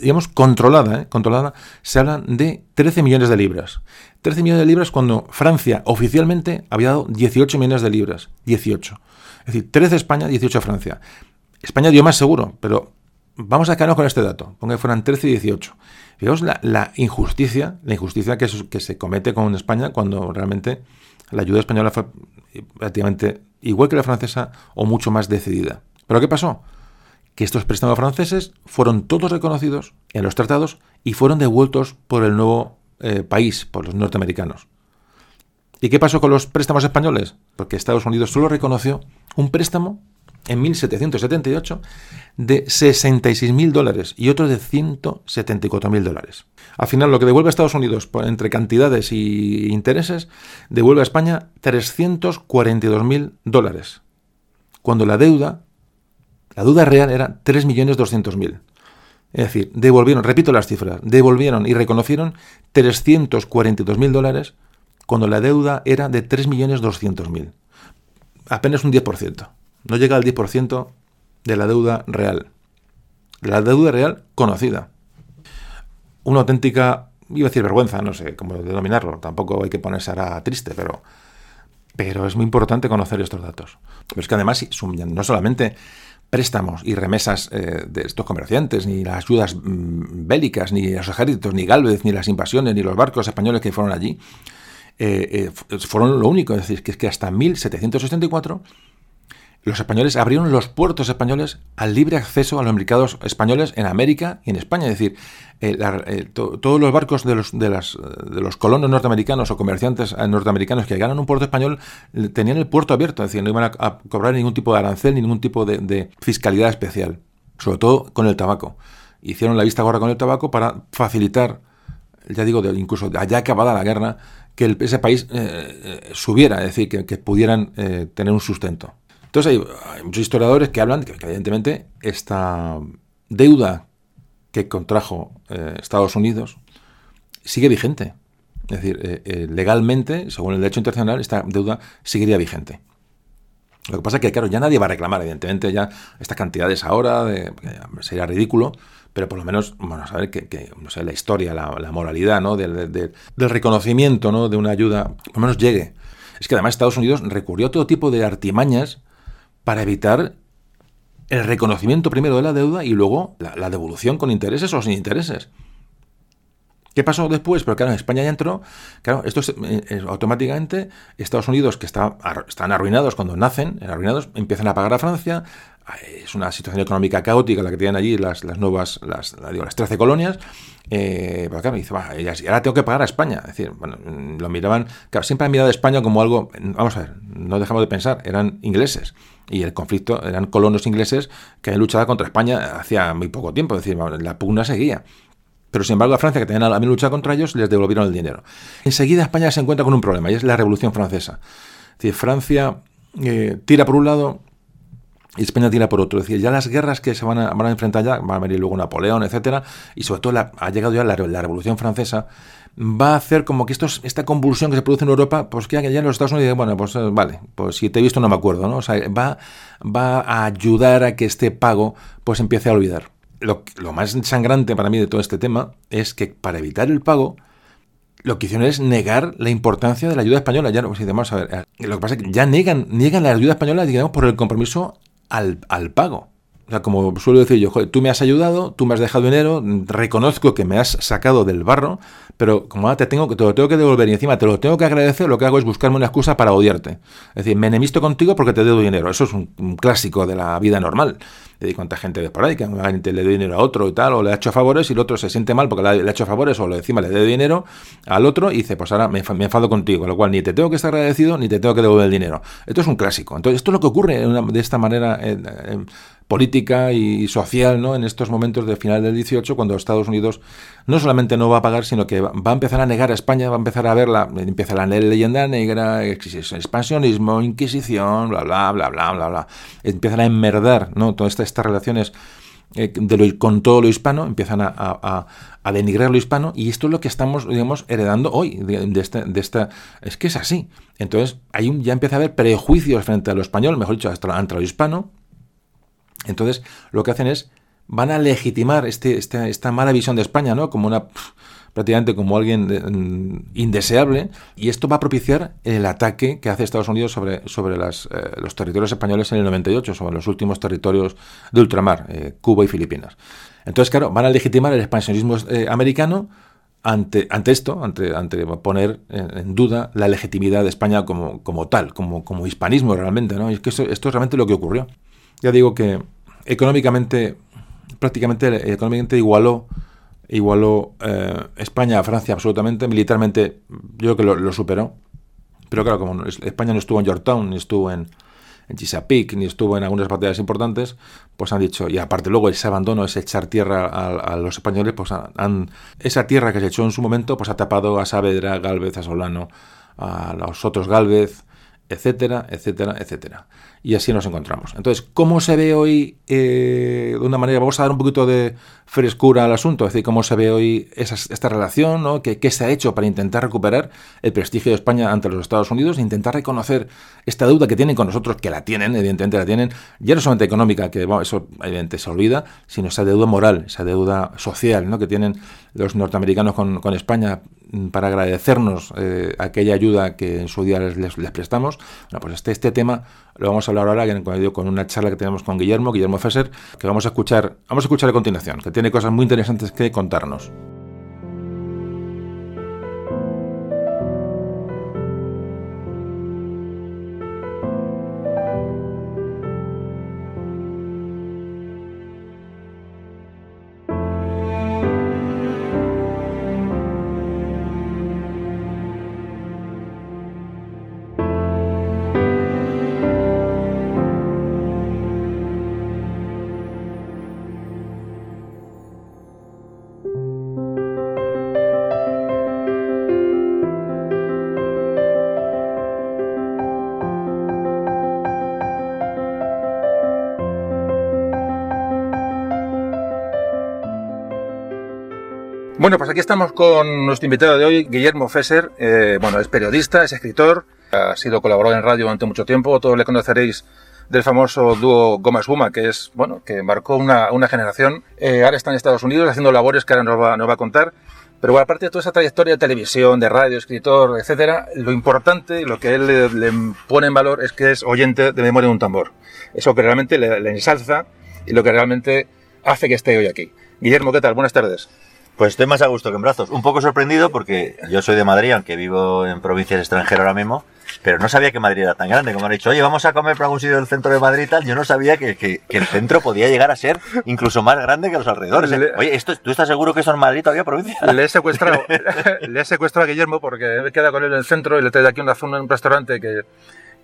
digamos, controlada, ¿eh? controlada, se hablan de 13 millones de libras. 13 millones de libras cuando Francia oficialmente había dado 18 millones de libras. 18. Es decir, 13 España, 18 Francia. España dio más seguro, pero vamos a quedarnos con este dato. Ponga que fueran 13 y 18. Fijaos la, injusticia, la injusticia que, que se comete con España cuando realmente la ayuda española fue prácticamente igual que la francesa o mucho más decidida. ¿Pero qué pasó? Que estos préstamos franceses fueron todos reconocidos en los tratados y fueron devueltos por el nuevo eh, país, por los norteamericanos. ¿Y qué pasó con los préstamos españoles? Porque Estados Unidos solo reconoció un préstamo en 1778 de 66.000 dólares y otro de 174.000 dólares. Al final, lo que devuelve a Estados Unidos entre cantidades y intereses, devuelve a España 342.000 dólares, cuando la deuda, la deuda real era 3.200.000. Es decir, devolvieron, repito las cifras, devolvieron y reconocieron 342.000 dólares cuando la deuda era de 3.200.000. Apenas un 10%. No llega al 10% de la deuda real. La deuda real conocida. Una auténtica, iba a decir vergüenza, no sé cómo denominarlo. Tampoco hay que ponerse ahora triste, pero, pero es muy importante conocer estos datos. Pero es que además no solamente préstamos y remesas eh, de estos comerciantes, ni las ayudas mm, bélicas, ni los ejércitos, ni Galvez, ni las invasiones, ni los barcos españoles que fueron allí, eh, eh, fueron lo único. Es decir, que es que hasta 1764 los españoles abrieron los puertos españoles al libre acceso a los mercados españoles en América y en España. Es decir, eh, todos los barcos de los, de, las, de los colonos norteamericanos o comerciantes norteamericanos que llegaron a un puerto español tenían el puerto abierto, es decir, no iban a, cobrar ningún tipo de arancel ni ningún tipo de, de, fiscalidad especial, sobre todo con el tabaco. Hicieron la vista gorra con el tabaco para facilitar, ya digo, incluso allá acabada la guerra, que ese país eh, eh, subiera, es decir, que, pudieran eh, tener un sustento. Entonces hay, muchos historiadores que hablan que, evidentemente esta deuda que contrajo Estados Unidos sigue vigente. Es decir, legalmente, según el derecho internacional, esta deuda seguiría vigente. Lo que pasa es que, claro, ya nadie va a reclamar, evidentemente, ya estas cantidades ahora, sería ridículo, pero por lo menos, bueno, saber que, no sé, la historia, la, moralidad, ¿no? Del, reconocimiento, ¿no? De una ayuda, por lo menos llegue. Es que además Estados Unidos recurrió a todo tipo de artimañas para evitar el reconocimiento primero de la deuda y luego la, devolución con intereses o sin intereses. ¿Qué pasó después? Pero claro, España ya entró. Claro, esto es, eh, automáticamente Estados Unidos, que está, están arruinados cuando nacen, arruinados, empiezan a pagar a Francia, es una situación económica caótica la que tienen allí las, nuevas, las, digo, las 13 colonias. Eh, pero claro, dice, y ahora tengo que pagar a España. Es decir, bueno, lo miraban, claro, siempre han mirado a España como algo, vamos a ver, no dejamos de pensar, eran ingleses. Y el conflicto eran colonos ingleses que han luchado contra España hacía muy poco tiempo, es decir, la pugna seguía. Pero sin embargo a Francia, que tenía la misma lucha contra ellos, les devolvieron el dinero. Enseguida España se encuentra con un problema, y es la Revolución Francesa. Es decir, Francia eh, tira por un lado, y España tira por otro. Es decir, ya las guerras que se van a, van enfrentar ya, va a venir luego Napoleón, etcétera, y sobre todo ha llegado ya la, Revolución Francesa, va a hacer como que esta convulsión que se produce en Europa, pues que ya en los Estados Unidos, bueno, pues eh, vale, pues si te he visto no me acuerdo, ¿no? O sea, va, va a ayudar a que este pago pues empiece a olvidar. Lo, lo más sangrante para mí de todo este tema es que para evitar el pago, lo que hicieron es negar la importancia de la ayuda española. Ya, pues, vamos a ver, eh, lo que pasa es que ya negan, niegan la ayuda española, digamos, por el compromiso al, al pago. O sea, como suelo decir yo, tú me has ayudado, tú me has dejado dinero, reconozco que me has sacado del barro, pero como te, tengo, te lo tengo que devolver y encima te lo tengo que agradecer, lo que hago es buscarme una excusa para odiarte. Es decir, me enemisto contigo porque te debo dinero. Eso es un, clásico de la vida normal. De cuánta gente ve por ahí, que le dé dinero a otro y tal, o le ha hecho favores y el otro se siente mal porque le ha hecho favores o encima le dé dinero al otro y dice, pues ahora me, enfado contigo, con lo cual ni te tengo que estar agradecido ni te tengo que devolver el dinero. Esto es un clásico. Entonces, esto es lo que ocurre de esta manera. Política y social ¿no? en estos momentos de final del 18, cuando Estados Unidos no solamente no va a pagar, sino que va a empezar a negar a España, va a empezar a ver la, empieza la leyenda negra, expansionismo, inquisición, bla, bla, bla, bla, bla, bla. Empiezan a enmerdar ¿no? todas estas, relaciones eh, de con todo lo hispano, empiezan a, denigrar lo hispano, y esto es lo que estamos, digamos, heredando hoy, de, esta, de esta... Es que es así. Entonces, un, ya empieza a haber prejuicios frente a lo español, mejor dicho, hasta, ante lo hispano, entonces, lo que hacen es, van a legitimar este, este esta mala visión de España, ¿no? Como una prácticamente como alguien mm, indeseable, y esto va a propiciar el ataque que hace Estados Unidos sobre, sobre las, eh, los territorios españoles en el 98, sobre los últimos territorios de ultramar, eh, Cuba y Filipinas. Entonces, claro, van a legitimar el expansionismo eh, americano ante, ante esto, ante, ante poner en, duda la legitimidad de España como, como tal, como, como hispanismo realmente. ¿no? Y es que esto, esto es realmente lo que ocurrió. Ya digo que económicamente, prácticamente económicamente igualó, igualó eh, España a Francia absolutamente, militarmente yo creo que lo, superó. Pero claro, como España no estuvo en Yorktown, ni estuvo en, en ni estuvo en algunas batallas importantes, pues han dicho, y aparte luego ese abandono, ese echar tierra a, los españoles, pues esa tierra que se echó en su momento, pues ha tapado a Saavedra, Galvez, a Solano, a los otros Galvez, etcétera, etcétera, etcétera. Y así nos encontramos. Entonces, ¿cómo se ve hoy, eh, de una manera, vamos a dar un poquito de frescura al asunto, es decir, cómo se ve hoy esta relación, ¿no? ¿Qué, se ha hecho para intentar recuperar el prestigio de España ante los Estados Unidos, e intentar reconocer esta deuda que tienen con nosotros, que la tienen, evidentemente la tienen, ya no solamente económica, que eso evidentemente se olvida, sino esa deuda moral, esa deuda social, ¿no? Que tienen los norteamericanos con, con España para agradecernos eh, aquella ayuda que en su día les, les, prestamos. Bueno, pues este, este tema lo vamos a hablar ahora con una charla que tenemos con Guillermo, Guillermo Fesser, que vamos a escuchar, vamos a escuchar a continuación, que tiene cosas muy interesantes que contarnos. Bueno, pues aquí estamos con nuestro invitado de hoy, Guillermo Fesser. Eh, bueno, es periodista, es escritor, ha sido colaborador en radio durante mucho tiempo. Todos le conoceréis del famoso dúo Goma Suma, que es, bueno, que marcó una, una generación. Eh, ahora está en Estados Unidos haciendo labores que ahora nos va, nos va a contar. Pero bueno, aparte de toda esa trayectoria de televisión, de radio, escritor, etcétera, lo importante, lo que él le, pone en valor es que es oyente de memoria de un tambor. Eso que realmente le, le ensalza y lo que realmente hace que esté hoy aquí. Guillermo, ¿qué tal? Buenas tardes. Pues estoy más a gusto que en brazos. Un poco sorprendido porque yo soy de Madrid, aunque vivo en provincias extranjeras ahora mismo, pero no sabía que Madrid era tan grande. Como han dicho, oye, vamos a comer para algún sitio del centro de Madrid y tal, yo no sabía que, que, el centro podía llegar a ser incluso más grande que los alrededores. ¿eh? Oye, ¿esto, ¿tú estás seguro que eso en Madrid todavía provincia? Le he secuestrado, le he secuestrado a Guillermo porque me quedado con él en el centro y le traigo aquí una zona en un restaurante que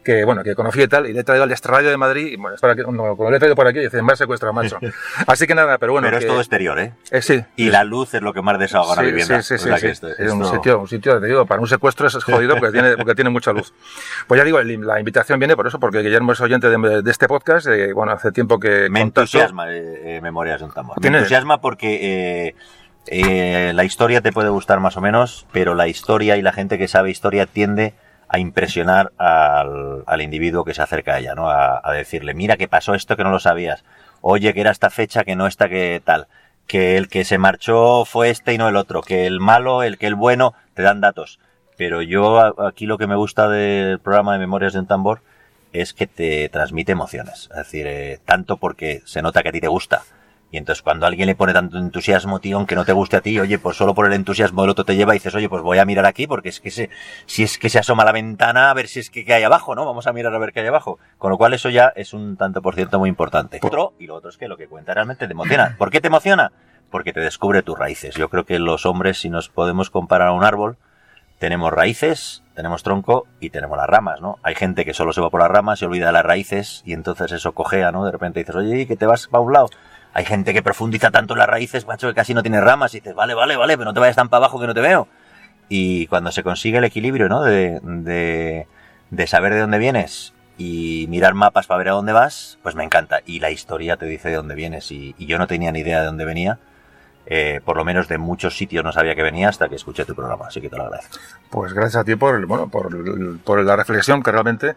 que bueno, que conocí y tal, y le he traído al extrarradio de Madrid, y bueno, para que, no, como le he traído por aquí, dice, me ha secuestrado, macho. Así que nada, pero bueno. Pero es todo exterior, ¿eh? eh sí. Y la luz es lo que más desahoga sí, la vivienda. Sí, sí, sí. es un sitio, un sitio, te digo, para un secuestro es jodido porque tiene, porque tiene mucha luz. Pues ya digo, la invitación viene por eso, porque Guillermo es oyente de, este podcast, eh, bueno, hace tiempo que... Me entusiasma eh, Memorias de un tambor. Me entusiasma porque... la historia te puede gustar más o menos, pero la historia y la gente que sabe historia tiende a impresionar al, individuo que se acerca a ella, ¿no? A, decirle, mira que pasó esto que no lo sabías, oye que era esta fecha que no está que tal, que el que se marchó fue este y no el otro, que el malo, el que el bueno, te dan datos. Pero yo aquí lo que me gusta del programa de Memorias de un Tambor es que te transmite emociones. Es decir, eh, tanto porque se nota que a ti te gusta, y entonces cuando alguien le pone tanto entusiasmo, tío, aunque no te guste a ti, oye, pues solo por el entusiasmo del otro te lleva y dices, oye, pues voy a mirar aquí porque es que se, si es que se asoma a la ventana a ver si es que hay abajo, ¿no? Vamos a mirar a ver qué hay abajo. Con lo cual eso ya es un tanto por ciento muy importante. Otro, y lo otro es que lo que cuenta realmente te emociona. ¿Por qué te emociona? Porque te descubre tus raíces. Yo creo que los hombres, si nos podemos comparar a un árbol, tenemos raíces, tenemos tronco y tenemos las ramas, ¿no? Hay gente que solo se va por las ramas y olvida las raíces y entonces eso cojea, ¿no? De repente dices, oye, que te vas para un lado? Hay gente que profundiza tanto en las raíces, macho, que casi no tiene ramas y dices, vale, vale, vale, pero no te vayas tan para abajo que no te veo. Y cuando se consigue el equilibrio, ¿no? De, de, saber de dónde vienes y mirar mapas para ver a dónde vas, pues me encanta. Y la historia te dice de dónde vienes. Y, yo no tenía ni idea de dónde venía. Eh, por lo menos de muchos sitios no sabía que venía hasta que escuché tu programa, así que te lo agradezco. Pues gracias a ti por, bueno, por, por la reflexión que realmente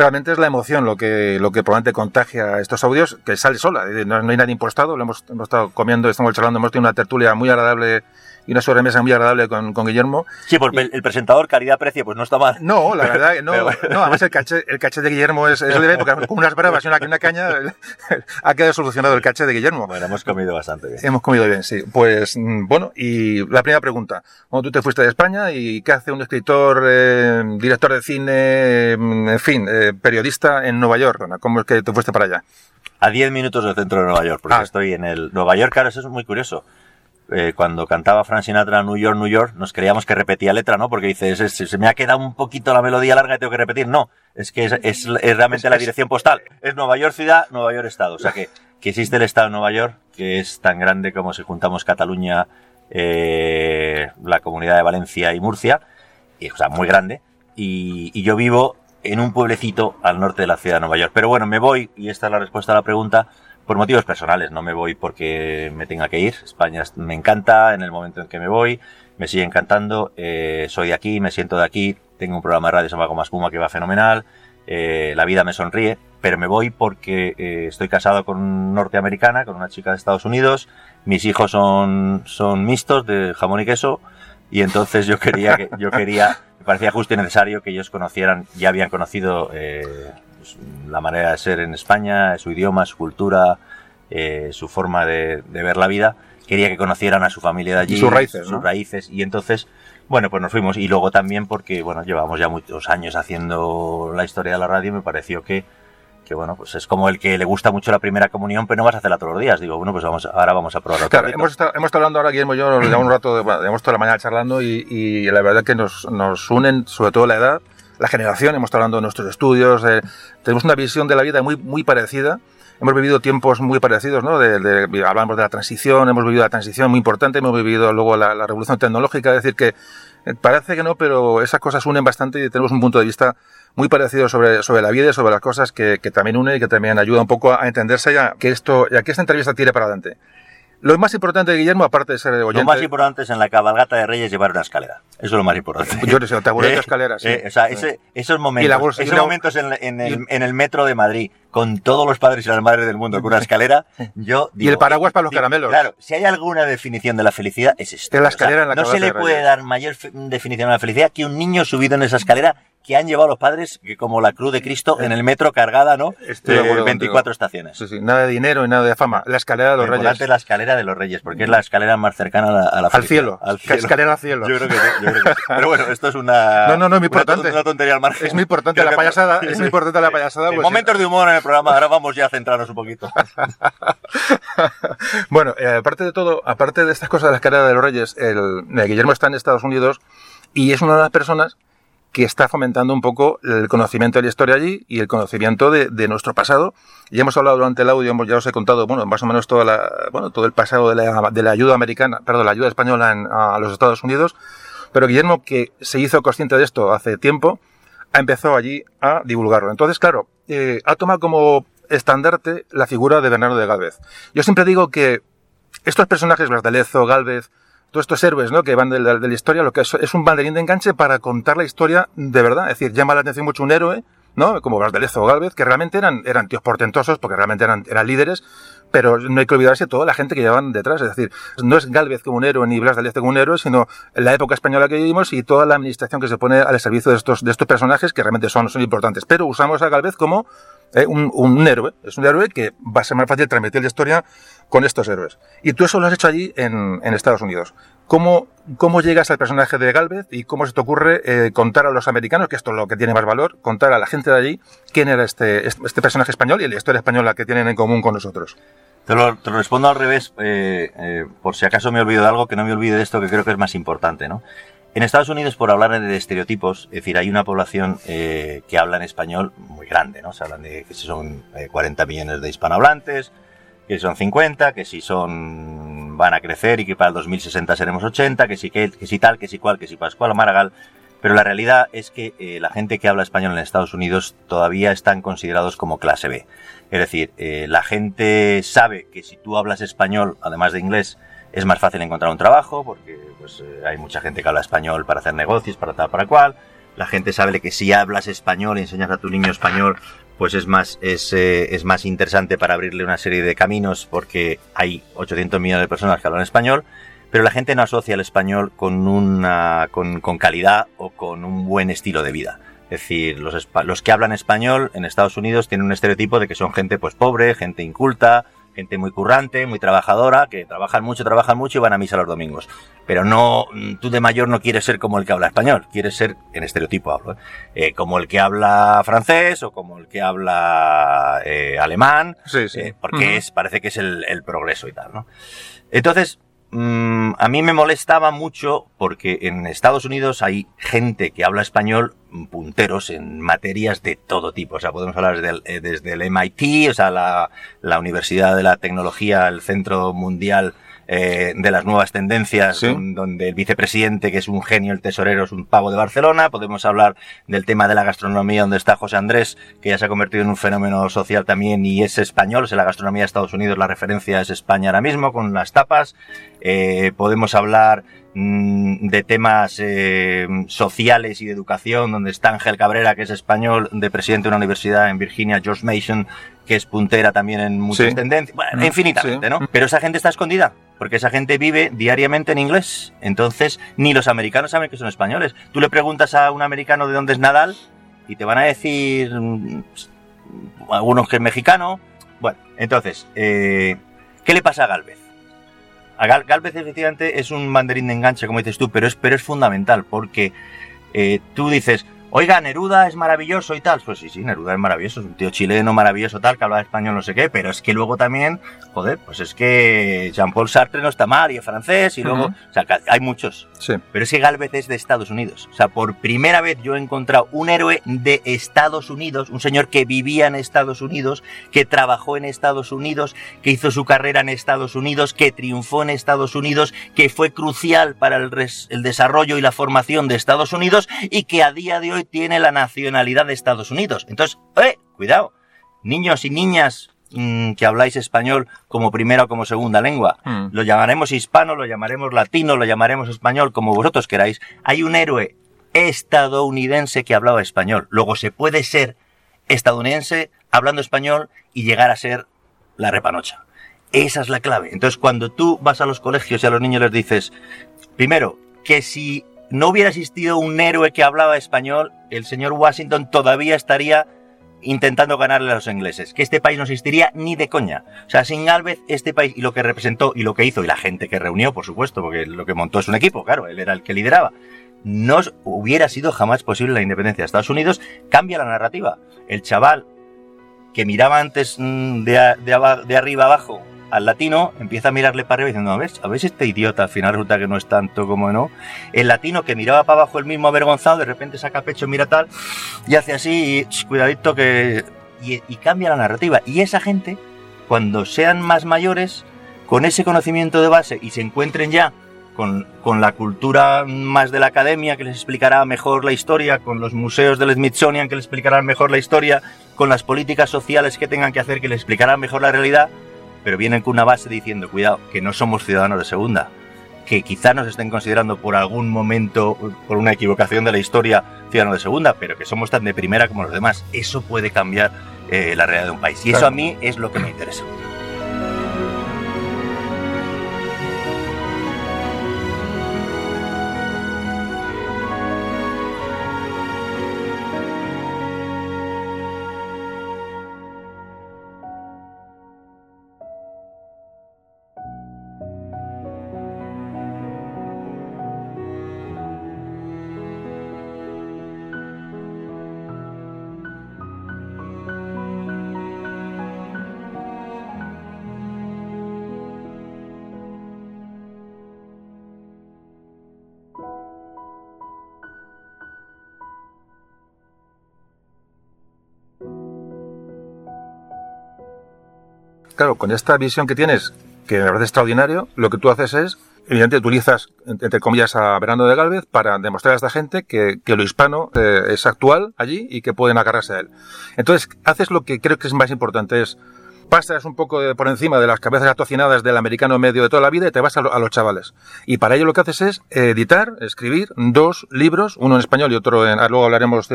realmente es la emoción lo que, lo que probablemente contagia estos audios, que sale sola, no, hay nadie impostado, lo hemos, hemos estado comiendo, estamos charlando, hemos tenido una tertulia muy agradable y una sobremesa muy agradable con, con Guillermo. Sí, porque el presentador calidad-precio pues no está mal. No, la verdad no. no además el caché, el caché de Guillermo es, es leve, porque con unas bravas y una, una caña ha quedado solucionado el caché de Guillermo. Bueno, hemos comido bastante bien. Hemos comido bien, sí. Pues mm, bueno, y la primera pregunta. Cuando tú te fuiste de España y qué hace un escritor, eh, director de cine, mm, en fin, eh, periodista en Nueva York? ¿Cómo es que te fuiste para allá? A 10 minutos del centro de Nueva York, porque ah. estoy en el Nueva York, claro, eso es muy curioso. Eh, cuando cantaba Frank Sinatra New York, New York, nos creíamos que repetía letra, ¿no? Porque dices, se, me ha quedado un poquito la melodía larga y tengo que repetir. No, es que es, realmente la dirección postal. Es Nueva York ciudad, Nueva York estado. O sea que, que existe el estado de Nueva York, que es tan grande como si juntamos Cataluña, eh, la comunidad de Valencia y Murcia, y, o sea, muy grande. Y, y yo vivo en un pueblecito al norte de la ciudad de Nueva York. Pero bueno, me voy, y esta es la respuesta a la pregunta, por motivos personales, no me voy porque me tenga que ir. España me encanta en el momento en que me voy, me sigue encantando, eh, soy de aquí, me siento de aquí, tengo un programa de radio, se llama Como Espuma, que va fenomenal, eh, la vida me sonríe, pero me voy porque eh, estoy casado con norteamericana, con una chica de Estados Unidos, mis hijos son, son mixtos de jamón y queso, y entonces yo quería, que, yo quería, me parecía justo y necesario que ellos conocieran, ya habían conocido pues, la manera de ser en España, su idioma, su cultura, eh, su forma de, ver la vida. Quería que conocieran a su familia de allí, sus raíces, sus raíces, y entonces, bueno, pues nos fuimos. Y luego también porque, bueno, llevamos ya muchos años haciendo la historia de la radio, me pareció que, que bueno, pues es como el que le gusta mucho la primera comunión, pero no vas a hacerla todos los días. Digo, bueno, pues vamos, ahora vamos a probar. Claro, hemos estado, hemos estado hablando ahora, Guillermo y yo, nos llevamos un rato, de, bueno, llevamos toda la mañana charlando y, y la verdad que nos, nos unen sobre todo la edad la generación, hemos estado hablando de nuestros estudios, tenemos una visión de la vida muy, muy parecida. Hemos vivido tiempos muy parecidos, ¿no? De, hablamos de la transición, hemos vivido la transición muy importante, hemos vivido luego la, revolución tecnológica, es decir, que eh, parece que no, pero esas cosas unen bastante y tenemos un punto de vista muy parecido sobre, sobre la vida y sobre las cosas que, que también une y que también ayuda un poco a entenderse ya que esto, ya que esta entrevista tire para adelante. Lo más importante, Guillermo, aparte de ser oyente... Lo más importante es en la cabalgata de Reyes llevar una escalera. Eso es lo más importante. Yo no sé, tabureta, eh, escalera, sí. Eh, o sea, ese, esos momentos, esos momentos en, en, el, en, el, metro de Madrid, con todos los padres y las madres del mundo con una escalera, yo digo, Y el paraguas para los caramelos. Claro, si hay alguna definición de la felicidad, es esto. la escalera en la no se le puede dar mayor definición a la felicidad que un niño subido en esa escalera que han llevado los padres, que como la cruz de Cristo en el metro cargada, ¿no? Este, 24 estaciones. Sí, sí, nada de dinero y nada de fama. La escalera de los reyes. la escalera de los reyes, porque es la escalera más cercana a la, a al cielo. Al cielo. Escalera al cielo. Yo creo que sí. Yo creo que sí. Pero bueno, esto es una. No, no, no, es muy importante. Una, tontería al margen. Es muy importante la payasada. Es muy importante la payasada. Pues, momentos de humor en el programa. Ahora vamos ya a centrarnos un poquito. bueno, eh, aparte de todo, aparte de estas cosas de la escalera de los reyes, el, el Guillermo está en Estados Unidos y es una de las personas que está fomentando un poco el conocimiento de la historia allí y el conocimiento de, nuestro pasado. Ya hemos hablado durante el audio, ya os he contado, bueno, más o menos toda la, bueno, todo el pasado de la, ayuda americana, perdón, la ayuda española a los Estados Unidos. Pero Guillermo, que se hizo consciente de esto hace tiempo, empezó allí a divulgarlo. Entonces, claro, eh, ha tomado como estandarte la figura de Bernardo de Galvez. Yo siempre digo que estos personajes, los de Lezo, Galvez, todos estos héroes ¿no? que van de la, historia, lo que es, es, un banderín de enganche para contar la historia de verdad. Es decir, llama la atención mucho un héroe, ¿no? como Blasdelezo o Galvez, que realmente eran, eran tíos portentosos, porque realmente eran, eran líderes, pero no hay que olvidarse toda la gente que llevaban detrás. Es decir, no es Galvez como un héroe ni Blas de Lezo como un héroe, sino la época española que vivimos y toda la administración que se pone al servicio de estos, de estos personajes que realmente son, son importantes. Pero usamos a Galvez como eh, un, un, héroe. Es un héroe que va a ser más fácil transmitir la historia con estos héroes. Y tú eso lo has hecho allí en, Estados Unidos. ¿Cómo, ¿Cómo llegas al personaje de Galvez y cómo se te ocurre eh, contar a los americanos, que esto es lo que tiene más valor, contar a la gente de allí quién era este, este personaje español y la historia española que tienen en común con nosotros? Te lo, respondo al revés, eh, eh, por si acaso me olvido de algo, que no me olvide de esto que creo que es más importante, ¿no? En Estados Unidos, por hablar de estereotipos, es decir, hay una población que habla en español muy grande, ¿no? Se hablan de que son 40 millones de hispanohablantes, que son 50, que si son van a crecer y que para el 2060 seremos 80, que si, que, que si tal, que si cual, que si Pascual o Maragall. Pero la realidad es que eh, la gente que habla español en Estados Unidos todavía están considerados como clase B. Es decir, eh, la gente sabe que si tú hablas español, además de inglés, es más fácil encontrar un trabajo, porque pues, eh, hay mucha gente que habla español para hacer negocios, para tal, para cual. la gente sabe que si hablas español y enseñas a tu niño español, pues es más, es, eh, es más interesante para abrirle una serie de caminos porque hay 800 millones de personas que hablan español, pero la gente no asocia el español con, una, con, calidad o con un buen estilo de vida. Es decir, los, los que hablan español en Estados Unidos tienen un estereotipo de que son gente pues pobre, gente inculta, gente muy currante, muy trabajadora, que trabajan mucho, trabajan mucho y van a misa los domingos. Pero no, tú de mayor no quieres ser como el que habla español, quieres ser, en estereotipo hablo, ¿eh? Eh, como el que habla francés o como el que habla eh, alemán, sí, sí. porque es, parece que es el, el progreso y tal, ¿no? Entonces, Mm, a mí me molestaba mucho porque en Estados Unidos hay gente que habla español punteros en materias de todo tipo. O sea, podemos hablar desde el, MIT, o sea, la, la Universidad de la Tecnología, el Centro Mundial eh, de las nuevas tendencias, donde el vicepresidente, que es un genio, el tesorero, es un pavo de Barcelona. Podemos hablar del tema de la gastronomía, donde está José Andrés, que ya se ha convertido en un fenómeno social también y es español. O la gastronomía de Estados Unidos, la referencia es España ahora mismo, con las tapas. Eh, podemos hablar mm, de temas eh, sociales y de educación, donde está Ángel Cabrera, que es español, de presidente de una universidad en Virginia, George Mason, que es puntera también en muchas tendencias, bueno, mm, infinitamente, ¿no? Pero esa gente está escondida, porque esa gente vive diariamente en inglés. Entonces, ni los americanos saben que son españoles. Tú le preguntas a un americano de dónde es Nadal y te van a decir mm, algunos que es mexicano. Bueno, entonces, eh, ¿qué le pasa a Galvez? A Galvez efectivamente es un banderín de enganche, como dices tú, pero es, pero es fundamental porque eh, tú dices, Oiga, Neruda es maravilloso y tal. Pues sí, sí, Neruda es maravilloso, es un tío chileno maravilloso tal, que habla español no sé qué, pero es que luego también, joder, pues es que Jean-Paul Sartre no está mal y es francés y luego, o sea, hay muchos. Sí. Pero es que Galvez es de Estados Unidos. O sea, por primera vez yo he encontrado un héroe de Estados Unidos, un señor que vivía en Estados Unidos, que trabajó en Estados Unidos, que hizo su carrera en Estados Unidos, que triunfó en Estados Unidos, que fue crucial para el, el desarrollo y la formación de Estados Unidos y que a día de hoy tiene la nacionalidad de Estados Unidos. Entonces, ¡eh! Cuidado. Niños y niñas mm, que habláis español como primera o como segunda lengua. Mm. Lo llamaremos hispano, lo llamaremos latino, lo llamaremos español, como vosotros queráis. Hay un héroe estadounidense que hablaba español. Luego se puede ser estadounidense hablando español y llegar a ser la repanocha. Esa es la clave. Entonces, cuando tú vas a los colegios y a los niños les dices, primero, que si no hubiera existido un héroe que hablaba español, el señor Washington todavía estaría intentando ganarle a los ingleses, que este país no existiría ni de coña. O sea, sin Galvez, este país y lo que representó y lo que hizo y la gente que reunió, por supuesto, porque lo que montó es un equipo, claro, él era el que lideraba, no hubiera sido jamás posible la independencia de Estados Unidos, cambia la narrativa. El chaval que miraba antes mm, de, de arriba abajo al latino empieza a mirarle para arriba diciendo, a ver, a ver este idiota al final resulta que no es tanto como no. El latino que miraba para abajo el mismo avergonzado, de repente saca pecho, mira tal, y hace así, y cuidadito que... Y, y cambia la narrativa. Y esa gente, cuando sean más mayores, con ese conocimiento de base y se encuentren ya con, con, la cultura más de la academia que les explicará mejor la historia, con los museos del Smithsonian que les explicarán mejor la historia, con las políticas sociales que tengan que hacer que les explicarán mejor la realidad, pero vienen con una base diciendo, cuidado, que no somos ciudadanos de segunda, que quizá nos estén considerando por algún momento, por una equivocación de la historia, ciudadanos de segunda, pero que somos tan de primera como los demás. Eso puede cambiar eh, la realidad de un país. Y eso a mí es lo que me interesa. Claro, con esta visión que tienes, que me parece extraordinario, lo que tú haces es, evidentemente, utilizas, entre comillas, a Verano de Galvez para demostrar a esta gente que, lo hispano eh, es actual allí y que pueden agarrarse a él. Entonces, haces lo que creo que es más importante, es pasas un poco por encima de las cabezas atocinadas del americano medio de toda la vida y te vas a, los chavales. Y para ello lo que haces es editar, escribir dos libros, uno en español y otro en... Luego hablaremos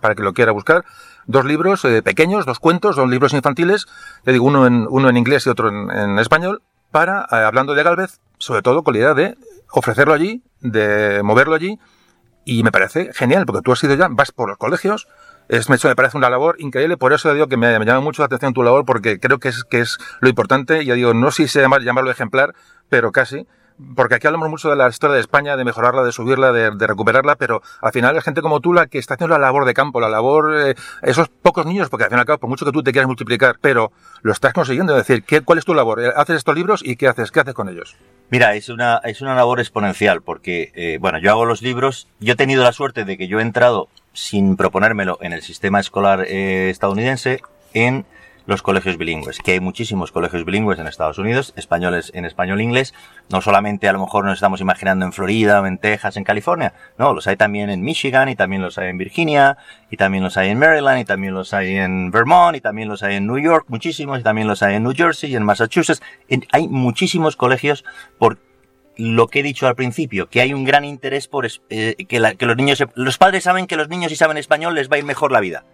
para que lo quiera buscar. Dos libros pequeños, dos cuentos, dos libros infantiles, te digo, uno en, inglés y otro en, español, para, hablando de Galvez, sobre todo con la idea de ofrecerlo allí, de moverlo allí, y me parece genial, porque tú has ido ya, vas por los colegios, es, me parece una labor increíble, por eso digo que me, llama mucho la atención tu labor, porque creo que es, es lo importante, yo digo, no sé si llama, llamarlo ejemplar, pero casi, porque aquí hablamos mucho de la historia de España, de mejorarla, de subirla, de, recuperarla, pero al final hay gente como tú la que está haciendo la labor de campo, la labor, eh, esos pocos niños, porque al fin por mucho que tú te quieras multiplicar, pero lo estás consiguiendo, es decir, ¿qué, ¿cuál es tu labor? Eh, ¿Haces estos libros y qué haces? ¿Qué haces con ellos? Mira, es una, es una labor exponencial, porque, eh, bueno, yo hago los libros, yo he tenido la suerte de que yo he entrado sin proponérmelo en el sistema escolar estadounidense en los colegios bilingües, que hay muchísimos colegios bilingües en Estados Unidos, españoles en español-inglés, no solamente a lo mejor nos estamos imaginando en Florida o en Texas, en California, no, los hay también en Michigan y también los hay en Virginia y también los hay en Maryland y también los hay en Vermont y también los hay en New York, muchísimos y también los hay en New Jersey y en Massachusetts, hay muchísimos colegios por lo que he dicho al principio, que hay un gran interés por eh, que, que los niños, los padres saben que los niños si saben español les va a ir mejor la vida,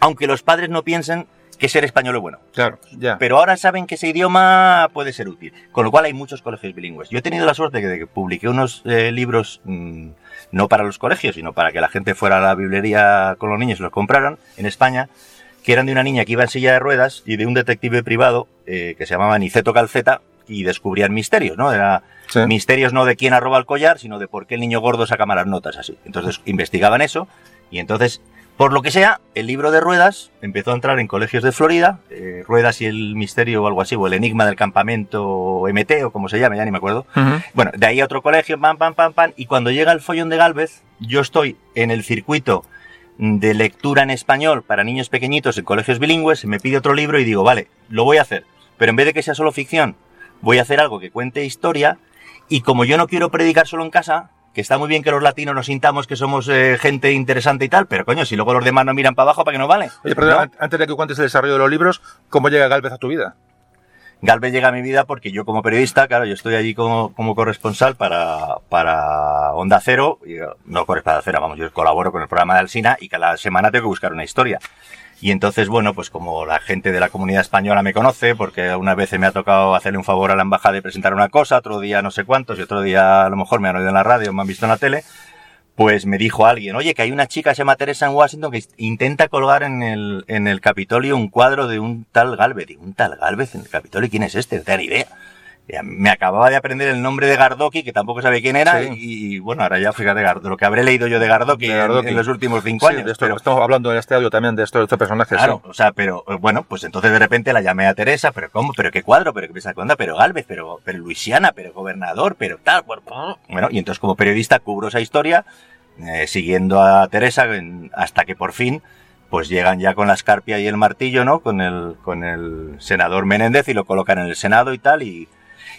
aunque los padres no piensen que ser español es bueno. Claro, ya. Pero ahora saben que ese idioma puede ser útil. Con lo cual hay muchos colegios bilingües. Yo he tenido la suerte de que publiqué unos eh, libros, mm, no para los colegios, sino para que la gente fuera a la librería con los niños y los compraran en España, que eran de una niña que iba en silla de ruedas y de un detective privado eh, que se llamaba Niceto Calceta y descubrían misterios, ¿no? Era misterios no de quién ha robado el collar, sino de por qué el niño gordo saca malas notas así. Entonces investigaban eso y entonces por lo que sea, el libro de Ruedas empezó a entrar en colegios de Florida, eh, Ruedas y el misterio o algo así, o el enigma del campamento MT o como se llama, ya ni me acuerdo. Bueno, de ahí a otro colegio, pam, pam, pam, pam, y cuando llega el follón de Galvez, yo estoy en el circuito de lectura en español para niños pequeñitos en colegios bilingües, me pide otro libro y digo, vale, lo voy a hacer, pero en vez de que sea solo ficción, voy a hacer algo que cuente historia, y como yo no quiero predicar solo en casa, que está muy bien que los latinos nos sintamos que somos eh, gente interesante y tal, pero coño, si luego los demás nos miran para abajo, ¿para que no vale? Oye, perdón, antes de que cuentes el desarrollo de los libros, ¿cómo llega Galvez a tu vida? Galvez llega a mi vida porque yo como periodista, claro, yo estoy allí como, como corresponsal para, para Onda Cero, y, no corresponsal vamos, yo colaboro con el programa de Alsina y cada semana tengo que buscar una historia. Y entonces, bueno, pues como la gente de la comunidad española me conoce, porque una vez me ha tocado hacerle un favor a la embajada de presentar una cosa, otro día no sé cuántos, y otro día a lo mejor me han oído en la radio, me han visto en la tele, pues me dijo alguien, oye, que hay una chica que se llama Teresa en Washington que intenta colgar en el, en el Capitolio un cuadro de un tal Galvez. Un tal Galvez en el Capitolio, ¿quién es este? No tengo idea me acababa de aprender el nombre de Gardoki, que tampoco sabía quién era, y, bueno, ahora ya fíjate de lo que habré leído yo de Gardoki, En, los últimos cinco años. estamos hablando en este audio también de, esto, de estos personajes. Claro, o sea, pero eh, bueno, pues entonces de repente la llamé a Teresa, pero ¿cómo? ¿Pero qué cuadro? ¿Pero qué pesa onda? ¿Pero Galvez? ¿Pero, pero Luisiana? ¿Pero gobernador? ¿Pero tal? Bueno, y entonces como periodista cubro esa historia, eh, siguiendo a Teresa hasta que por fin pues llegan ya con la escarpia y el martillo, ¿no? Con el, con el senador Menéndez y lo colocan en el Senado y tal, y,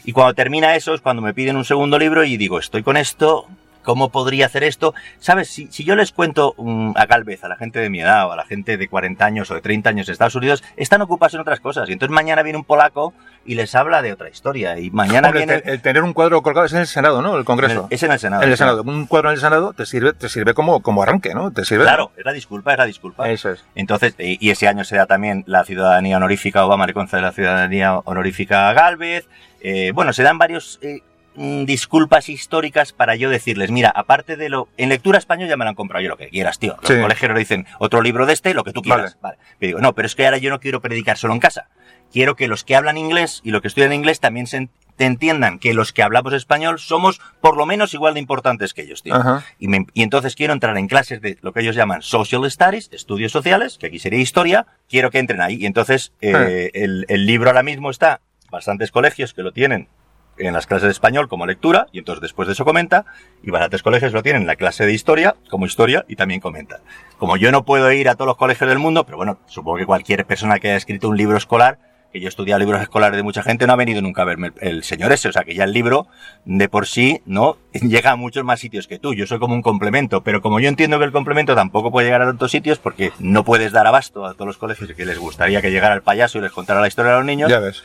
y cuando termina eso es cuando me piden un segundo libro y digo, estoy con esto, ¿cómo podría hacer esto? ¿Sabes? Si, si yo les cuento um, a Galvez, a la gente de mi edad o a la gente de 40 años o de 30 años de Estados Unidos, están ocupados en otras cosas. Y entonces mañana viene un polaco y les habla de otra historia. Y mañana viene... El, tener un cuadro colgado es en el Senado, ¿no? El Congreso. es en el Senado. En el Senado. Un cuadro en el Senado te sirve, te sirve como, como arranque, ¿no? Te sirve. Claro, es la disculpa, es la disculpa. Eso es. Entonces, y, ese año se da también la ciudadanía honorífica, Obama le concede la ciudadanía honorífica a Galvez. Eh, bueno, se dan varios eh, mm, disculpas históricas para yo decirles, mira, aparte de lo... En lectura español ya me lo han comprado yo lo que quieras, tío. Los colegios dicen, otro libro de este, lo que tú quieras. Vale. digo, no, pero es que ahora yo no quiero predicar solo en casa. Quiero que los que hablan inglés y los que estudian inglés también se entiendan que los que hablamos español somos por lo menos igual de importantes que ellos, tío. Y, y, entonces quiero entrar en clases de lo que ellos llaman social studies, estudios sociales, que aquí sería historia, quiero que entren ahí. Y entonces eh, el, el libro ahora mismo está bastantes colegios que lo tienen en las clases de español como lectura, y entonces después de eso comenta, y bastantes colegios lo tienen en la clase de historia como historia y también comenta. Como yo no puedo ir a todos los colegios del mundo, pero bueno, supongo que cualquier persona que haya escrito un libro escolar que yo he estudiado libros escolares de mucha gente, no ha venido nunca a verme el, señor ese. O sea, que ya el libro, de por sí, ¿no? Llega a muchos más sitios que tú. Yo soy como un complemento, pero como yo entiendo que el complemento tampoco puede llegar a tantos sitios porque no puedes dar abasto a todos los colegios que les gustaría que llegara el payaso y les contara la historia a los niños. Ya ves.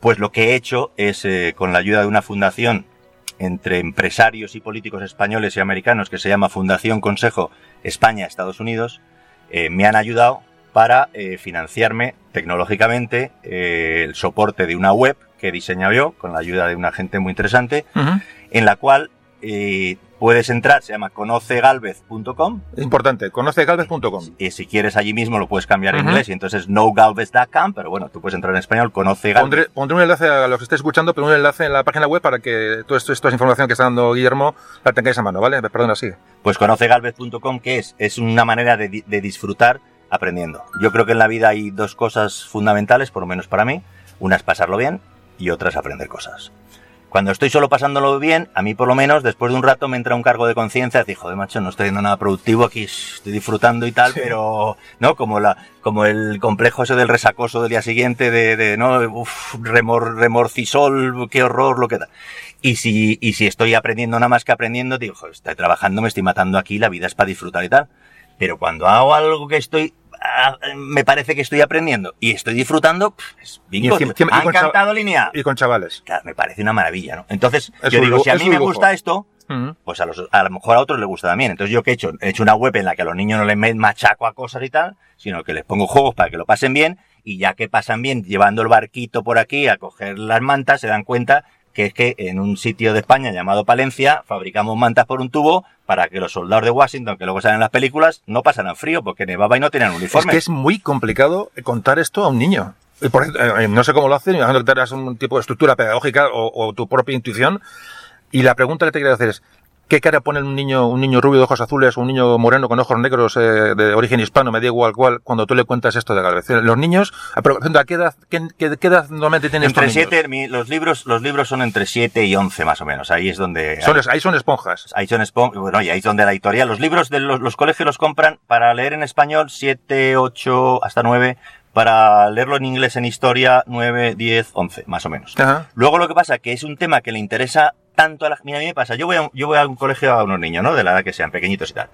Pues lo que he hecho es, eh, con la ayuda de una fundación entre empresarios y políticos españoles y americanos que se llama Fundación Consejo España-Estados Unidos, eh, me han ayudado para eh, financiarme tecnológicamente eh, el soporte de una web que he diseñado yo con la ayuda de una gente muy interesante, en la cual eh, puedes entrar, se llama conocegalvez.com. Importante, conocegalvez.com. Y si quieres allí mismo lo puesdes cambiar en inglés y entonces nogalvez.com, pero bueno, tú puedes entrar en español, conoce pondré, pondré, un enlace a los que estéis escuchando, pero un enlace en la página web para que toda esta, esta información que está dando Guillermo la tengáis a mano, ¿vale? Perdona, sigue. Pues conocegalvez.com, ¿qué es? Es una manera de, de disfrutar aprendiendo. Yo creo que en la vida hay dos cosas fundamentales, por lo menos para mí. Una es pasarlo bien y otra es aprender cosas. Cuando estoy solo pasándolo bien, a mí por lo menos, después de un rato me entra un cargo de conciencia, digo, de macho, no estoy haciendo nada productivo aquí, estoy disfrutando y tal, pero, ¿no? Como la, como el complejo ese del resacoso del día siguiente, de, de no, uf, remor, remorcisol, qué horror, lo que da. Y si, y si estoy aprendiendo nada más que aprendiendo, digo, estoy trabajando, me estoy matando aquí, la vida es para disfrutar y tal. Pero cuando hago algo que estoy me parece que estoy aprendiendo y estoy disfrutando, pues, y encima, ha encantado línea. Y con chavales. Claro, me parece una maravilla, ¿no? Entonces, es yo digo, si a mí me gusta esto, uh -huh. pues a, los, a lo mejor a otros les gusta también. Entonces, ¿yo qué he hecho? He hecho una web en la que a los niños no les machaco a cosas y tal, sino que les pongo juegos para que lo pasen bien y ya que pasan bien llevando el barquito por aquí a coger las mantas, se dan cuenta que es que en un sitio de España llamado Palencia fabricamos mantas por un tubo para que los soldados de Washington, que luego salen en las películas, no pasaran frío porque nevaba y no tenían uniforme. Es que es muy complicado contar esto a un niño. Eh, no sé cómo lo hacen, imagino que tengas un tipo de estructura pedagógica o, tu propia intuición. Y la pregunta que te quiero hacer es, ¿Qué cara pone un niño, un niño rubio de ojos azules o un niño moreno con ojos negros eh, de origen hispano, me da igual cual, cuando tú le cuentas esto de Galvez? Los niños, ¿a qué edad, qué, qué, qué edad normalmente tienen Entre siete, los libros, los libros son entre 7 y 11 más o menos. Ahí es donde... Son, hay, ahí son esponjas. Ahí son esponjas, bueno, y ahí es donde la editorial, los libros de los, los colegios los compran para leer en español 7, 8, hasta 9, para leerlo en inglés en historia 9, 10, 11, más o menos. Ajá. Luego lo que pasa que es un tema que le interesa tanto a la... Mira, a mí me pasa, yo voy a, yo voy a un colegio a unos niños, ¿no? De la edad que sean, pequeñitos y tal.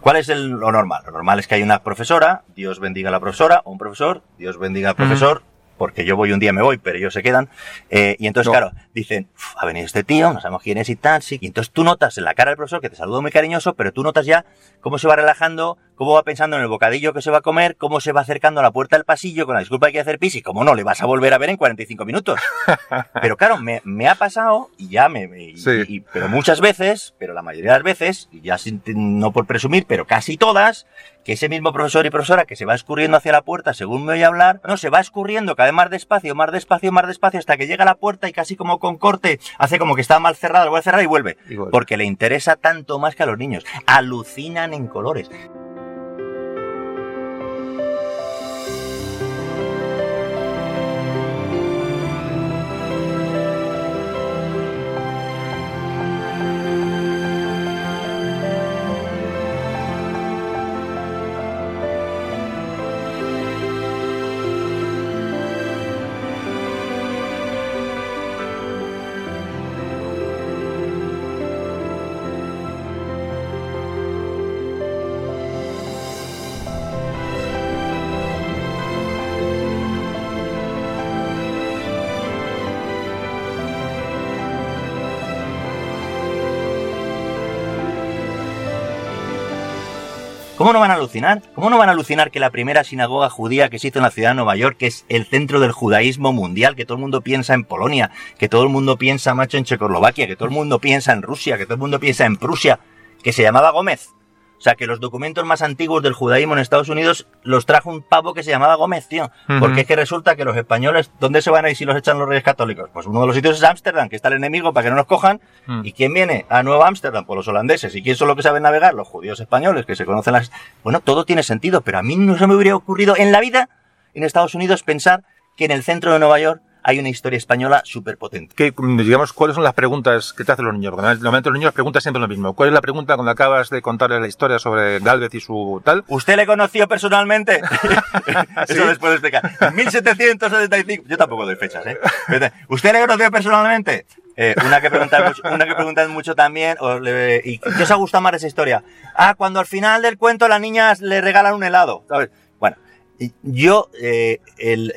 ¿Cuál es el, lo normal? Lo normal es que hay una profesora, Dios bendiga a la profesora, o un profesor, Dios bendiga al profesor. Porque yo voy un día me voy, pero ellos se quedan. Eh, y entonces, no. claro, dicen, ha venido este tío, no sabemos quién es y tal, sí. Y entonces tú notas en la cara del profesor que te saluda muy cariñoso, pero tú notas ya cómo se va relajando, cómo va pensando en el bocadillo que se va a comer, cómo se va acercando a la puerta del pasillo con la disculpa hay que hacer pis y cómo no, le vas a volver a ver en 45 minutos. pero claro, me, me, ha pasado y ya me... me sí. y, y, pero muchas veces, pero la mayoría de las veces, y ya sin, no por presumir, pero casi todas, que ese mismo profesor y profesora que se va escurriendo hacia la puerta según me oye hablar, no, se va escurriendo cada vez más despacio, más despacio, más despacio, hasta que llega a la puerta y casi como con corte, hace como que está mal cerrada, lo voy a cerrar y vuelve. Y vuelve. Porque le interesa tanto más que a los niños. Alucinan en colores. ¿Cómo no van a alucinar? ¿Cómo no van a alucinar que la primera sinagoga judía que hizo en la ciudad de Nueva York, que es el centro del judaísmo mundial, que todo el mundo piensa en Polonia, que todo el mundo piensa, macho, en Checoslovaquia, que todo el mundo piensa en Rusia, que todo el mundo piensa en Prusia, que se llamaba Gómez? O sea, que los documentos más antiguos del judaísmo en Estados Unidos los trajo un pavo que se llamaba Gómez, tío. Uh -huh. Porque es que resulta que los españoles, ¿dónde se van a ir si los echan los reyes católicos? Pues uno de los sitios es Ámsterdam, que está el enemigo para que no nos cojan. Uh -huh. ¿Y quién viene a Nueva Ámsterdam? Pues los holandeses. ¿Y quién son los que saben navegar? Los judíos españoles, que se conocen las... Bueno, todo tiene sentido, pero a mí no se me hubiera ocurrido en la vida, en Estados Unidos, pensar que en el centro de Nueva York hay una historia española súper potente. ¿Qué, digamos, ¿cuáles son las preguntas que te hacen los niños? Porque normalmente los niños preguntan siempre lo mismo. ¿Cuál es la pregunta cuando acabas de contarles la historia sobre Galvez y su tal? ¿Usted le conoció personalmente? Eso después de explicar. 1775. Yo tampoco doy fechas, ¿eh? ¿Usted le conoció personalmente? Eh, una, que preguntan mucho, una que preguntan mucho también, ¿y qué os ha gustado más esa historia? Ah, cuando al final del cuento las niñas le regalan un helado. Bueno, yo eh,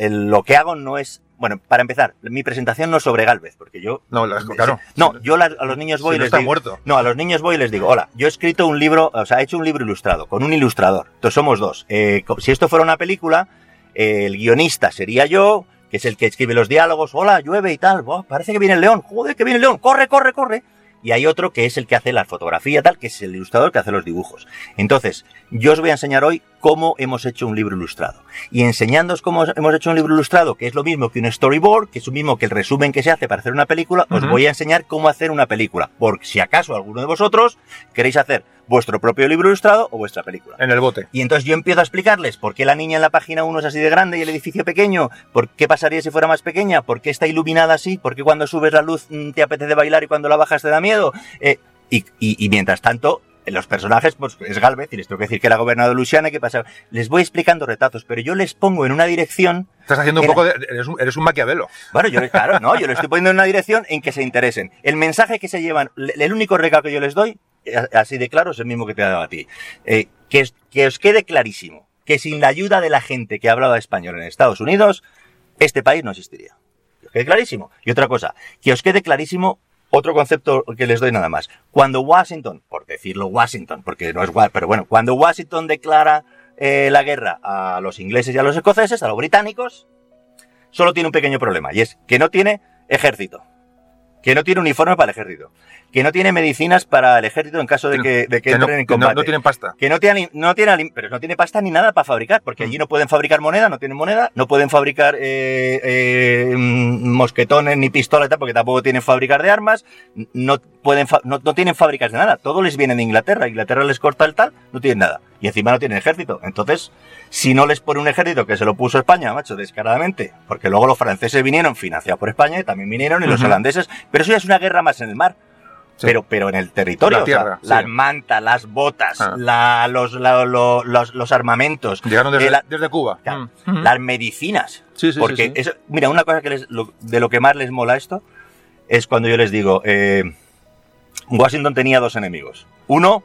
lo que hago no es bueno, para empezar, mi presentación no es sobre Galvez, porque yo... No, claro. No, yo a los niños voy y les está digo... muerto. No, a los niños voy y les digo, hola, yo he escrito un libro, o sea, he hecho un libro ilustrado, con un ilustrador. Entonces somos dos. Eh, si esto fuera una película, el guionista sería yo, que es el que escribe los diálogos, hola, llueve y tal, parece que viene el león, joder, que viene el león, corre, corre, corre. Y hay otro que es el que hace la fotografía, tal, que es el ilustrador que hace los dibujos. Entonces, yo os voy a enseñar hoy cómo hemos hecho un libro ilustrado. Y enseñándoos cómo hemos hecho un libro ilustrado, que es lo mismo que un storyboard, que es lo mismo que el resumen que se hace para hacer una película, os voy a enseñar cómo hacer una película. Por si acaso alguno de vosotros queréis hacer vuestro propio libro ilustrado o vuestra película. En el bote. Y entonces yo empiezo a explicarles por qué la niña en la página 1 es así de grande y el edificio pequeño, por qué pasaría si fuera más pequeña, por qué está iluminada así, por qué cuando subes la luz mm, te apetece bailar y cuando la bajas te da miedo. Eh, y, mientras tanto, los personajes, pues es Galvez, y les tengo que decir que era gobernador de Luisiana, que pasa. Les voy explicando retazos, pero yo les pongo en una dirección. Estás haciendo un poco de. Eres un, eres un maquiavelo. Bueno, yo, claro, no, yo les estoy poniendo en una dirección en que se interesen. El mensaje que se llevan, el único regalo que yo les doy así de claro, es el mismo que te he dado a ti. Eh, que, que os quede clarísimo que sin la ayuda de la gente que hablaba español en Estados Unidos, este país no existiría. Que os quede clarísimo. Y otra cosa, que os quede clarísimo otro concepto que les doy nada más. Cuando Washington, por decirlo Washington, porque no es pero bueno, cuando Washington declara eh, la guerra a los ingleses y a los escoceses, a los británicos, solo tiene un pequeño problema, y es que no tiene ejército, que no tiene uniforme para el ejército, que no tiene medicinas para el ejército en caso de que, de que, entren en combate. No, no, tienen pasta. Que no tiene, no tiene, pero no tiene pasta ni nada para fabricar, porque allí mm. no pueden fabricar moneda, no tienen moneda, no pueden fabricar eh, eh, mm, mosquetones ni pistolas, porque tampoco tienen fabricar de armas, no pueden, no, no, tienen fábricas de nada, todo les viene de Inglaterra, Inglaterra les corta el tal, no tienen nada, y encima no tienen ejército. Entonces, si no les pone un ejército que se lo puso España, macho, descaradamente, porque luego los franceses vinieron financiados por España y también vinieron, y los holandeses, pero eso ya es una guerra más en el mar. Pero, pero en el territorio, las mantas, las botas, ah. los, los, armamentos. Llegaron desde, Cuba. Mm. Las medicinas. porque eso, mira, una cosa que les, de lo que más les mola esto es cuando yo les digo, eh, Washington tenía dos enemigos. Uno,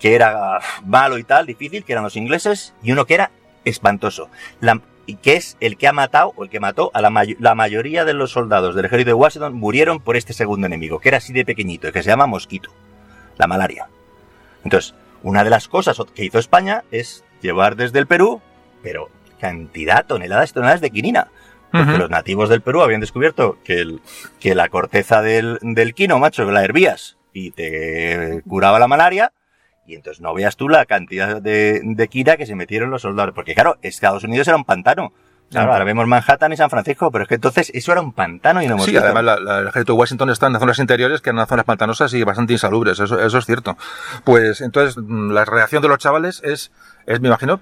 que era malo y tal, difícil, que eran los ingleses, y uno que era espantoso. La, que es el que ha matado o el que mató a la, la, mayoría de los soldados del ejército de Washington murieron por este segundo enemigo, que era así de pequeñito y que se llama mosquito, la malaria. Entonces, una de las cosas que hizo España es llevar desde el Perú, pero cantidad, toneladas y toneladas de quinina. Porque los nativos del Perú habían descubierto que, el, que la corteza del, del quino, macho, que la hervías y te curaba la malaria, y entonces no veas tú la cantidad de, de Kira que se metieron los soldados. Porque claro, Estados Unidos era un pantano. Claro, ahora vemos Manhattan y San Francisco, pero es que entonces eso era un pantano y no hemos Sí, además el ejército de Washington está en las zonas interiores que las zonas pantanosas y bastante insalubres, eso, eso es cierto. Pues entonces mm, la reacción de los chavales es, es me imagino,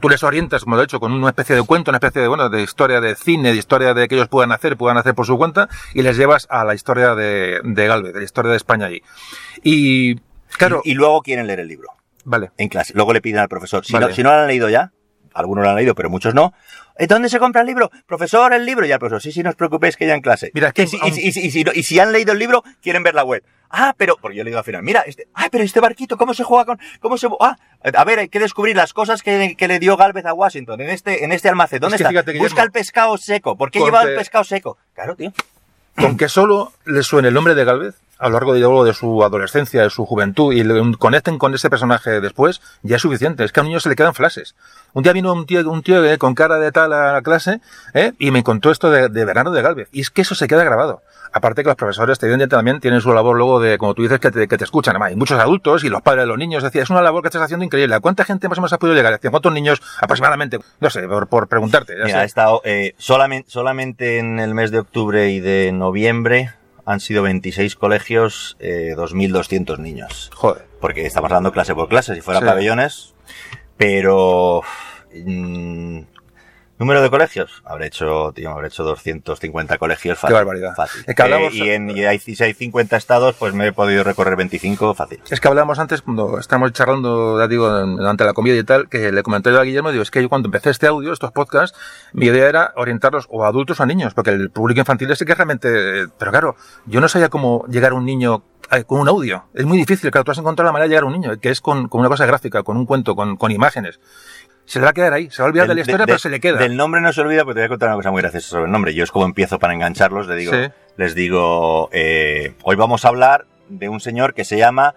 tú les orientas, como lo he dicho, con una especie de cuento, una especie de, bueno, de historia de cine, de historia de que ellos puedan hacer, puedan hacer por su cuenta, y les llevas a la historia de, de Galvez, de la historia de España allí. Y Claro. Y, luego quieren leer el libro. Vale. En clase. Luego le piden al profesor. Si, no, si no lo han leído ya, algunos lo han leído, pero muchos no. ¿Dónde se compra el libro? Profesor, el libro. Y el profesor, sí, sí, no os preocupéis que ya en clase. Mira, que, y, y, si, han leído el libro, quieren ver la web. Ah, pero, porque yo le digo al final, mira, este, ah, pero este barquito, ¿cómo se juega con, cómo se, ah, a ver, hay que descubrir las cosas que, que le dio Galvez a Washington en este, en este almacén. ¿Dónde está? Busca el pescado seco. ¿Por qué lleva el pescado seco? Claro, tío. Con que solo le suene el nombre de Galvez, a lo largo de, de su adolescencia, de su juventud, y le conecten con ese personaje después, ya es suficiente. Es que a un niño se le quedan flashes. Un día vino un tío, un tío eh, con cara de tal a la clase, eh, y me contó esto de, verano de Galvez. Y es que eso se queda grabado. Aparte que los profesores, evidentemente, también tienen su labor luego de, como tú dices, que te, que te escuchan. Además, hay muchos adultos y los padres de los niños. Decía, es una labor que estás haciendo increíble. ¿A cuánta gente más o menos podido llegar? ¿Cuántos niños aproximadamente? No sé, por, por preguntarte. Mira, ha estado, eh, solamente, solamente en el mes de octubre y de noviembre han sido 26 colegios, eh, 2.200 niños. Joder. Porque estamos dando clase por clase, si fuera pabellones, pero... Mm, ¿Número de colegios? Habré hecho, tío, habré hecho 250 colegios fácil. Qué barbaridad. Fácil. Es que hablamos- Eh, y, en, y hay, si hay 50 estados, pues me he podido recorrer 25 fácil. Es que hablábamos antes, cuando estábamos charlando, ya digo, durante la comida y tal, que le comenté yo a Guillermo, digo, es que yo cuando empecé este audio, estos podcasts, mi idea era orientarlos o a adultos o a niños, porque el público infantil es el que realmente... Pero claro, yo no sabía cómo llegar a un niño eh, con un audio. Es muy difícil, claro, tú has encontrado la manera de llegar a un niño, que es con, con una cosa gráfica, con un cuento, con, con imágenes. Se le va a quedar ahí, se va a olvidar de la historia, de- pero se le queda. Del nombre no se olvida, porque te voy a contar una cosa muy graciosa sobre el nombre. Yo es como empiezo para engancharlos, les digo, Sí. les digo eh, hoy vamos a hablar de un señor que se llama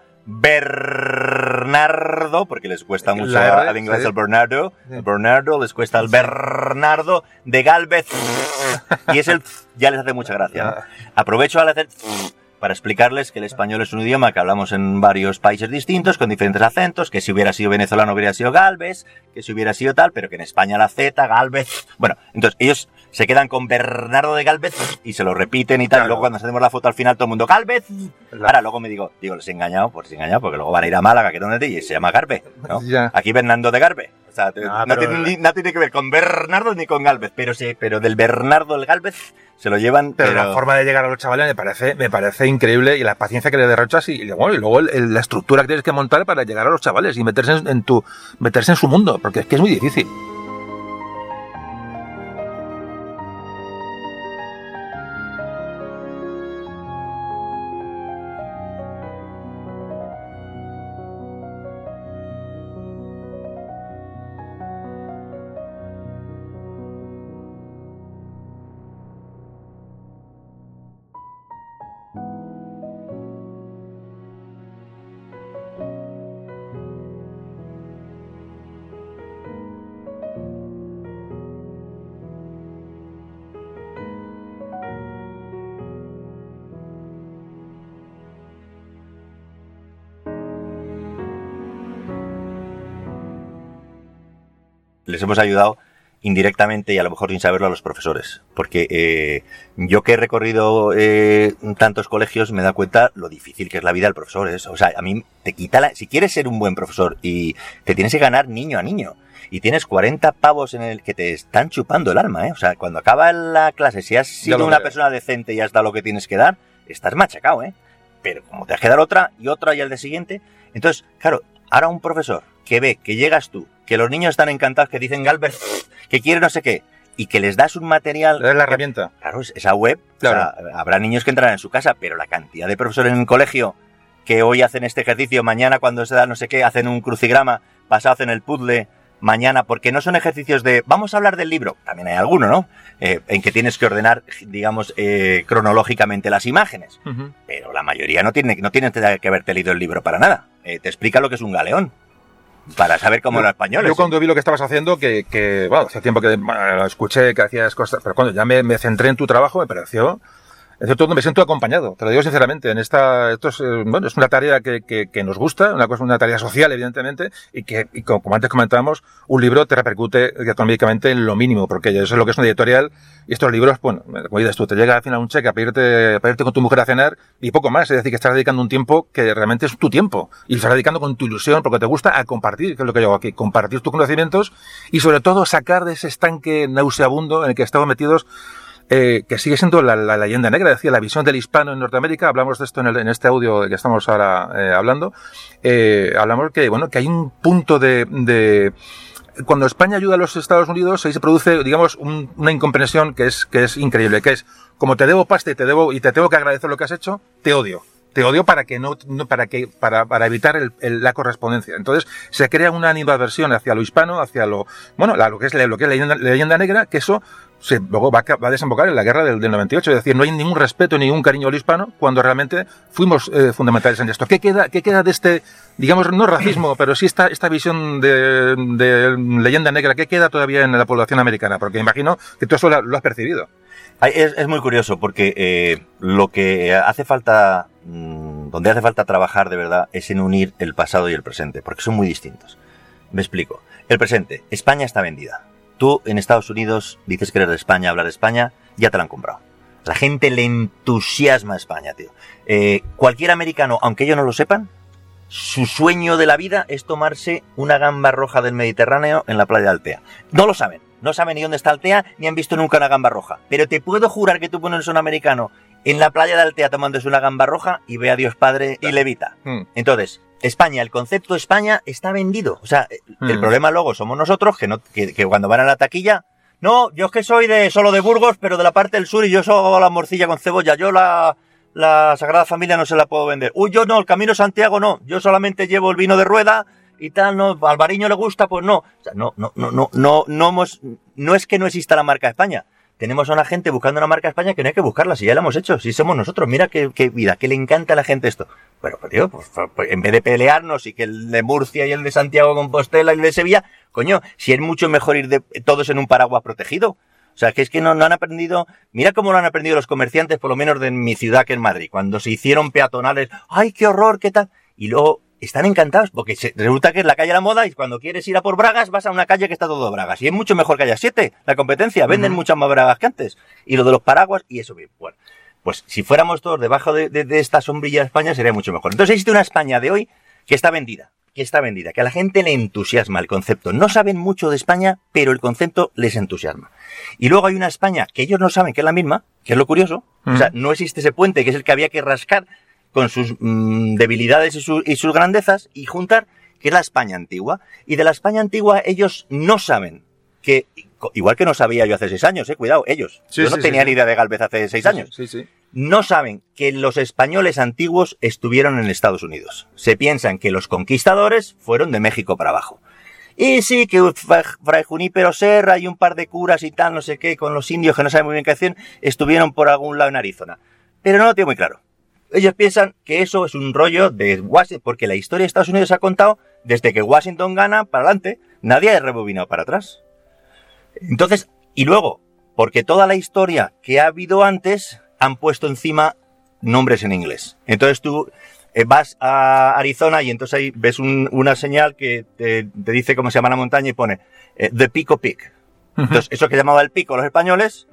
Bernardo, porque les cuesta mucho La al inglés sí. el Bernardo, Sí. el Bernardo, les cuesta el Bernardo de Galvez, y es el ya les hace mucha gracia. ¿no? Ah. Aprovecho al hacer para explicarles que el español es un idioma que hablamos en varios países distintos, con diferentes acentos, que si hubiera sido venezolano hubiera sido Galvez, que si hubiera sido tal, pero que en España la Z, Galvez. Bueno, entonces ellos se quedan con Bernardo de Galvez y se lo repiten y tal. Claro. Y luego cuando hacemos la foto al final todo el mundo, Galvez. La- Ahora luego me digo, digo, les he engañado, pues les he engañado, porque luego van a ir a Málaga, que es donde te y se llama Garbe. ¿no? Aquí Bernardo de Garbe. No, pero- tiene, no tiene que ver con Bernardo ni con Galvez, pero sí, pero del Bernardo del Galvez se lo llevan. Pero, la forma de llegar a los chavales me parece, me parece increíble y la paciencia que le derrochas y, y luego, y luego el- el- la estructura que tienes que montar para llegar a los chavales y meterse en, en tu, meterse en su mundo, porque es que es muy difícil. Les hemos ayudado indirectamente y a lo mejor sin saberlo a los profesores. Porque eh, yo que he recorrido eh, tantos colegios me dado cuenta lo difícil que es la vida del profesor. es- o sea, a mí te quita la... Si quieres ser un buen profesor y te tienes que ganar niño a niño y tienes 40 pavos en el que te están chupando el alma, ¿eh? O sea, cuando acaba la clase, si has sido una creo. persona decente y has dado lo que tienes que dar, estás machacado, ¿eh? Pero como te has que dar otra y otra y al día siguiente, entonces, claro, ahora un profesor que ve que llegas tú, que los niños están encantados, que dicen Galbert, que quiere no sé qué, y que les das un material... Das la herramienta. Claro, es- esa web, o Claro. sea, habrá niños que entrarán en su casa, pero la cantidad de profesores en el colegio que hoy hacen este ejercicio, mañana cuando se da no sé qué, hacen un crucigrama, pasado hacen el puzzle, mañana, porque no son ejercicios de, vamos a hablar del libro, también hay alguno, ¿no? Eh, en que tienes que ordenar, digamos, eh, cronológicamente las imágenes, pero la mayoría no tiene, no tienen que haberte leído el libro para nada. Eh, te explica lo que es un galeón, para saber cómo Yo- los españoles. Yo cuando vi lo que estabas haciendo, que, que bueno, hace tiempo que bueno, escuché, que hacías cosas, pero cuando ya me, me centré en tu trabajo, me pareció, es cierto, me siento acompañado, te lo digo sinceramente, en esta, esto es, eh, bueno, es una tarea que, que, que nos gusta, una cosa, una tarea social, evidentemente, y que, y como, antes comentábamos, un libro te repercute económicamente en lo mínimo, porque eso es lo que es una editorial, y estos libros, bueno, como dices tú, te llega al final un cheque a pedirte, a pedirte con tu mujer a cenar, y poco más, es decir, que estás dedicando un tiempo que realmente es tu tiempo, y estás dedicando con tu ilusión, porque te gusta a compartir, que es lo que yo hago aquí, compartir tus conocimientos, y sobre todo sacar de ese estanque nauseabundo en el que estamos metidos eh, que sigue siendo la, leyenda negra, decía, la visión del hispano en Norteamérica, hablamos de esto en, el- este audio que estamos ahora eh, hablando, eh, hablamos que, bueno, que hay un punto de, de- cuando España ayuda a los Estados Unidos, ahí se produce, digamos, un- una incomprensión que es, que es increíble, que es, como te debo pasta y te debo, y te tengo que agradecer lo que has hecho, te odio. Te odio para que no, para que, para, para evitar la correspondencia. Entonces, se crea una animadversión hacia lo hispano, hacia lo, bueno, lo que es, lo que es la leyenda, la leyenda negra, que eso se, luego va a, va a desembocar en la guerra del, del 98. Es decir, no hay ningún respeto, ni ningún cariño al hispano, cuando realmente fuimos eh, fundamentales en esto. ¿Qué queda, ¿Qué queda de este, digamos, no racismo, pero sí esta, esta visión de, de leyenda negra? ¿Qué queda todavía en la población americana? Porque imagino que tú eso lo, has percibido. Es, es muy curioso porque eh, lo que hace falta, mm, donde hace falta trabajar de verdad es en unir el pasado y el presente, porque son muy distintos. Me explico. El presente, España está vendida. Tú en Estados Unidos dices que eres de España, hablar de España, ya te la han comprado. La gente le entusiasma a España, tío. Eh, cualquier americano, aunque ellos no lo sepan, su sueño de la vida es tomarse una gamba roja del Mediterráneo en la playa de Altea. No lo saben, No saben ni dónde está Altea, ni han visto nunca una gamba roja. Pero te puedo jurar que tú pones un americano en la playa de Altea tomándose una gamba roja y ve a Dios Padre y levita. Mm. Entonces, España, el concepto España está vendido. O sea, el Mm. problema luego somos nosotros que, no, que, que cuando van a la taquilla, no, yo es que soy de solo de Burgos, pero de la parte del sur y yo solo la morcilla con cebolla. Yo la, la Sagrada Familia no se la puedo vender. Uy, yo no, el Camino Santiago no. Yo solamente llevo el vino de rueda y tal, no, al Bariño le gusta, pues no. O sea, no, no, no, no, no, no, hemos- no es que no exista la marca España. Tenemos a una gente buscando una marca España que no hay que buscarla, si ya la hemos hecho, si somos nosotros. Mira qué, qué vida, que le encanta a la gente esto. Pero, pues, tío, pues, pues, en vez de pelearnos y que el de Murcia y el de Santiago Compostela y el de Sevilla, coño, si es mucho mejor ir de, todos en un paraguas protegido. O sea, que es que no, no han aprendido, mira cómo lo han aprendido los comerciantes, por lo menos de mi ciudad que es Madrid, cuando se hicieron peatonales, ay, qué horror, qué tal, y luego están encantados, porque se- resulta que es la calle de la moda y cuando quieres ir a por bragas vas a una calle que está todo bragas, y es mucho mejor que haya siete, la competencia, venden muchas más bragas que antes, y lo de los paraguas, y eso bien, bueno. Pues si fuéramos todos debajo de, de- de esta sombrilla de España sería mucho mejor. Entonces existe una España de hoy que está vendida, que está vendida, que a la gente le entusiasma el concepto. No saben mucho de España, pero el concepto les entusiasma. Y luego hay una España que ellos no saben que es la misma, que es lo curioso. O sea, no existe ese puente que es el que había que rascar con sus mm, debilidades y, su- y sus grandezas y juntar, que es la España antigua. Y de la España antigua ellos no saben que, igual que no sabía yo hace seis años, eh, cuidado, ellos. Sí, yo no sí, tenía sí, ni idea de Galvez hace seis años no saben que los españoles antiguos estuvieron en Estados Unidos. Se piensan que los conquistadores fueron de México para abajo. Y sí, que Fra- Fray Junípero Serra y un par de curas y tal, no sé qué, con los indios que no saben muy bien qué hacían, estuvieron por algún lado en Arizona. Pero no lo tengo muy claro. Ellos piensan que eso es un rollo de Washington, porque la historia de Estados Unidos ha contado desde que Washington gana para adelante, nadie ha rebobinado para atrás. Entonces, y luego, porque toda la historia que ha habido antes han puesto encima nombres en inglés. Entonces tú eh, vas a Arizona y entonces ahí ves un- una señal que te, te dice cómo se llama la montaña y pone eh, The Pico Peak. Entonces, eso que llamaba el pico los españoles,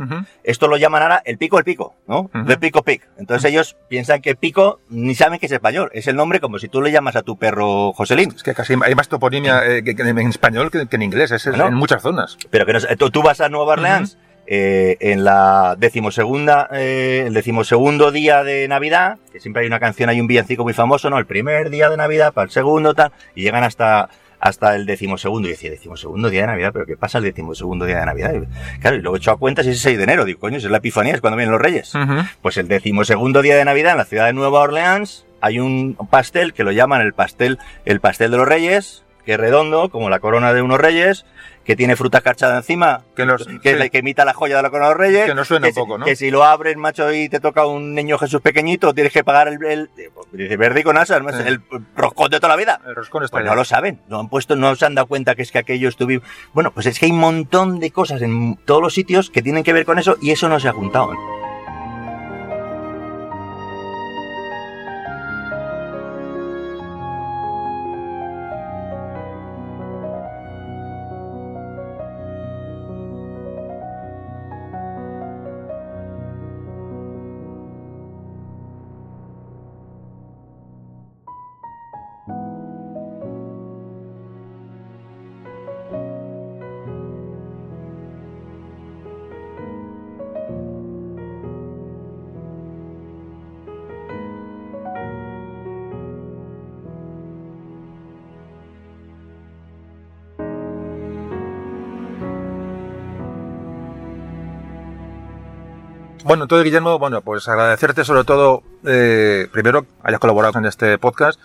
esto lo llaman ahora el pico el pico, ¿no? Ujú. The Pico Peak. Entonces ellos piensan que pico ni saben que es español. Es el nombre como si tú le llamas a tu perro Joselín. Es que casi hay más toponimia eh, que- que en español que, que en inglés, es, en muchas zonas. Pero que no sé, tú, tú vas a Nueva Orleans eh, en la decimosegunda, eh, el decimosegundo día de Navidad, que siempre hay una canción, hay un villancico muy famoso, ¿no? El primer día de Navidad para el segundo, tal, y llegan hasta hasta el decimosegundo. Y decía, decimosegundo día de Navidad, pero ¿qué pasa el decimosegundo día de Navidad? Y, claro, y luego he hecho a cuentas y es el 6 de enero. Digo, coño, si es la epifanía, es cuando vienen los reyes. Pues el decimosegundo día de Navidad en la ciudad de Nueva Orleans hay un pastel que lo llaman el pastel, el pastel de los reyes, que es redondo, como la corona de unos reyes, que tiene fruta cachada encima, Que nos- que, sí. que imita la joya de la corona de los reyes. Que nos suena un poco, ¿no? Que si lo abres, macho, y te toca un niño Jesús pequeñito, tienes que pagar el, el- dice, verde y con asas, ¿no? Sí. el roscón de toda la vida. El roscón está Pues no lo saben, no han puesto, no se han dado cuenta que es que aquello estuvo. Bueno, pues es que hay un montón de cosas en todos los sitios que tienen que ver con eso y eso no se ha juntado. Bueno, entonces, Guillermo, bueno, pues agradecerte sobre todo, eh, primero, hayas colaborado en este podcast.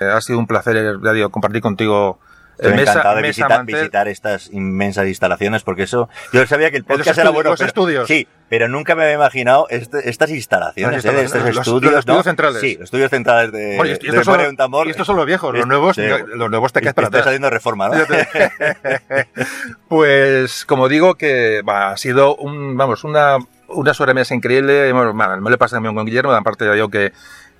Eh, ha sido un placer, ya digo, compartir contigo eh, Estoy mesa, encantado de mesa, visitar, visitar estas inmensas instalaciones porque eso yo sabía que el podcast era estudios, bueno los pero- estudios. sí pero nunca me había imaginado este- estas instalaciones ¿eh? estos los- estudios los estudios ¿no? centrales. sí los estudios centrales de, Bueno, y de estos son, un tambor. y estos son los viejos, los Es- nuevos, sí. los nuevos te quedas para atrás. haciendo reforma ¿no? Pues, como digo, que va, ha sido un, vamos, una, una sobremesa increíble. Bueno, me lo he también con Guillermo, aparte yo que,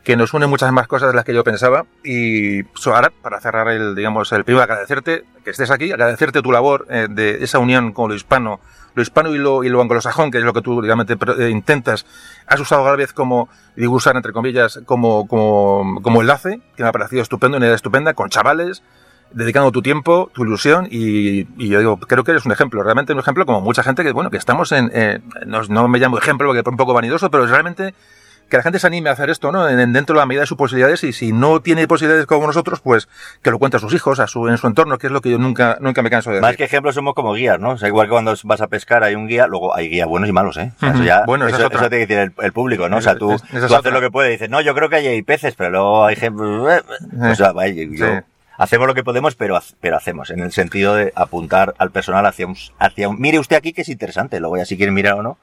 que nos une muchas más cosas de las que yo pensaba. Y ahora, para cerrar el, digamos, el primero, agradecerte que estés aquí, agradecerte tu labor eh, de esa unión con lo hispano, lo hispano y lo, y lo anglosajón, que es lo que tú, digamos, te pro- eh, intentas. Has usado cada vez como, digo usar entre comillas, como, como, como enlace, que me ha parecido estupendo, una idea estupenda, con chavales, dedicando tu tiempo, tu ilusión y, yo digo, creo que eres un ejemplo, realmente un ejemplo como mucha gente que, bueno, que estamos en, no, no, me llamo ejemplo porque es un poco vanidoso, pero realmente que la gente se anime a hacer esto, ¿no? Dentro de la medida de sus posibilidades y si no tiene posibilidades como nosotros, pues que lo cuente a sus hijos, a su, en su entorno, que es lo que yo nunca, nunca me canso de decir. Más que ejemplos somos como guías, ¿no? O sea, igual que cuando vas a pescar hay un guía, luego hay guías buenos y malos, ¿eh? eso ya, bueno, eso, eso, tiene que decir el, público, ¿no? O sea, tú, haces lo que puedes y dices, no, yo creo que hay peces, pero luego hay ejemplos, eh, o sea, yo, hacemos lo que podemos, pero, pero hacemos, en el sentido de apuntar al personal hacia un, hacia un, mire usted aquí que es interesante, luego ya si quieren mirar o no,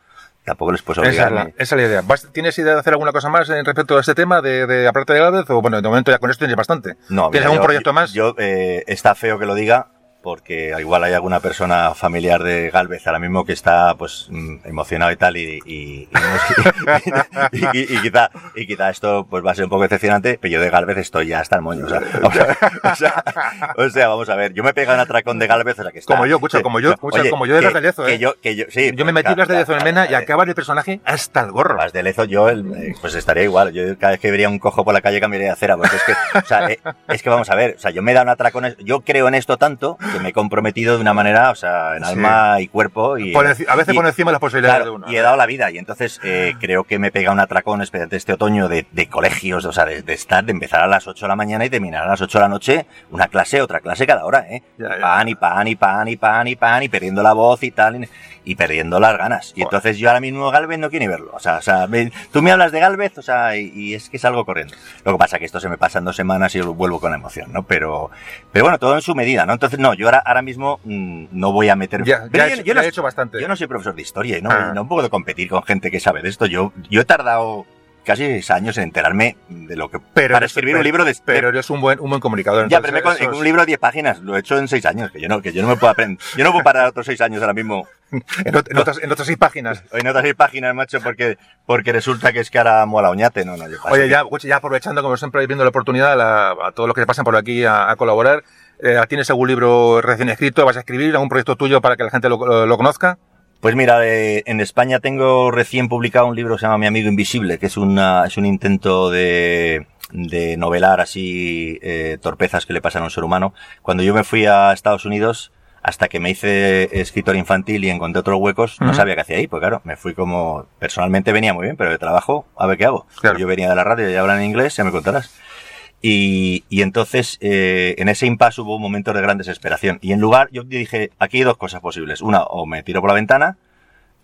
tampoco les puedes obligar. Esa, es la idea. ¿Tienes idea de hacer alguna cosa más en respecto a este tema de, de aparte de Galvez? O bueno, de momento ya con esto tienes bastante. No, ¿Tienes algún proyecto más? Yo, eh, está feo que lo diga, porque igual hay alguna persona familiar de Galvez ahora mismo que está pues mm, emocionado y tal y, y, y, quizá, y quizá esto pues va a ser un poco decepcionante, pero yo de Galvez estoy ya hasta el moño. O sea, o sea, vamos a ver, yo me pega un atracón de Galvez, o sea que está. Como yo, escucha, como yo, escucha, como yo de las de Lezo, ¿eh? Que yo, que yo, sí, yo me metí las de Lezo en Mena y acaba el personaje hasta el gorro. Las de Lezo yo, eh, pues estaría igual. Yo cada vez que vería un cojo por la calle cambiaría de acera, porque es que, o sea, eh, es que vamos a ver, o sea, yo me dado un atracón, yo creo en esto tanto me he comprometido de una manera, o sea, en alma y cuerpo. Y, a veces por encima las posibilidades de uno. Y he dado la vida, y entonces eh, creo que me pega un atracón, especialmente este otoño, de, colegios, o sea, de, estar, de empezar a las 8 de la mañana y terminar a las 8 de la noche, una clase, otra clase cada hora, ¿eh? Pan y pan y pan y pan y pan y perdiendo la voz y tal y perdiendo las ganas. Y entonces yo ahora mismo Galvez no quiero ni verlo. O sea, o sea tú me hablas de Galvez, o sea, y, es que es algo corriente. Lo que pasa es que esto se me pasa en dos semanas y yo vuelvo con emoción, ¿no? Pero, pero bueno, todo en su medida, ¿no? Entonces, no, yo ahora, ahora mismo mm, no voy a meter... Ya, ya yo, no, he hecho bastante. Yo no soy profesor de historia y no, ah. no puedo competir con gente que sabe de esto. Yo, yo he tardado casi seis años en enterarme de lo que pero para escribir un libro de pero eres un buen un buen comunicador ya pero me, un libro de 10 páginas lo he hecho en seis años que yo no que yo no me puedo aprender yo no puedo parar otros seis años ahora mismo en, otras, en otras seis páginas en otras seis páginas macho porque porque resulta que es que ahora mola oñate no no yo oye ya, ya aprovechando como siempre viendo la oportunidad a, todos los que pasan por aquí a, colaborar eh, ¿Tienes algún libro recién escrito? ¿Vas a escribir algún proyecto tuyo para que la gente lo conozca? Pues mira, eh, en España tengo recién publicado un libro que se llama Mi amigo invisible, que es, una, es un intento de, de novelar así eh, torpezas que le pasan a un ser humano. Cuando yo me fui a Estados Unidos, hasta que me hice escritor infantil y encontré otros huecos, no sabía qué hacía ahí, pues claro, me fui como, personalmente venía muy bien, pero de trabajo, a ver qué hago. Yo venía de la radio y hablan en inglés, ya me contarás. Y, y entonces, eh, en ese impasse hubo un momento de gran desesperación. Y en lugar, yo dije, aquí hay dos cosas posibles. Una, o me tiro por la ventana,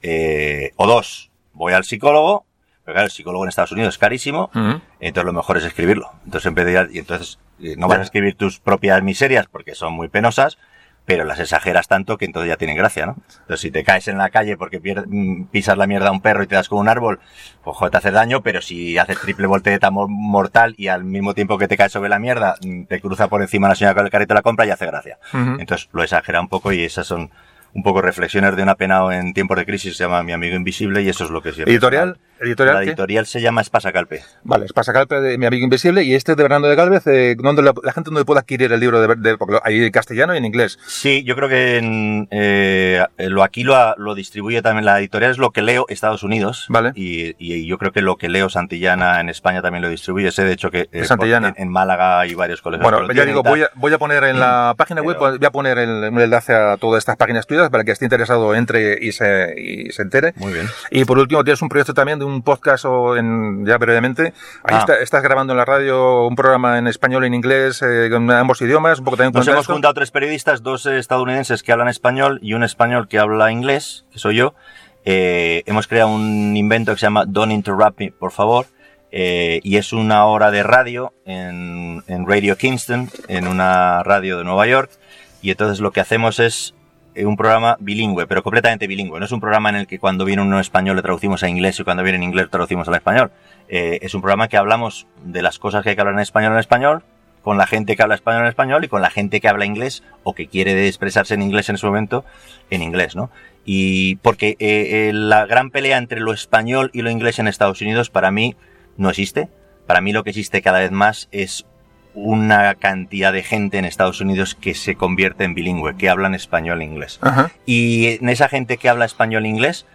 eh, o dos, voy al psicólogo, pero claro, el psicólogo en Estados Unidos es carísimo, entonces lo mejor es escribirlo. Entonces empecé y entonces eh, no vas a escribir tus propias miserias porque son muy penosas, pero las exageras tanto que entonces ya tienen gracia, ¿no? Entonces, si te caes en la calle porque mm, pisas la mierda a un perro y te das con un árbol, pues joder, te hace daño, pero si haces triple voltereta mortal y al mismo tiempo que te caes sobre la mierda, mm, te cruza por encima la señora con el carrito de la compra y hace gracia. Entonces, lo exagera un poco y esas son un poco reflexiones de un apenado en tiempos de crisis, se llama Mi Amigo Invisible y eso es lo que siempre. ¿Editorial? ¿Editorial la editorial se llama Espasacalpe. Vale, Espasacalpe de Mi Amigo Invisible y este de Bernardo de Galvez, eh, ¿dónde la, gente no puede adquirir el libro de, de porque hay en castellano y en inglés? Sí, yo creo que en, eh, lo aquí lo, lo, distribuye también la editorial, es lo que leo Estados Unidos. Vale. Y, y, yo creo que lo que leo Santillana en España también lo distribuye, sé de hecho que eh, Santillana. En, Málaga hay varios colegios. Bueno, ya digo, voy a, voy a, poner en la página web, voy a poner el, el enlace a todas estas páginas tuyas para que esté interesado entre y se, y se entere. Muy bien. Y por último, tienes un proyecto también de un podcast o en, ya brevemente. Ahí ah. estás grabando en la radio un programa en español y en inglés, eh, en ambos idiomas. Un poco también Nos hemos juntado tres periodistas, dos estadounidenses que hablan español y un español que habla inglés, que soy yo. Eh, hemos creado un invento que se llama Don't Interrupt Me, por favor. Eh, y es una hora de radio en, en Radio Kingston, en una radio de Nueva York. Y entonces lo que hacemos es un programa bilingüe, pero completamente bilingüe. No es un programa en el que cuando viene uno español le traducimos a inglés y cuando viene en inglés traducimos al español. Eh, es un programa que hablamos de las cosas que hay que hablar en español en español, con la gente que habla español en español y con la gente que habla inglés o que quiere expresarse en inglés en ese momento en inglés, ¿no? Y porque eh, la gran pelea entre lo español y lo inglés en Estados Unidos para mí no existe. Para mí lo que existe cada vez más es una cantidad de gente en Estados Unidos que se convierte en bilingüe, que hablan español e inglés. Y en esa gente que habla español e inglés,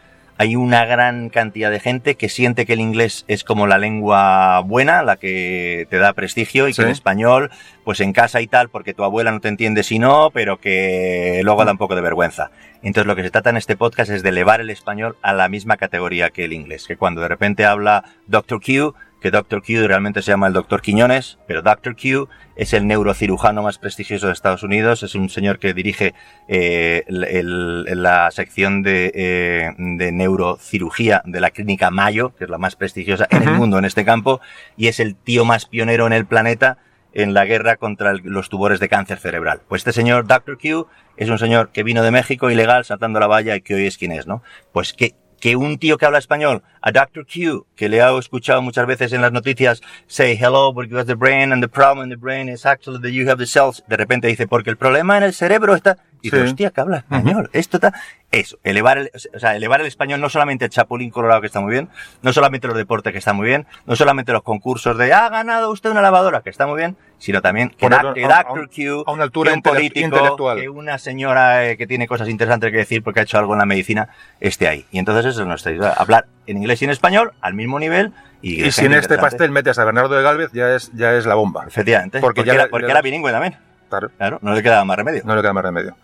hay una gran cantidad de gente que siente que el inglés es como la lengua buena, la que te da prestigio y que en español, pues en casa y tal, porque tu abuela no te entiende si no, pero que luego da un poco de vergüenza. Entonces lo que se trata en este podcast es de elevar el español a la misma categoría que el inglés, que cuando de repente habla Dr. Q, que Dr. Q realmente se llama el Dr. Quiñones, pero Dr. Q es el neurocirujano más prestigioso de Estados Unidos, es un señor que dirige eh, la sección eh, de, neurocirugía de la clínica Mayo, que es la más prestigiosa en el mundo en este campo, y es el tío más pionero en el planeta en la guerra contra los tumores de cáncer cerebral. Pues este señor Dr. Q es un señor que vino de México ilegal saltando la valla y que hoy es quien es, ¿no? Pues que que un tío que habla español, a Dr. Q, que le he escuchado muchas veces en las noticias, say hello because the brain and the problem in the brain is actually that you have the cells, de repente dice, porque el problema en el cerebro está, y dice, hostia, que habla español, esto está, eso, elevar el, o sea, elevar el español, no solamente el Chapulín Colorado que está muy bien, no solamente los deportes que está muy bien, no solamente los concursos de, ha ganado usted una lavadora que está muy bien, sino también que, Dr. Q, a una altura que un político, que una señora eh, que tiene cosas interesantes que decir porque ha hecho algo en la medicina, esté ahí. Y entonces eso es nuestra idea, hablar en inglés y en español al mismo nivel. Y, y si en este pastel metes a Bernardo de Galvez, ya es, ya es la bomba. Efectivamente, porque, ya era, porque era bilingüe también. Claro. claro. No le queda más remedio. No le queda más remedio.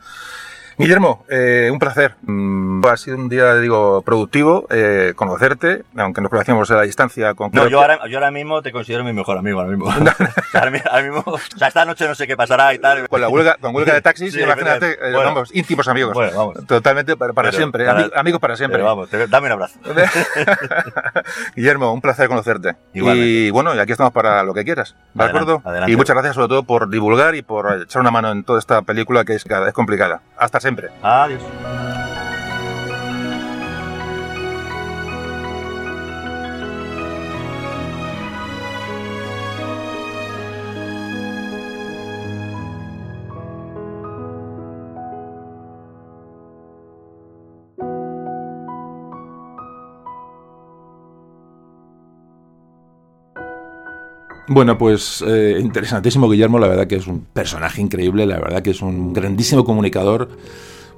Guillermo, eh, un placer. Mm, ha sido un día, digo, productivo eh, conocerte, aunque nos conocíamos a la distancia. Con no, yo ahora, yo ahora mismo te considero mi mejor amigo, ahora mismo. ahora mismo o sea, esta noche no sé qué pasará y tal. Con la huelga, con huelga de taxis, imagínate, eh, vamos, íntimos amigos. Bueno, vamos. Totalmente para, siempre, amigos para siempre. vamos, dame un abrazo. Guillermo, un placer conocerte. Y bueno, y aquí estamos para lo que quieras, ¿de acuerdo? Y muchas gracias sobre todo por divulgar y por echar una mano en toda esta película que es, es complicada. Hasta siempre. Adiós. Bueno, pues eh, interesantísimo Guillermo, la verdad que es un personaje increíble, la verdad que es un grandísimo comunicador.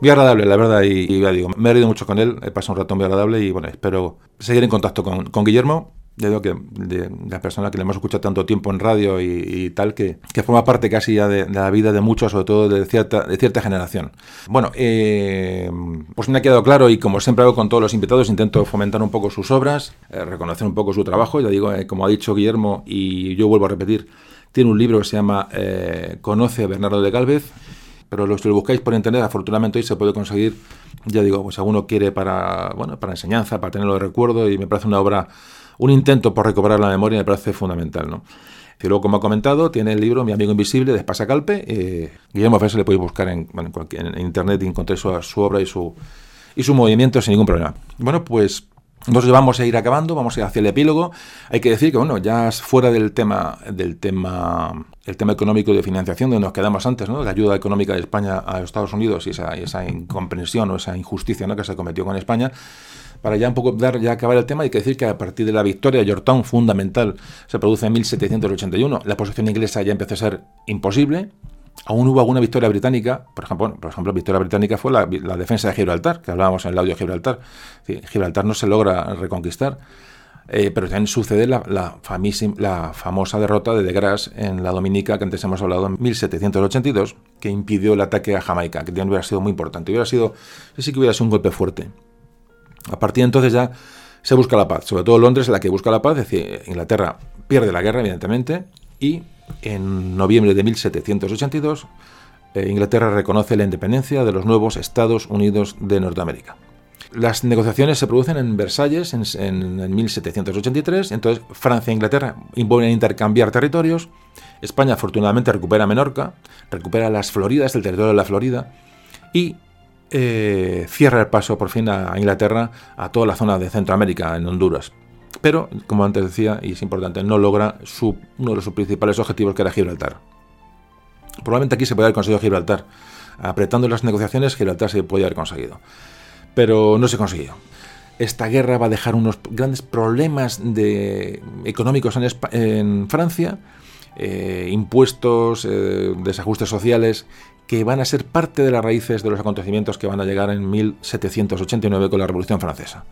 Muy agradable, la verdad, y, ya digo, me he reído mucho con él, he pasado un rato muy agradable y bueno, espero seguir en contacto con, con Guillermo. Ya digo que de, la persona que le hemos escuchado tanto tiempo en radio y, tal, que, que, forma parte casi ya de, la vida de muchos, sobre todo de cierta, de cierta generación. Bueno, eh, pues me ha quedado claro y como siempre hago con todos los invitados, intento fomentar un poco sus obras, eh, reconocer un poco su trabajo. Ya digo, eh, como ha dicho Guillermo, y yo vuelvo a repetir, tiene un libro que se llama Conoce a Bernardo de Galvez pero los que lo buscáis por internet, afortunadamente hoy se puede conseguir, ya digo, pues alguno quiere para, bueno, para enseñanza, para tenerlo de recuerdo, y me parece una obra, un intento por recuperar la memoria, me parece fundamental, ¿no? Y luego, como ha comentado, tiene el libro Mi amigo invisible de Espasacalpe. Eh, Guillermo Fese le podéis buscar en, en, internet y encontréis su, obra y su, y su movimiento sin ningún problema. Bueno, pues nos vamos a ir acabando, vamos a ir hacia el epílogo. Hay que decir que, bueno, ya fuera del tema, del tema, el tema económico de financiación, donde nos quedamos antes, ¿no? La ayuda económica de España a Estados Unidos y esa, esa incomprensión o esa injusticia ¿no? que se cometió con España. Para ya un poco dar, ya acabar el tema, hay que decir que a partir de la victoria de Yorktown, fundamental, se produce en 1781. La posición inglesa ya empezó a ser imposible, aún hubo alguna victoria británica, por ejemplo, por ejemplo, victoria británica fue la, defensa de Gibraltar, que hablábamos en el audio de Gibraltar. Gibraltar no se logra reconquistar, eh, pero también sucede la, la, famosa derrota de De Grasse en la Dominica, que antes hemos hablado en 1782, que impidió el ataque a Jamaica, que también hubiera sido muy importante. Hubiera sido, sí que hubiera sido un golpe fuerte. A partir de entonces ya se busca la paz, sobre todo Londres es la que busca la paz, es decir, Inglaterra pierde la guerra, evidentemente, y en noviembre de 1782, eh, Inglaterra reconoce la independencia de los nuevos Estados Unidos de Norteamérica. Las negociaciones se producen en Versalles en, 1783, entonces Francia e Inglaterra a intercambiar territorios, España afortunadamente recupera Menorca, recupera las Floridas, el territorio de la Florida, y eh, cierra el paso por fin a Inglaterra a toda la zona de Centroamérica, en Honduras pero, como antes decía, y es importante, no logra uno de sus principales objetivos, que era Gibraltar. Probablemente aquí se puede haber conseguido Gibraltar. Apretando las negociaciones, Gibraltar se podía haber conseguido. Pero no se consiguió. Esta guerra va a dejar unos grandes problemas de, económicos en, Francia, eh, impuestos, eh, desajustes sociales que van a ser parte de las raíces de los acontecimientos que van a llegar en 1789 con la Revolución Francesa.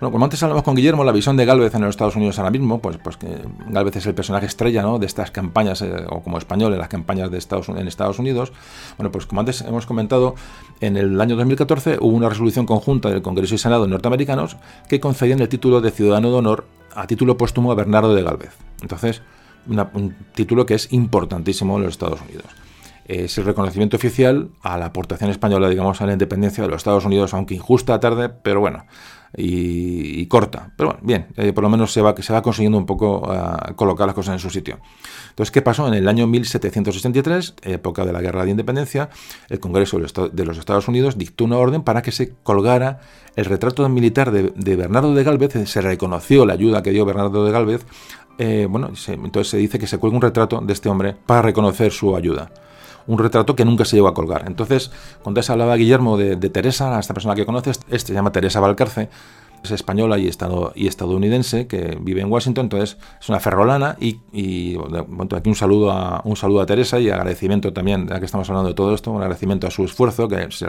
Bueno, como antes hablamos con Guillermo, la visión de Galvez en los Estados Unidos ahora mismo, pues, pues que Galvez es el personaje estrella ¿no? de estas campañas, eh, o como español en las campañas de Estados, en Estados Unidos. Bueno, pues como antes hemos comentado, en el año 2014 hubo una resolución conjunta del Congreso y Senado norteamericanos que concedían el título de ciudadano de honor a título póstumo a Bernardo de Galvez. Entonces, un título que es importantísimo en los Estados Unidos es el reconocimiento oficial a la aportación española, digamos, a la independencia de los Estados Unidos, aunque injusta tarde, pero bueno, y, corta. Pero bueno, bien, eh, por lo menos se va, se va consiguiendo un poco ah, colocar las cosas en su sitio. Entonces, ¿qué pasó? En el año 1763, época de la Guerra de Independencia, el Congreso de los Estados Unidos dictó una orden para que se colgara el retrato militar de, Bernardo de Galvez, se reconoció la ayuda que dio Bernardo de Galvez, eh, bueno, entonces se dice que se cuelga un retrato de este hombre para reconocer su ayuda un retrato que nunca se llegó a colgar. Entonces, cuando se hablaba Guillermo de, Teresa, esta persona que conoces, este se llama Teresa Valcarce, es española y, estadounidense que vive en Washington, entonces es una ferrolana y, bueno, aquí un saludo, a, un saludo a Teresa y agradecimiento también, ya que estamos hablando de todo esto, un agradecimiento a su esfuerzo, que se,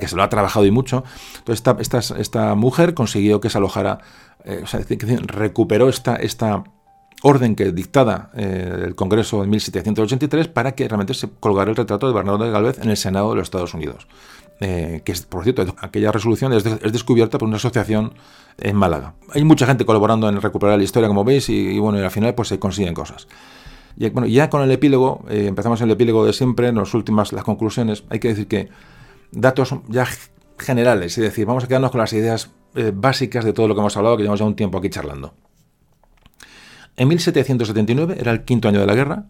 que se lo ha trabajado y mucho. Entonces esta, mujer consiguió que se alojara, eh, o sea, recuperó esta, esta orden que dictada eh, el Congreso en 1783 para que realmente se colgara el retrato de Bernardo de Galvez en el Senado de los Estados Unidos. Eh, que por cierto, aquella resolución es, descubierta por una asociación en Málaga. Hay mucha gente colaborando en recuperar la historia, como veis, y, bueno, al final pues se consiguen cosas. Y bueno, ya con el epílogo, eh, empezamos el epílogo de siempre, en las últimas, las conclusiones, hay que decir que datos ya generales, es decir, vamos a quedarnos con las ideas básicas de todo lo que hemos hablado, que llevamos ya un tiempo aquí charlando. En 1779 era el quinto año de la guerra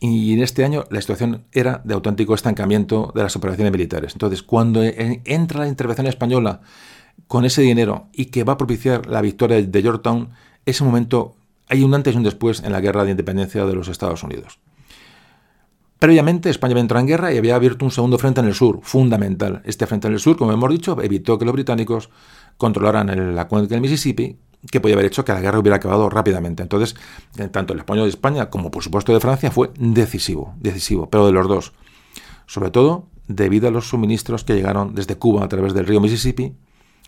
y en este año la situación era de auténtico estancamiento de las operaciones militares. Entonces, cuando entra la intervención española con ese dinero y que va a propiciar la victoria de Yorktown, ese momento hay un antes y un después en la guerra de independencia de los Estados Unidos. Previamente, España entró en guerra y había abierto un segundo frente en el sur, fundamental. Este frente en el sur, como hemos dicho, evitó que los británicos controlaran la cuenca del Mississippi que podía haber hecho que la guerra hubiera acabado rápidamente. Entonces, eh, tanto el español de España como por supuesto de Francia fue decisivo, decisivo, pero de los dos. Sobre todo debido a los suministros que llegaron desde Cuba a través del río Mississippi,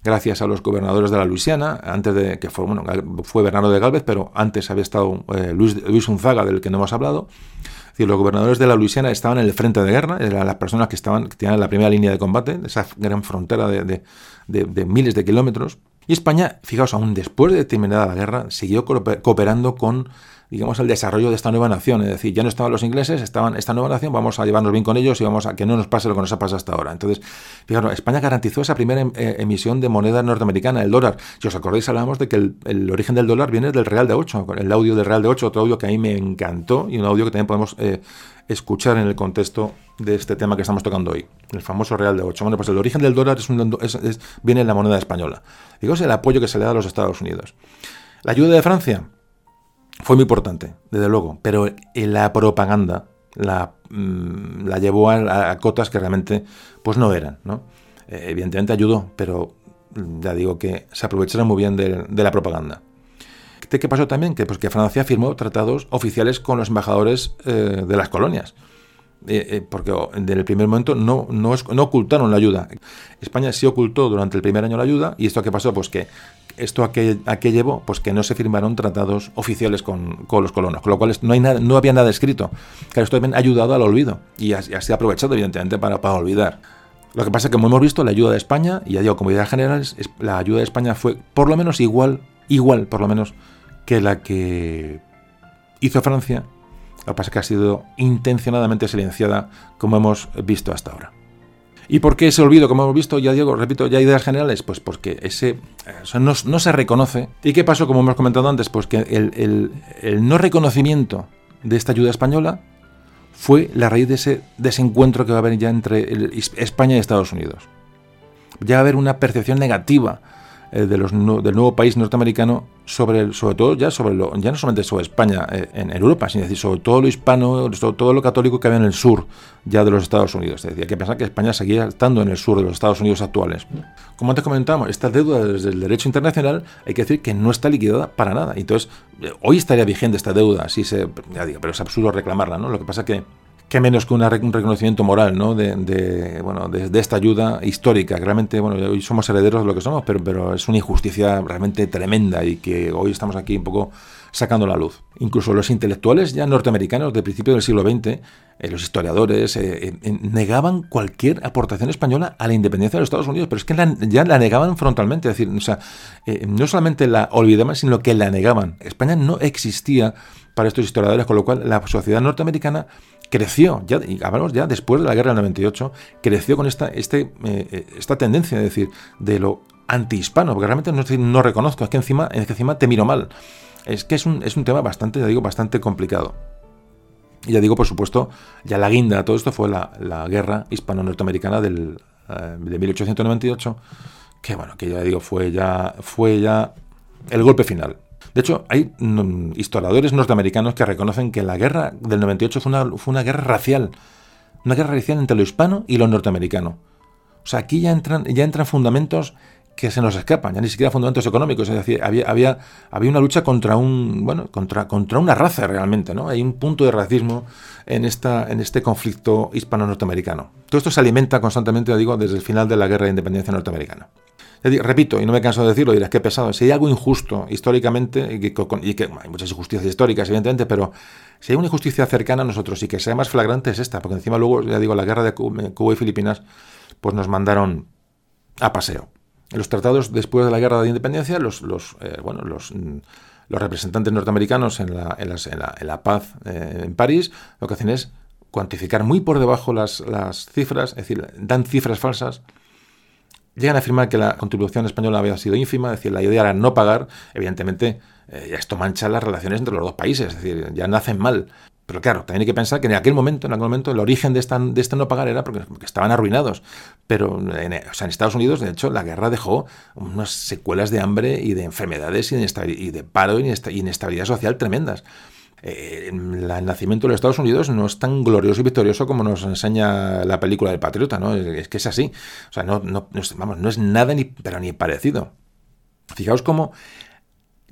gracias a los gobernadores de la Luisiana, antes de que fue, Bernardo de Galvez, pero antes había estado eh, Luis, Luis Unzaga, del que no hemos hablado. Los gobernadores de la Luisiana estaban en el frente de guerra, eran las personas que estaban que tenían la primera línea de combate, esa gran frontera de, de miles de kilómetros. Y España, fijaos, aún después de terminada la guerra, siguió cooperando con, digamos, el desarrollo de esta nueva nación. Es decir, ya no estaban los ingleses, estaban esta nueva nación, vamos a llevarnos bien con ellos y vamos a que no nos pase lo que nos ha pasado hasta ahora. Entonces, fijaos, España garantizó esa primera em, eh, emisión de moneda norteamericana, el dólar. Si os acordáis, hablábamos de que el, origen del dólar viene del Real de 8, el audio del Real de 8, otro audio que a mí me encantó y un audio que también podemos eh, escuchar en el contexto de este tema que estamos tocando hoy, el famoso Real de 8. Bueno, pues el origen del dólar es viene en la moneda española. Digo, es el apoyo que se le da a los Estados Unidos. La ayuda de Francia fue muy importante, desde luego, pero la propaganda la, mm, la llevó a, cotas que realmente pues no eran. ¿no? Eh, evidentemente ayudó, pero mm, ya digo que se aprovecharon muy bien de, la propaganda. ¿Qué pasó también? Que, pues, que Francia firmó tratados oficiales con los embajadores eh, de las colonias. Eh, eh, porque en el primer momento no, no, no, ocultaron la ayuda. España sí ocultó durante el primer año la ayuda, y esto qué pasó, pues que esto a qué, a qué llevó, pues que no se firmaron tratados oficiales con, con, los colonos, con lo cual no, hay nada, no había nada escrito. Claro, esto también ha ayudado al olvido, y así ha aprovechado evidentemente para, para olvidar. Lo que pasa es que como hemos visto, la ayuda de España, y ya digo, como idea general, la ayuda de España fue por lo menos igual, igual por lo menos, que la que hizo Francia lo que pasa es que ha sido intencionadamente silenciada, como hemos visto hasta ahora. ¿Y por qué ese olvido? Como hemos visto, ya digo, repito, ya ideas generales, pues porque ese no, se reconoce. ¿Y qué pasó, como hemos comentado antes? Pues que el, no reconocimiento de esta ayuda española fue la raíz de ese desencuentro que va a haber ya entre España y Estados Unidos. Ya va a haber una percepción negativa eh, de los, del nuevo país norteamericano sobre sobre todo ya sobre lo, ya no solamente sobre España eh, en, Europa, sino sobre todo lo hispano, sobre todo lo católico que había en el sur ya de los Estados Unidos. Es decir, hay que pensar que España seguía estando en el sur de los Estados Unidos actuales. Como antes comentamos, esta deuda desde el derecho internacional hay que decir que no está liquidada para nada. Entonces, eh, hoy estaría vigente esta deuda, si se, ya digo, pero es absurdo reclamarla, ¿no? Lo que pasa que qué menos que un reconocimiento moral ¿no? de, bueno, de, esta ayuda histórica. Realmente, bueno, hoy somos herederos de lo que somos, pero, pero es una injusticia realmente tremenda y que hoy estamos aquí un poco sacando la luz. Incluso los intelectuales ya norteamericanos de principio del siglo XX, eh, los historiadores, eh, eh, negaban cualquier aportación española a la independencia de los Estados Unidos, pero es que ya la negaban frontalmente. Es decir, o sea, no solamente la olvidaban, sino que la negaban. España no existía para estos historiadores, con lo cual la sociedad norteamericana creció, ya, hablamos ya después de la guerra del 98, creció con esta, este, eh, esta tendencia, es decir, de lo antihispano, porque realmente no, no reconozco, es que encima, encima te miro mal. Es que es un, es un tema bastante, ya digo, bastante complicado. Y ya digo, por supuesto, ya la guinda de todo esto fue la, guerra hispano-norteamericana del, eh, de 1898, que bueno, que ya digo, fue ya, fue ya el golpe final. De hecho, hay mm, historiadores norteamericanos que reconocen que la guerra del 98 fue una, guerra racial, una guerra racial entre lo hispano y lo norteamericano. O sea, aquí ya entran, fundamentos que se nos escapan, ya ni siquiera fundamentos económicos, es decir, había, una lucha contra una raza realmente, ¿no? Hay un punto de racismo en, en este conflicto hispano-norteamericano. Todo esto se alimenta constantemente, digo, desde el final de la guerra de independencia norteamericana repito, y no me canso de decirlo, dirás que pesado, si hay algo injusto históricamente, y que, hay muchas injusticias históricas, evidentemente, pero si hay una injusticia cercana a nosotros y que sea más flagrante es esta, porque encima luego, ya digo, la guerra de Cuba y Filipinas, pues nos mandaron a paseo. En los tratados después de la guerra de independencia, los, los eh, bueno, los, mm, los, representantes norteamericanos en la, en, la, paz eh, en París, lo que hacen es cuantificar muy por debajo las, las cifras, es decir, dan cifras falsas Llegan a afirmar que la contribución española había sido ínfima, es decir, la idea era no pagar. Evidentemente, eh, esto mancha las relaciones entre los dos países, es decir, ya nacen mal. Pero claro, también hay que pensar que en aquel momento, en aquel momento, el origen de, esta, de este no pagar era porque, estaban arruinados. Pero en, en Estados Unidos, de hecho, la guerra dejó unas secuelas de hambre y de enfermedades y de, y de paro y inestabilidad social tremendas. Eh, el nacimiento de los Estados Unidos no es tan glorioso y victorioso como nos enseña la película del Patriota, ¿no? Es, que es así. O sea, no, no, es, vamos, no es nada ni, pero ni parecido. Fijaos cómo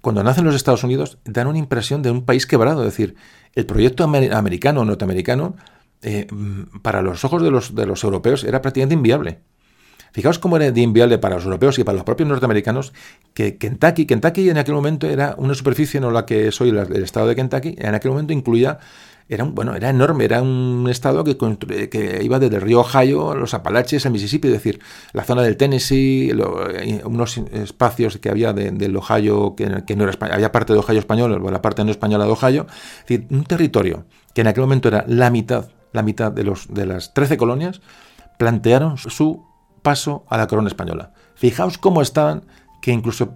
cuando nacen los Estados Unidos dan una impresión de un país quebrado. Es decir, el proyecto americano o norteamericano, eh, para los ojos de los, de los europeos, era prácticamente inviable. Fijaos cómo era de inviable para los europeos y para los propios norteamericanos que Kentucky, Kentucky en aquel momento era una superficie, no la que soy el estado de Kentucky, en aquel momento incluía era bueno, era enorme, era un estado que, que, iba desde el río Ohio, los Apalaches, el Mississippi, es decir, la zona del Tennessee, unos espacios que había del Ohio, que, no era había parte de Ohio español, la parte no española de Ohio, es decir, un territorio que en aquel momento era la mitad, la mitad de, los, de las 13 colonias, plantearon su paso a la corona española. Fijaos cómo estaban, que incluso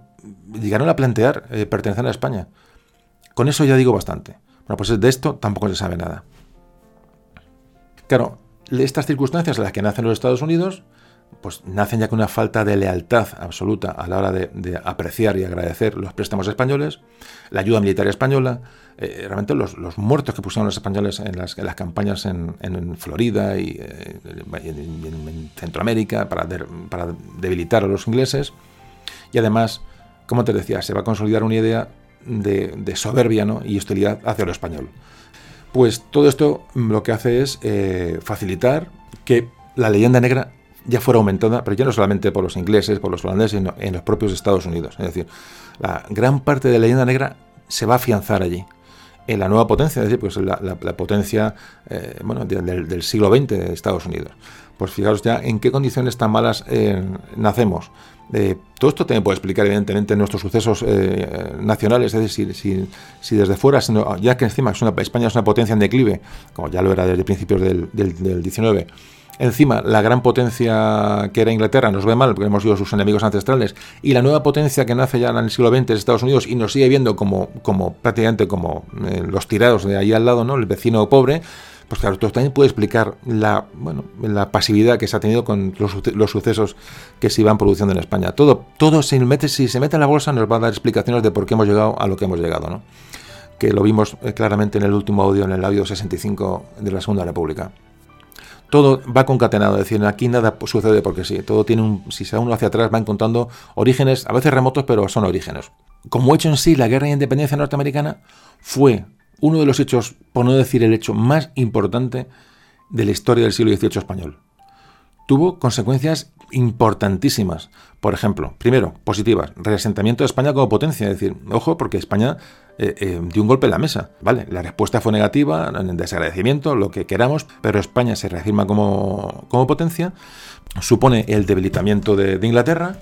llegaron a plantear eh, pertenecer a España. Con eso ya digo bastante. Bueno, pues de esto tampoco se sabe nada. Claro, estas circunstancias en las que nacen los Estados Unidos, pues nacen ya con una falta de lealtad absoluta a la hora de, apreciar y agradecer los préstamos españoles, la ayuda militar española, eh, realmente los, muertos que pusieron los españoles en las, campañas en, Florida y, eh, en, Centroamérica para, debilitar a los ingleses. Y además, como te decía, se va a consolidar una idea de, soberbia y hostilidad hacia lo español. Pues todo esto lo que hace es eh, facilitar que la leyenda negra ya fuera aumentada, pero ya no solamente por los ingleses, por los holandeses, sino en los propios Estados Unidos. Es decir, la gran parte de la leyenda negra se va a afianzar allí. En la nueva potencia, es decir, pues la, potencia eh, bueno, del, siglo XX de Estados Unidos. Pues fijaros ya en qué condiciones tan malas eh, nacemos. Eh, todo esto también puede explicar, evidentemente, nuestros sucesos nacionales, es decir, si, si, desde fuera, sino, ya que encima es una, España es una potencia en declive, como ya lo era desde principios del, del, del 19, Encima, la gran potencia que era Inglaterra nos ve mal porque hemos sido sus enemigos ancestrales y la nueva potencia que nace ya en el siglo XX es Estados Unidos y nos sigue viendo como, como prácticamente como eh, los tirados de ahí al lado, ¿no? El vecino pobre. Pues claro, esto también puede explicar la, bueno, la pasividad que se ha tenido con los, sucesos que se iban produciendo en España. Todo, todo se mete, si se mete en la bolsa nos va a dar explicaciones de por qué hemos llegado a lo que hemos llegado, ¿no? Que lo vimos eh, claramente en el último audio, en el audio 65 de la Segunda República todo va concatenado, es decir, aquí nada sucede porque sí, todo tiene un, si se uno hacia atrás, va encontrando orígenes, a veces remotos, pero son orígenes. Como hecho en sí, la guerra de independencia norteamericana fue uno de los hechos, por no decir el hecho más importante de la historia del siglo XVIII español. Tuvo consecuencias importantísimas. Por ejemplo, primero, positivas, reasentamiento de España como potencia, es decir, ojo, porque España eh, eh, dio un golpe en la mesa. Vale, la respuesta fue negativa, en desagradecimiento, lo que queramos, pero España se reafirma como, como potencia, supone el debilitamiento de, Inglaterra,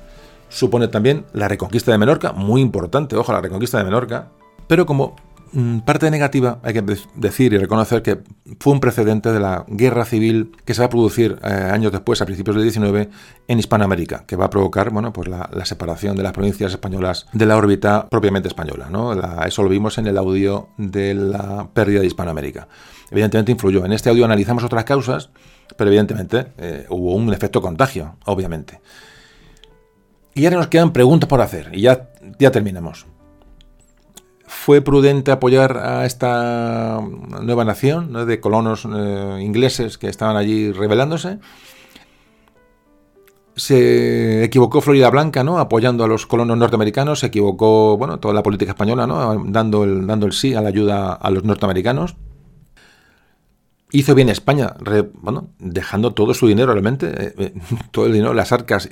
supone también la reconquista de Menorca, muy importante, ojo, la reconquista de Menorca, pero como parte negativa, hay que decir y reconocer que fue un precedente de la guerra civil que se va a producir eh, años después, a principios del 19, en Hispanoamérica, que va a provocar bueno, pues la, separación de las provincias españolas de la órbita propiamente española. ¿no? eso lo vimos en el audio de la pérdida de Hispanoamérica. Evidentemente influyó. En este audio analizamos otras causas, pero evidentemente eh, hubo un efecto contagio, obviamente. Y ahora nos quedan preguntas por hacer, y ya, ya terminamos fue prudente apoyar a esta nueva nación de colonos eh, ingleses que estaban allí rebelándose. Se equivocó Florida Blanca, ¿no? Apoyando a los colonos norteamericanos, se equivocó, bueno, toda la política española, ¿no? Dando el, dando el sí a la ayuda a los norteamericanos. Hizo bien España, bueno, dejando todo su dinero realmente, eh, eh, todo el dinero, las arcas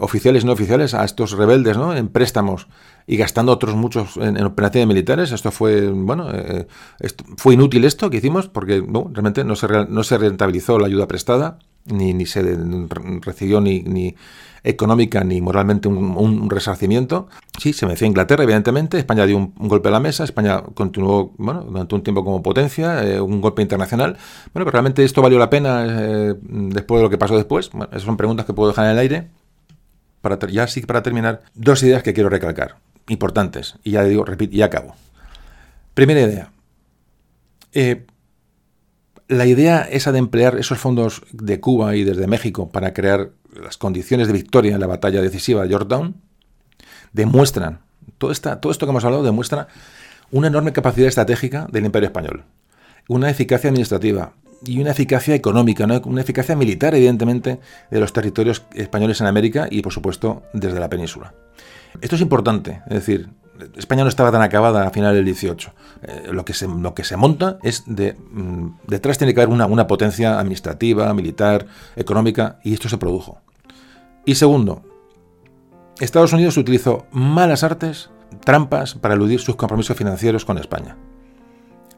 oficiales y no oficiales a estos rebeldes, ¿no? En préstamos y gastando otros muchos en, operaciones militares. Esto fue, bueno, eh, fue inútil esto que hicimos porque no, realmente no se, no se rentabilizó la ayuda prestada, ni, ni se recibió ni, ni económica ni moralmente un, resarcimiento. Sí, se venció Inglaterra, evidentemente. España dio un, golpe a la mesa. España continuó bueno, durante un tiempo como potencia, eh, un golpe internacional. Bueno, pero realmente esto valió la pena eh, después de lo que pasó después. Bueno, esas son preguntas que puedo dejar en el aire. Para ya sí, para terminar, dos ideas que quiero recalcar importantes. Y ya digo, repito, y acabo. Primera idea. Eh, la idea esa de emplear esos fondos de Cuba y desde México para crear las condiciones de victoria en la batalla decisiva de Yorktown demuestran, todo, esta, todo esto que hemos hablado demuestra una enorme capacidad estratégica del imperio español, una eficacia administrativa y una eficacia económica, una eficacia militar, evidentemente, de los territorios españoles en América y, por supuesto, desde la península. Esto es importante, es decir, España no estaba tan acabada a final del 18. Eh, lo, que se, monta es de... Mm, detrás tiene que haber una, una potencia administrativa, militar, económica, y esto se produjo. Y segundo, Estados Unidos utilizó malas artes, trampas, para eludir sus compromisos financieros con España.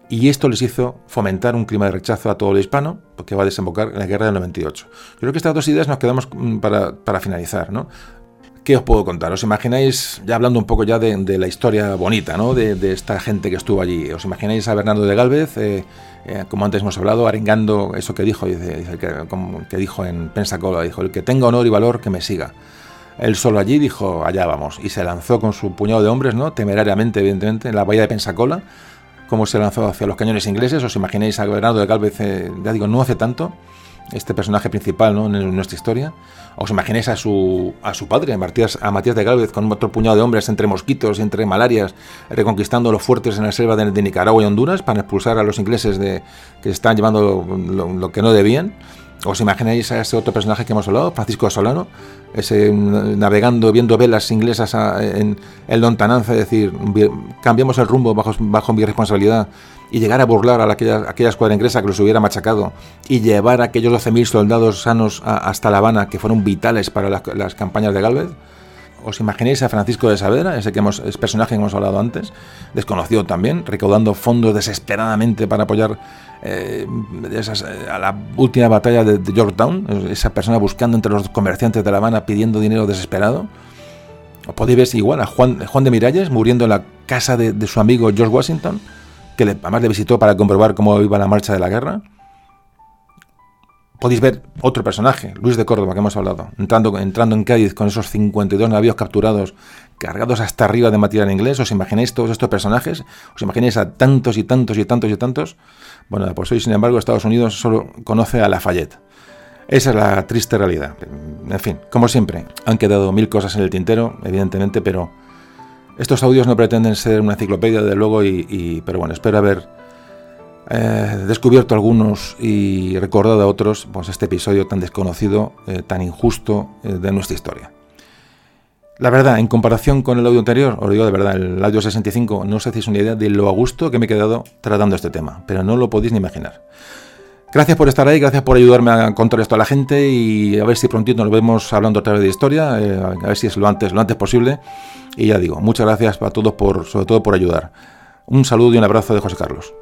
Y esto les hizo fomentar un clima de rechazo a todo lo hispano, porque va a desembocar en la guerra del 98. Yo creo que estas dos ideas nos quedamos mm, para, para finalizar. ¿no? ¿Qué os puedo contar? ¿Os imagináis, ya hablando un poco ya de, la historia bonita, ¿no? De, esta gente que estuvo allí, ¿os imagináis a Bernardo de Galvez, eh, eh, como antes hemos hablado, arengando eso que dijo, dice, que, como, que, dijo en Pensacola, dijo, el que tenga honor y valor que me siga. Él solo allí dijo, allá vamos, y se lanzó con su puñado de hombres, ¿no? Temerariamente, evidentemente, en la bahía de Pensacola, como se lanzó hacia los cañones ingleses. ¿Os imagináis a Bernardo de Galvez, eh, ya digo, no hace tanto? este personaje principal ¿no? en nuestra historia. ¿Os imagináis a su, a su padre, a Matías, a Matías de Gálvez, con otro puñado de hombres entre mosquitos entre malarias, reconquistando los fuertes en la selva de, Nicaragua y Honduras para expulsar a los ingleses de, que están llevando lo, que no debían? ¿Os imagináis a ese otro personaje que hemos hablado, Francisco Solano, ese navegando, viendo velas inglesas en el lontananza, es decir, cambiamos el rumbo bajo, bajo mi responsabilidad y llegar a burlar a aquella, aquella escuadra inglesa que los hubiera machacado y llevar a aquellos 12.000 soldados sanos hasta La Habana que fueron vitales para las, campañas de Galvez? ¿Os imagináis a Francisco de Saavedra, ese que personaje que hemos hablado antes, desconocido también, recaudando fondos desesperadamente para apoyar eh, a la última batalla de, Yorktown, esa persona buscando entre los comerciantes de La Habana pidiendo dinero desesperado? ¿O podéis ver igual a Juan, de Miralles muriendo en la casa de, de su amigo George Washington? Que además le visitó para comprobar cómo iba la marcha de la guerra. Podéis ver otro personaje, Luis de Córdoba, que hemos hablado, entrando, entrando en Cádiz con esos 52 navíos capturados, cargados hasta arriba de material inglés. ¿Os imagináis todos estos personajes? ¿Os imagináis a tantos y tantos y tantos y tantos? Bueno, pues hoy, sin embargo, Estados Unidos solo conoce a Lafayette. Esa es la triste realidad. En fin, como siempre, han quedado mil cosas en el tintero, evidentemente, pero estos audios no pretenden ser una enciclopedia, de luego, y, pero bueno, espero haber eh, descubierto algunos y recordado a otros pues, este episodio tan desconocido, eh, tan injusto eh, de nuestra historia. La verdad, en comparación con el audio anterior, os digo de verdad, el audio 65, no os hacéis una idea de lo a gusto que me he quedado tratando este tema, pero no lo podéis ni imaginar. Gracias por estar ahí, gracias por ayudarme a contar esto a la gente y a ver si prontito nos vemos hablando otra vez de historia, a ver si es lo antes, lo antes posible. Y ya digo, muchas gracias a todos por, sobre todo por ayudar. Un saludo y un abrazo de José Carlos.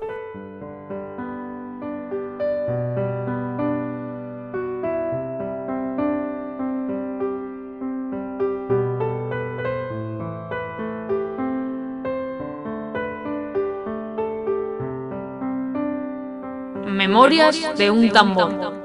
Memorias de un tambor.